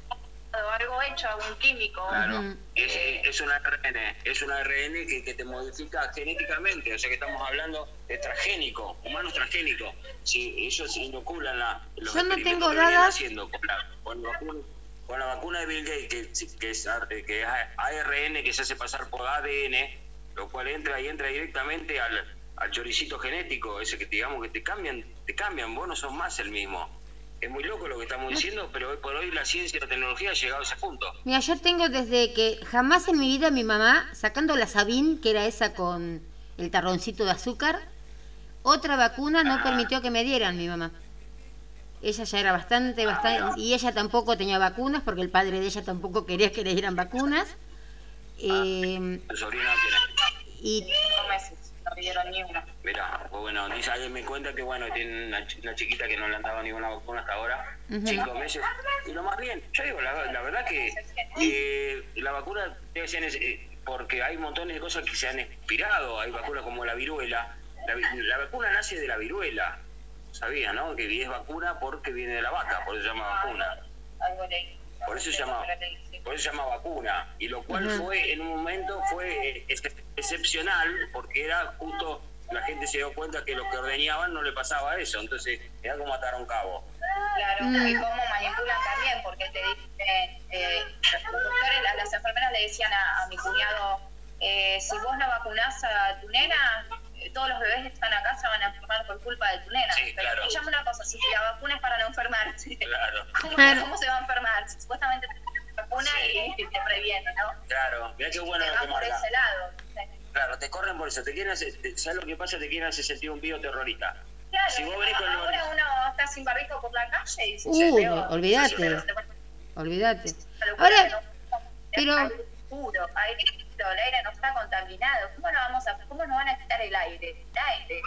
algo hecho, algún químico. Claro, es, es un ARN, es un ARN que, que te modifica genéticamente, o sea que estamos hablando de transgénico, humanos transgénicos. Si ellos inoculan la, los Yo no tengo dadas. haciendo con la, con la vacuna, con la vacuna de Bill Gates, que, que es, ar- que es ARN que se hace pasar por ADN, lo cual entra y entra directamente al, al choricito genético, ese que digamos que te cambian, te cambian, vos no sos más el mismo. Es muy loco lo que estamos diciendo, pero hoy por hoy la ciencia y la tecnología ha llegado a ese punto. Mira, yo tengo desde que jamás en mi vida mi mamá, sacando la Sabin, que era esa con el tarroncito de azúcar, otra vacuna no permitió que me dieran mi mamá. Ella ya era bastante, bastante, y ella tampoco tenía vacunas porque el padre de ella tampoco quería que le dieran vacunas. Eh, Tu sobrina tiene. y no dieron ni una. Mira, pues bueno, dice alguien me cuenta que bueno, tiene una, ch- una chiquita que no le han dado ninguna vacuna hasta ahora, cinco meses, y lo más bien, yo digo, la, la verdad que eh, la vacuna debe ser eh, porque hay montones de cosas que se han expirado, hay vacunas como la viruela, la, vi- la vacuna nace de la viruela, sabía, ¿no? Que es vacuna porque viene de la vaca, por eso se llama vacuna. Algo. Por eso se llama, por eso se llama vacuna. Y lo cual fue, en un momento, fue eh, ex- excepcional, porque era justo, la gente se dio cuenta que lo que ordeñaban no le pasaba eso. Entonces, era como matar a un cabo. Claro, Mm. y cómo manipulan también, porque te dicen, eh, los doctores, las, las enfermeras le decían a, a mi cuñado, eh, si vos no vacunás a tu nena, todos los bebés que están acá se van a enfermar por culpa de tu nena. Sí, Pero claro. escuchame una cosa, si la vacuna es para no enfermarse, Claro, ¿cómo, Claro. cómo se va a enfermar? Si supuestamente te vacuna y, y te previene, ¿no? claro. Mirá qué bueno Te lo que por marca. ese lado. Claro, te corren por eso. Te quieren hacer, ¿Sabes lo que pasa? Te quieren hacer sentir un bioterrorista. Claro, Si vos venís con ahora uno está sin barbijo por la calle y se Uh, peor. olvídate. Te- olvídate. Ahora, pero- el aire no está contaminado. ¿Cómo no vamos a, cómo nos van a quitar el aire? El aire.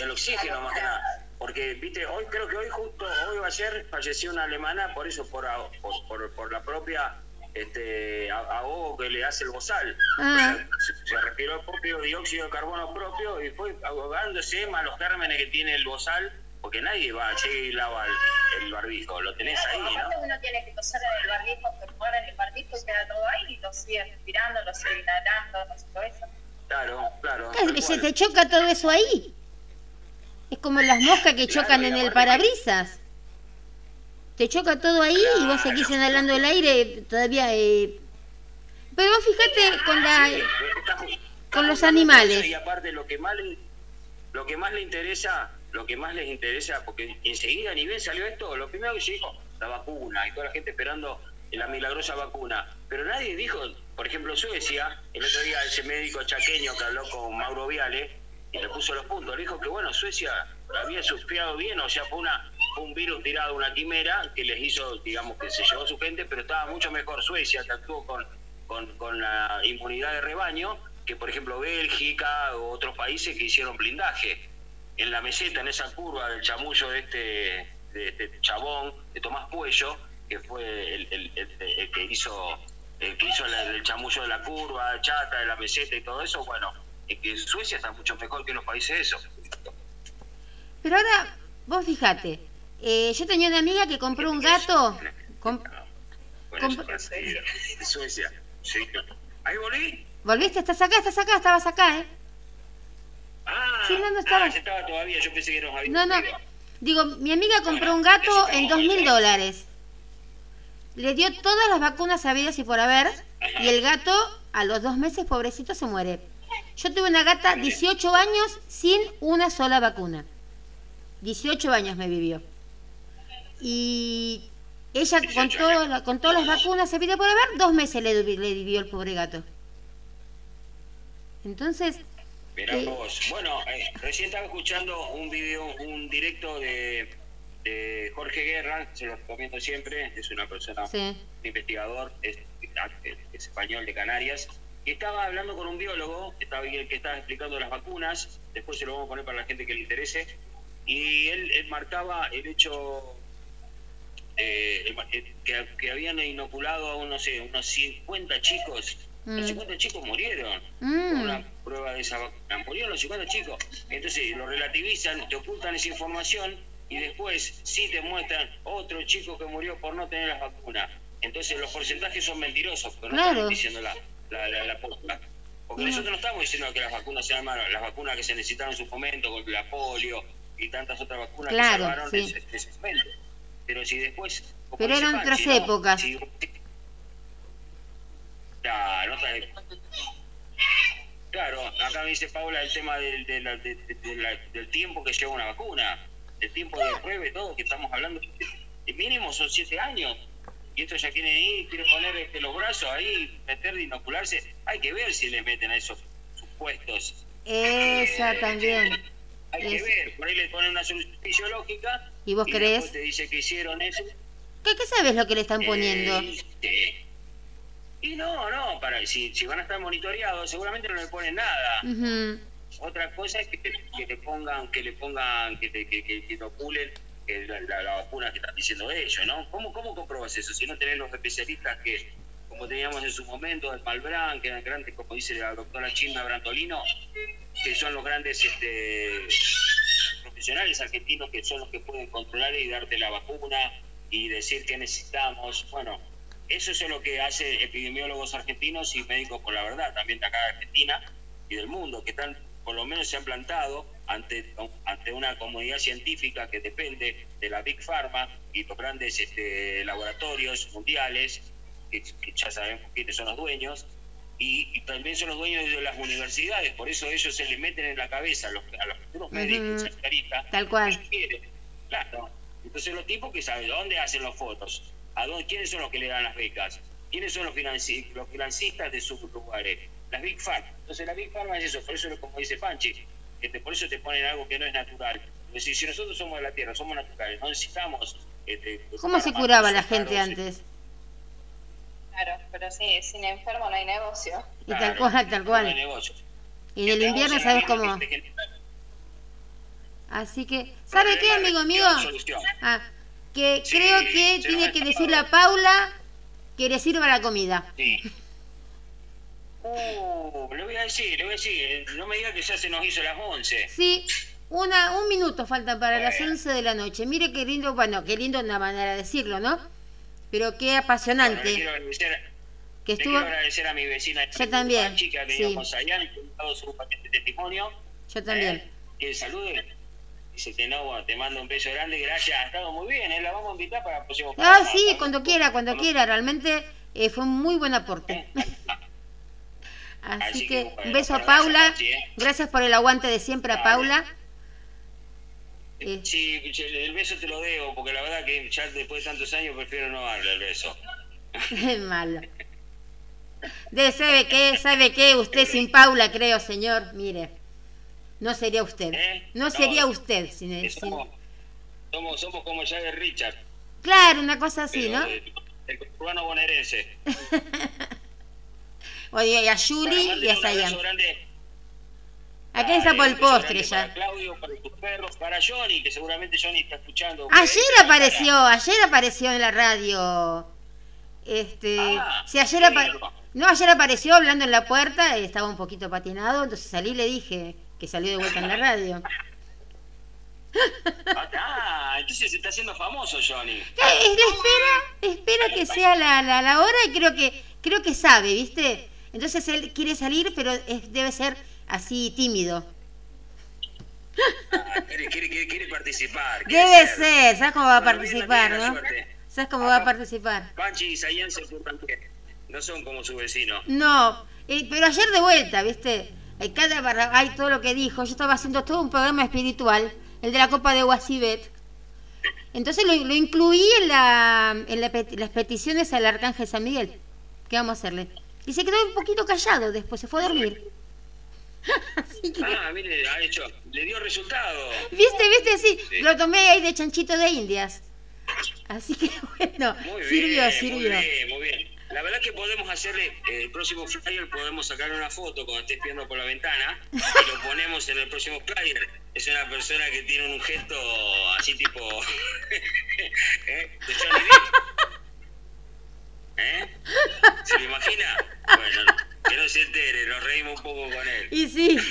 El oxígeno más que nada. Porque, viste, hoy creo que hoy justo, hoy va a ser, falleció una alemana por eso, por, por, por, por la propia este, ahogo que le hace el bozal. Ah. O sea, se, se respiró el propio dióxido de carbono propio y fue ahogándose más los gérmenes que tiene el bozal, porque nadie va, llega y lava el, el barbijo, lo tenés ahí, Aparte ¿no? uno tiene que toser en el barbijo, en el barbijo y queda todo ahí y lo sigue respirando, lo sigue inhalando, no sé todo eso. Claro, claro. se cual. te choca todo eso ahí. Es como las moscas que Claro, chocan en el parabrisas. Te choca todo ahí y vos seguís inhalando el aire todavía. eh. Pero vos fíjate con la... Sí, está- con está los animales. Y aparte lo que más le, lo que más le interesa, lo que más les interesa, porque enseguida ni bien salió esto, lo primero que se dijo, la vacuna, y toda la gente esperando la milagrosa vacuna. Pero nadie dijo, por ejemplo, Suecia, el otro día ese médico chaqueño que habló con Mauro Viale y le puso los puntos, le dijo que bueno, Suecia había surfeado bien, o sea, fue, una, un virus tirado, una quimera, que les hizo, digamos, que se llevó su gente, pero estaba mucho mejor Suecia, que actuó con, con, con la inmunidad de rebaño, que por ejemplo Bélgica o otros países que hicieron blindaje. En la meseta, en esa curva del chamullo de este, de este chabón, de Tomás Puello, que fue el, el- el- el que hizo el que hizo el chamullo de la curva, chata, de la meseta y todo eso, bueno, es que Suecia está mucho mejor que los países esos. Pero ahora, vos fíjate, eh, yo tenía una amiga que compró un gato. com- Bueno, Com- eso es Suecia, sí. ¿Ahí volví? ¿Volviste? ¿Estás acá? ¿Estás acá? Estabas acá, ¿eh? Ah, Sí, no, no estaba. ah, ya estaba todavía, yo pensé que nos había No, no. Digo, mi amiga compró un gato en dos mil dólares. Le dio todas las vacunas habidas y por haber. Y el gato, a los dos meses, pobrecito, se muere. Yo tuve una gata 18 años sin una sola vacuna. 18 años me vivió. Y ella con, 18 todo la- con todas las vacunas habidas y por haber, dos meses le, le vivió el pobre gato. Entonces, Mirá Eh. vos. Bueno, eh, recién estaba escuchando un video, un directo de, de Jorge Guerra, se lo recomiendo siempre, es una persona, sí. un investigador, es, es español de Canarias, que estaba hablando con un biólogo, estaba, que estaba explicando las vacunas, después se lo vamos a poner para la gente que le interese, y él, él marcaba el hecho eh, eh, que, que habían inoculado a unos, no sé, unos 50 chicos, los Mm. 50 chicos murieron Mm. con una prueba de esa vacuna. Murieron los 50 chicos. Entonces lo relativizan, te ocultan esa información y después sí te muestran otro chico que murió por no tener las vacunas. Entonces los porcentajes son mentirosos, no Claro. están diciendo la, la, la, la posta. Porque No. nosotros no estamos diciendo que las vacunas sean malas, las vacunas que se necesitaron en su momento, con la polio y tantas otras vacunas Claro, que salvaron sí. ese, ese momento. Pero si después... Pero eran otras ¿no? épocas. Si- Claro, Claro, acá me dice Paula el tema del, de la- de- de- de la- del tiempo que lleva una vacuna, el tiempo de prueba y todo, que estamos hablando, el mínimo son siete años. Y estos ya quieren ir, quieren poner este, los brazos ahí, meter de inocularse. Hay que ver si le meten a esos supuestos. Esa también. Hay que ver, por ahí le ponen una solución fisiológica. ¿Y vos después crees? te dice que hicieron eso. ¿Qué, qué sabes lo que le están poniendo? Eh. Y no, no, para si, si van a estar monitoreados, seguramente no le ponen nada. Ujú. Otra cosa es que, te- que le pongan, que le pongan, que te, que, que, que la, la- la vacuna que están diciendo ellos, ¿no? ¿Cómo, ¿Cómo comprobas eso? Si no tenés los especialistas que, como teníamos en su momento, el Malbrán, que eran grandes, como dice la doctora Chilma Brantolino, que son los grandes este, profesionales argentinos que son los que pueden controlar y darte la vacuna y decir qué necesitamos. Bueno, eso es lo que hace epidemiólogos argentinos y médicos por la verdad, también de acá de Argentina y del mundo, que están, por lo menos se han plantado ante, ante una comunidad científica que depende de la Big Pharma y los grandes este, laboratorios mundiales, que, que ya sabemos quiénes son los dueños, y, y también son los dueños de las universidades, por eso ellos se le meten en la cabeza a los, a los futuros médicos, Ujú. sanitaristas, Tal cual. Claro. Entonces los tipos que saben dónde hacen los fotos, a dónde, quiénes son los que le dan las becas, quiénes son los, financi- los financistas de sus lugares, las Big Pharma. Entonces la Big Pharma es eso, por eso es como dice Panchi, que te- por eso te ponen algo que no es natural. Es decir, si nosotros somos de la Tierra, somos naturales, no necesitamos... Este, ¿Cómo se curaba la gente antes? Claro, pero sí, sin enfermo no hay negocio. Y tal claro, cual, tal no cual. hay negocio. Y en el invierno sabes cómo. Así que, ¿sabe qué, amigo? Solución. Ah, que Sí, creo que tiene que decirle a. Paula que le sirva la comida. Sí. Uh, le voy a decir, le voy a decir, no me diga que ya se nos hizo las 11. Sí, una, un minuto falta para las Bueno. 11 de la noche. Mire qué lindo, bueno, qué lindo una manera de decirlo, ¿no? Pero qué Bueno, le apasionante quiero agradecer, que le estuvo. quiero agradecer a mi vecina Yo también, Panchi, que sí. que su testimonio. Yo también. ¿eh? El salude. Dice que no, bueno, te mando un beso grande, gracias, ha estado muy bien, ¿eh? la vamos a invitar para próximo Ah, sí, cuando quiera, cuando quiera. Realmente eh, fue un muy buen aporte. Así Así que bueno, un beso a gracias, Paula. Pachi, ¿eh? Gracias por el aguante de siempre a. Paula. Eh, Sí, el beso te lo debo, porque la verdad que ya después de tantos años prefiero no darle el beso. Es malo. De, ¿Sabe qué? ¿Sabe qué? Usted sin Paula, creo, señor. Mire. No sería usted. ¿Eh? No, No, sería usted. sin- Eh, sin- Somos, somos, somos como Jagger Richard. Claro, una cosa así, pero ¿no? de- El urbano bonaerense. O y a Yuli y a Sayan. grande. Aquí está por el postre ya. Para Claudio, para tus perros, para Johnny, que seguramente Johnny está escuchando. Ayer apareció, ayer apareció en la radio. Este, Ah, sí, ayer no, ayer apareció hablando en la puerta, estaba un poquito patinado, entonces salí y le dije que salió de vuelta en la radio. Ah, entonces se está haciendo famoso Johnny. Eh, él espera, espera que sea la, la, la hora y creo que creo que sabe, ¿viste? Entonces él quiere salir, pero es- debe ser así tímido. Ah, quiere, quiere, quiere, participar. quiere Debe ser, ¿sabes cómo va a participar, no? ¿Sabes cómo va a Acá- participar? Panchi y Sayan se. No son como su vecino. No, eh, pero ayer de vuelta, ¿viste? Eh, Cada barra, hay todo lo que dijo. Yo estaba haciendo todo un programa espiritual, el de la Copa de Guasibet. Entonces lo, lo incluí en, la, en la las peticiones al Arcángel San Miguel. ¿Qué vamos a hacerle? Y se quedó un poquito callado, después se fue a dormir. Que, Ah, mire, ha hecho, le dio resultado. ¿viste, viste? Sí, Sí. lo tomé ahí de chanchito de indias. Así que, bueno, Muy sirvió, bien, sirvió. muy bien, muy bien. La verdad que podemos hacerle, eh, el próximo flyer podemos sacar una foto cuando esté espiando por la ventana y lo ponemos en el próximo flyer. Es una persona que tiene un gesto así tipo... ¿Eh? De Johnny. ¿Eh? ¿Se lo imagina? Bueno, que no se entere, nos reímos un poco con él. Y sí.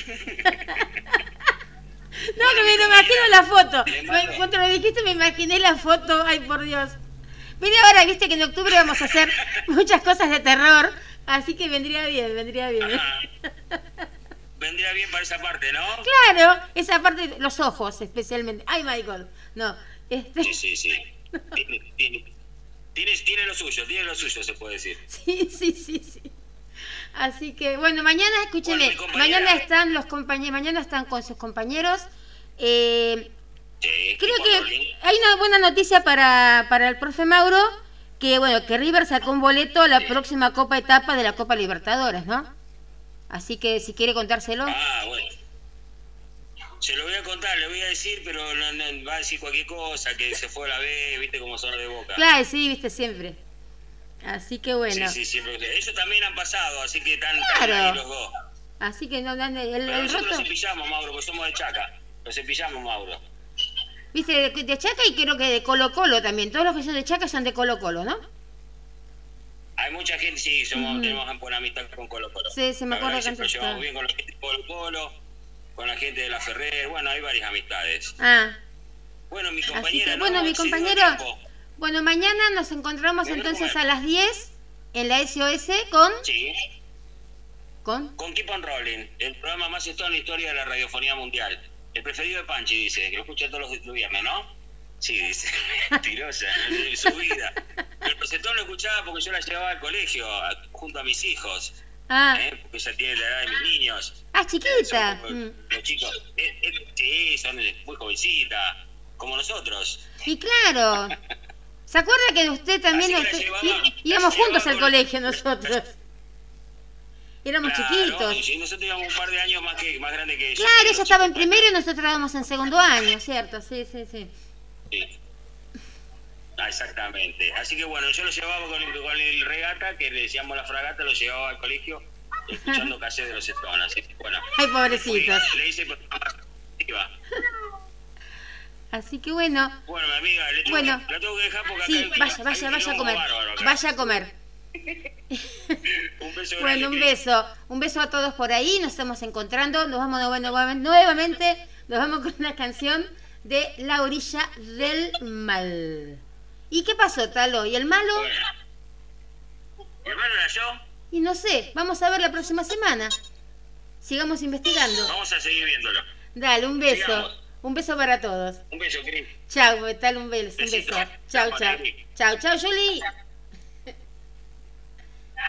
No, que me imagino la foto. Cuando lo dijiste me imaginé la foto. Ay, por Dios. Mira ahora, viste que en octubre vamos a hacer muchas cosas de terror. Así que vendría bien, vendría bien. Ajá. Vendría bien para esa parte, ¿no? Claro, esa parte, los ojos especialmente. Ay, Michael. No, este, Sí, sí, sí. Tiene, tiene, tiene, tiene lo suyo, tiene lo suyo, se puede decir. sí, sí, sí, sí. Así que, bueno, mañana, escúcheme, Bueno, mañana están los compañeros, mañana están con sus compañeros. Eh, Sí, Creo que hay una buena noticia para, para el profe Mauro, que bueno, que River sacó un boleto a la próxima Copa Etapa de la Copa Libertadores, ¿no? Así que si quiere contárselo. Ah, bueno. Se lo voy a contar, le voy a decir, pero no, no, va a decir cualquier cosa, que se fue a la B, viste cómo son de boca. Claro, sí, viste siempre. Así que bueno. Sí, sí, siempre. Ellos también han pasado, así que están, están Claro. ahí los dos. Así que no, el, el Pero nosotros roto, los cepillamos, Mauro, porque somos de Chaca. Los cepillamos, Mauro. Viste, de, de Chaca y creo que de Colo Colo también. Todos los que son de Chaca son de Colo Colo, ¿no? Hay mucha gente, sí, somos, Ujú. tenemos buena amistad con Colo Colo. Sí, se me acuerda que antes llevamos bien con la gente de Colo Colo, con la gente de la Ferrer, bueno, hay varias amistades. Ah, Bueno, mi compañera, que ¿no? bueno, mi compañero. Bueno, mañana nos encontramos entonces a las 10 en la SOS con... Sí, con con Keep on Rolling, el programa más esto en la historia de la radiofonía mundial. El preferido de Panchi, dice, que lo escucha todos los viernes, ¿no? Sí, dice, mentirosa, en su vida. El presetón lo escuchaba porque yo la llevaba al colegio, a- junto a mis hijos, ah, ¿eh? porque ella tiene la edad de mis niños. ah, chiquita. Como Mm. Los chicos, eh, eh, sí, son muy jovencitas, como nosotros. Y claro, ¿se acuerda que usted también Así que la llevaba- í- la íbamos juntos al colegio nosotros? Éramos Claro, chiquitos. Y nosotros íbamos un par de años más, que, más grande que ella. Claro, ella estaba en primero y nosotros estábamos en segundo año, ¿cierto? Sí, sí, sí. Sí. Ah, exactamente. Así que bueno, yo lo llevaba con el, con el regata, que le decíamos la fragata, lo llevaba al colegio escuchando cassette de los Stones. Así que bueno. Ay, pobrecitos. fui- Le hice. Así que bueno, Bueno, mi amiga, le tengo, Bueno. la tengo que dejar porque sí, acá hay- vaya, vaya, vaya a comer. bárbaro. Vaya a comer. Un beso Bueno, un beso. Un beso a todos por ahí. Nos estamos encontrando. Nos vamos nueva- nuevamente, nuevamente. Nos vamos con una canción de La orilla del mal. ¿Y qué pasó, Talo? ¿Y el malo? ¿Mi hermano era yo? Y no sé, vamos a ver la próxima semana. Sigamos investigando. Vamos a seguir viéndolo. Dale, un beso. Sigamos. Un beso para todos. Un beso, Cris. Chao, tal, un beso. Un beso. Chao, Chao. Chao, chao, Julie.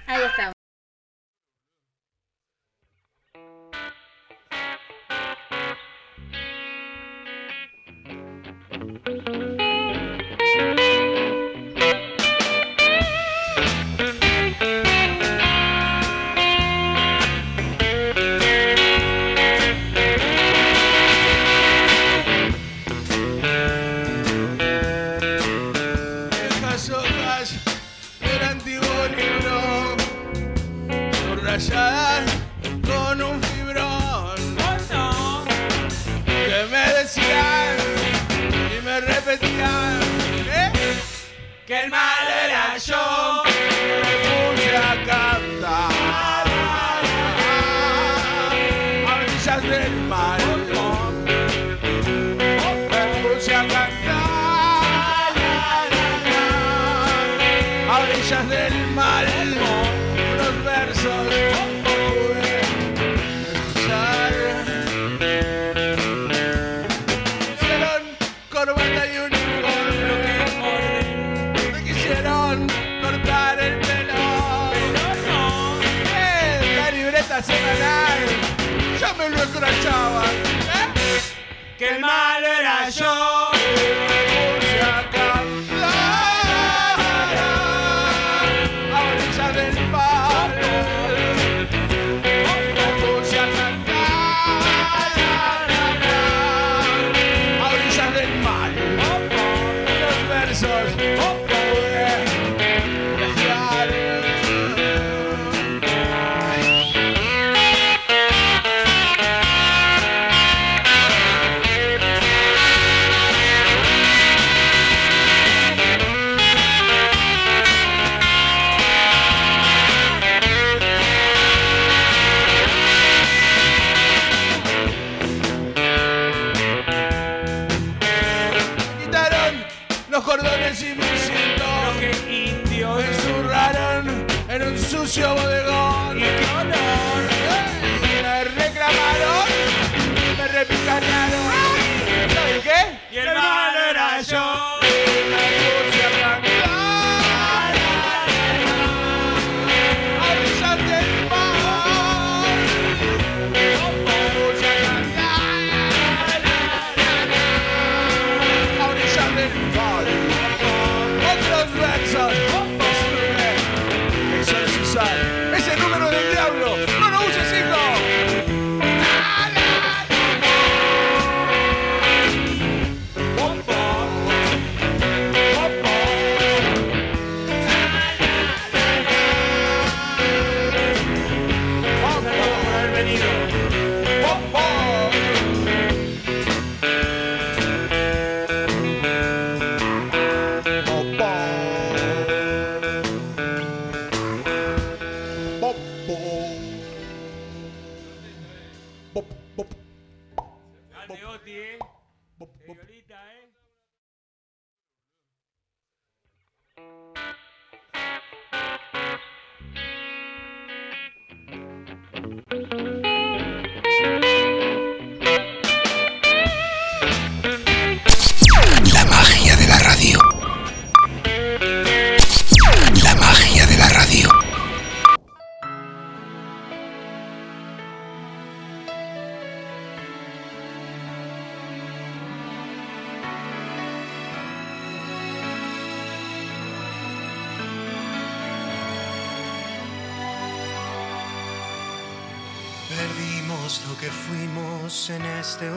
Ahí estamos.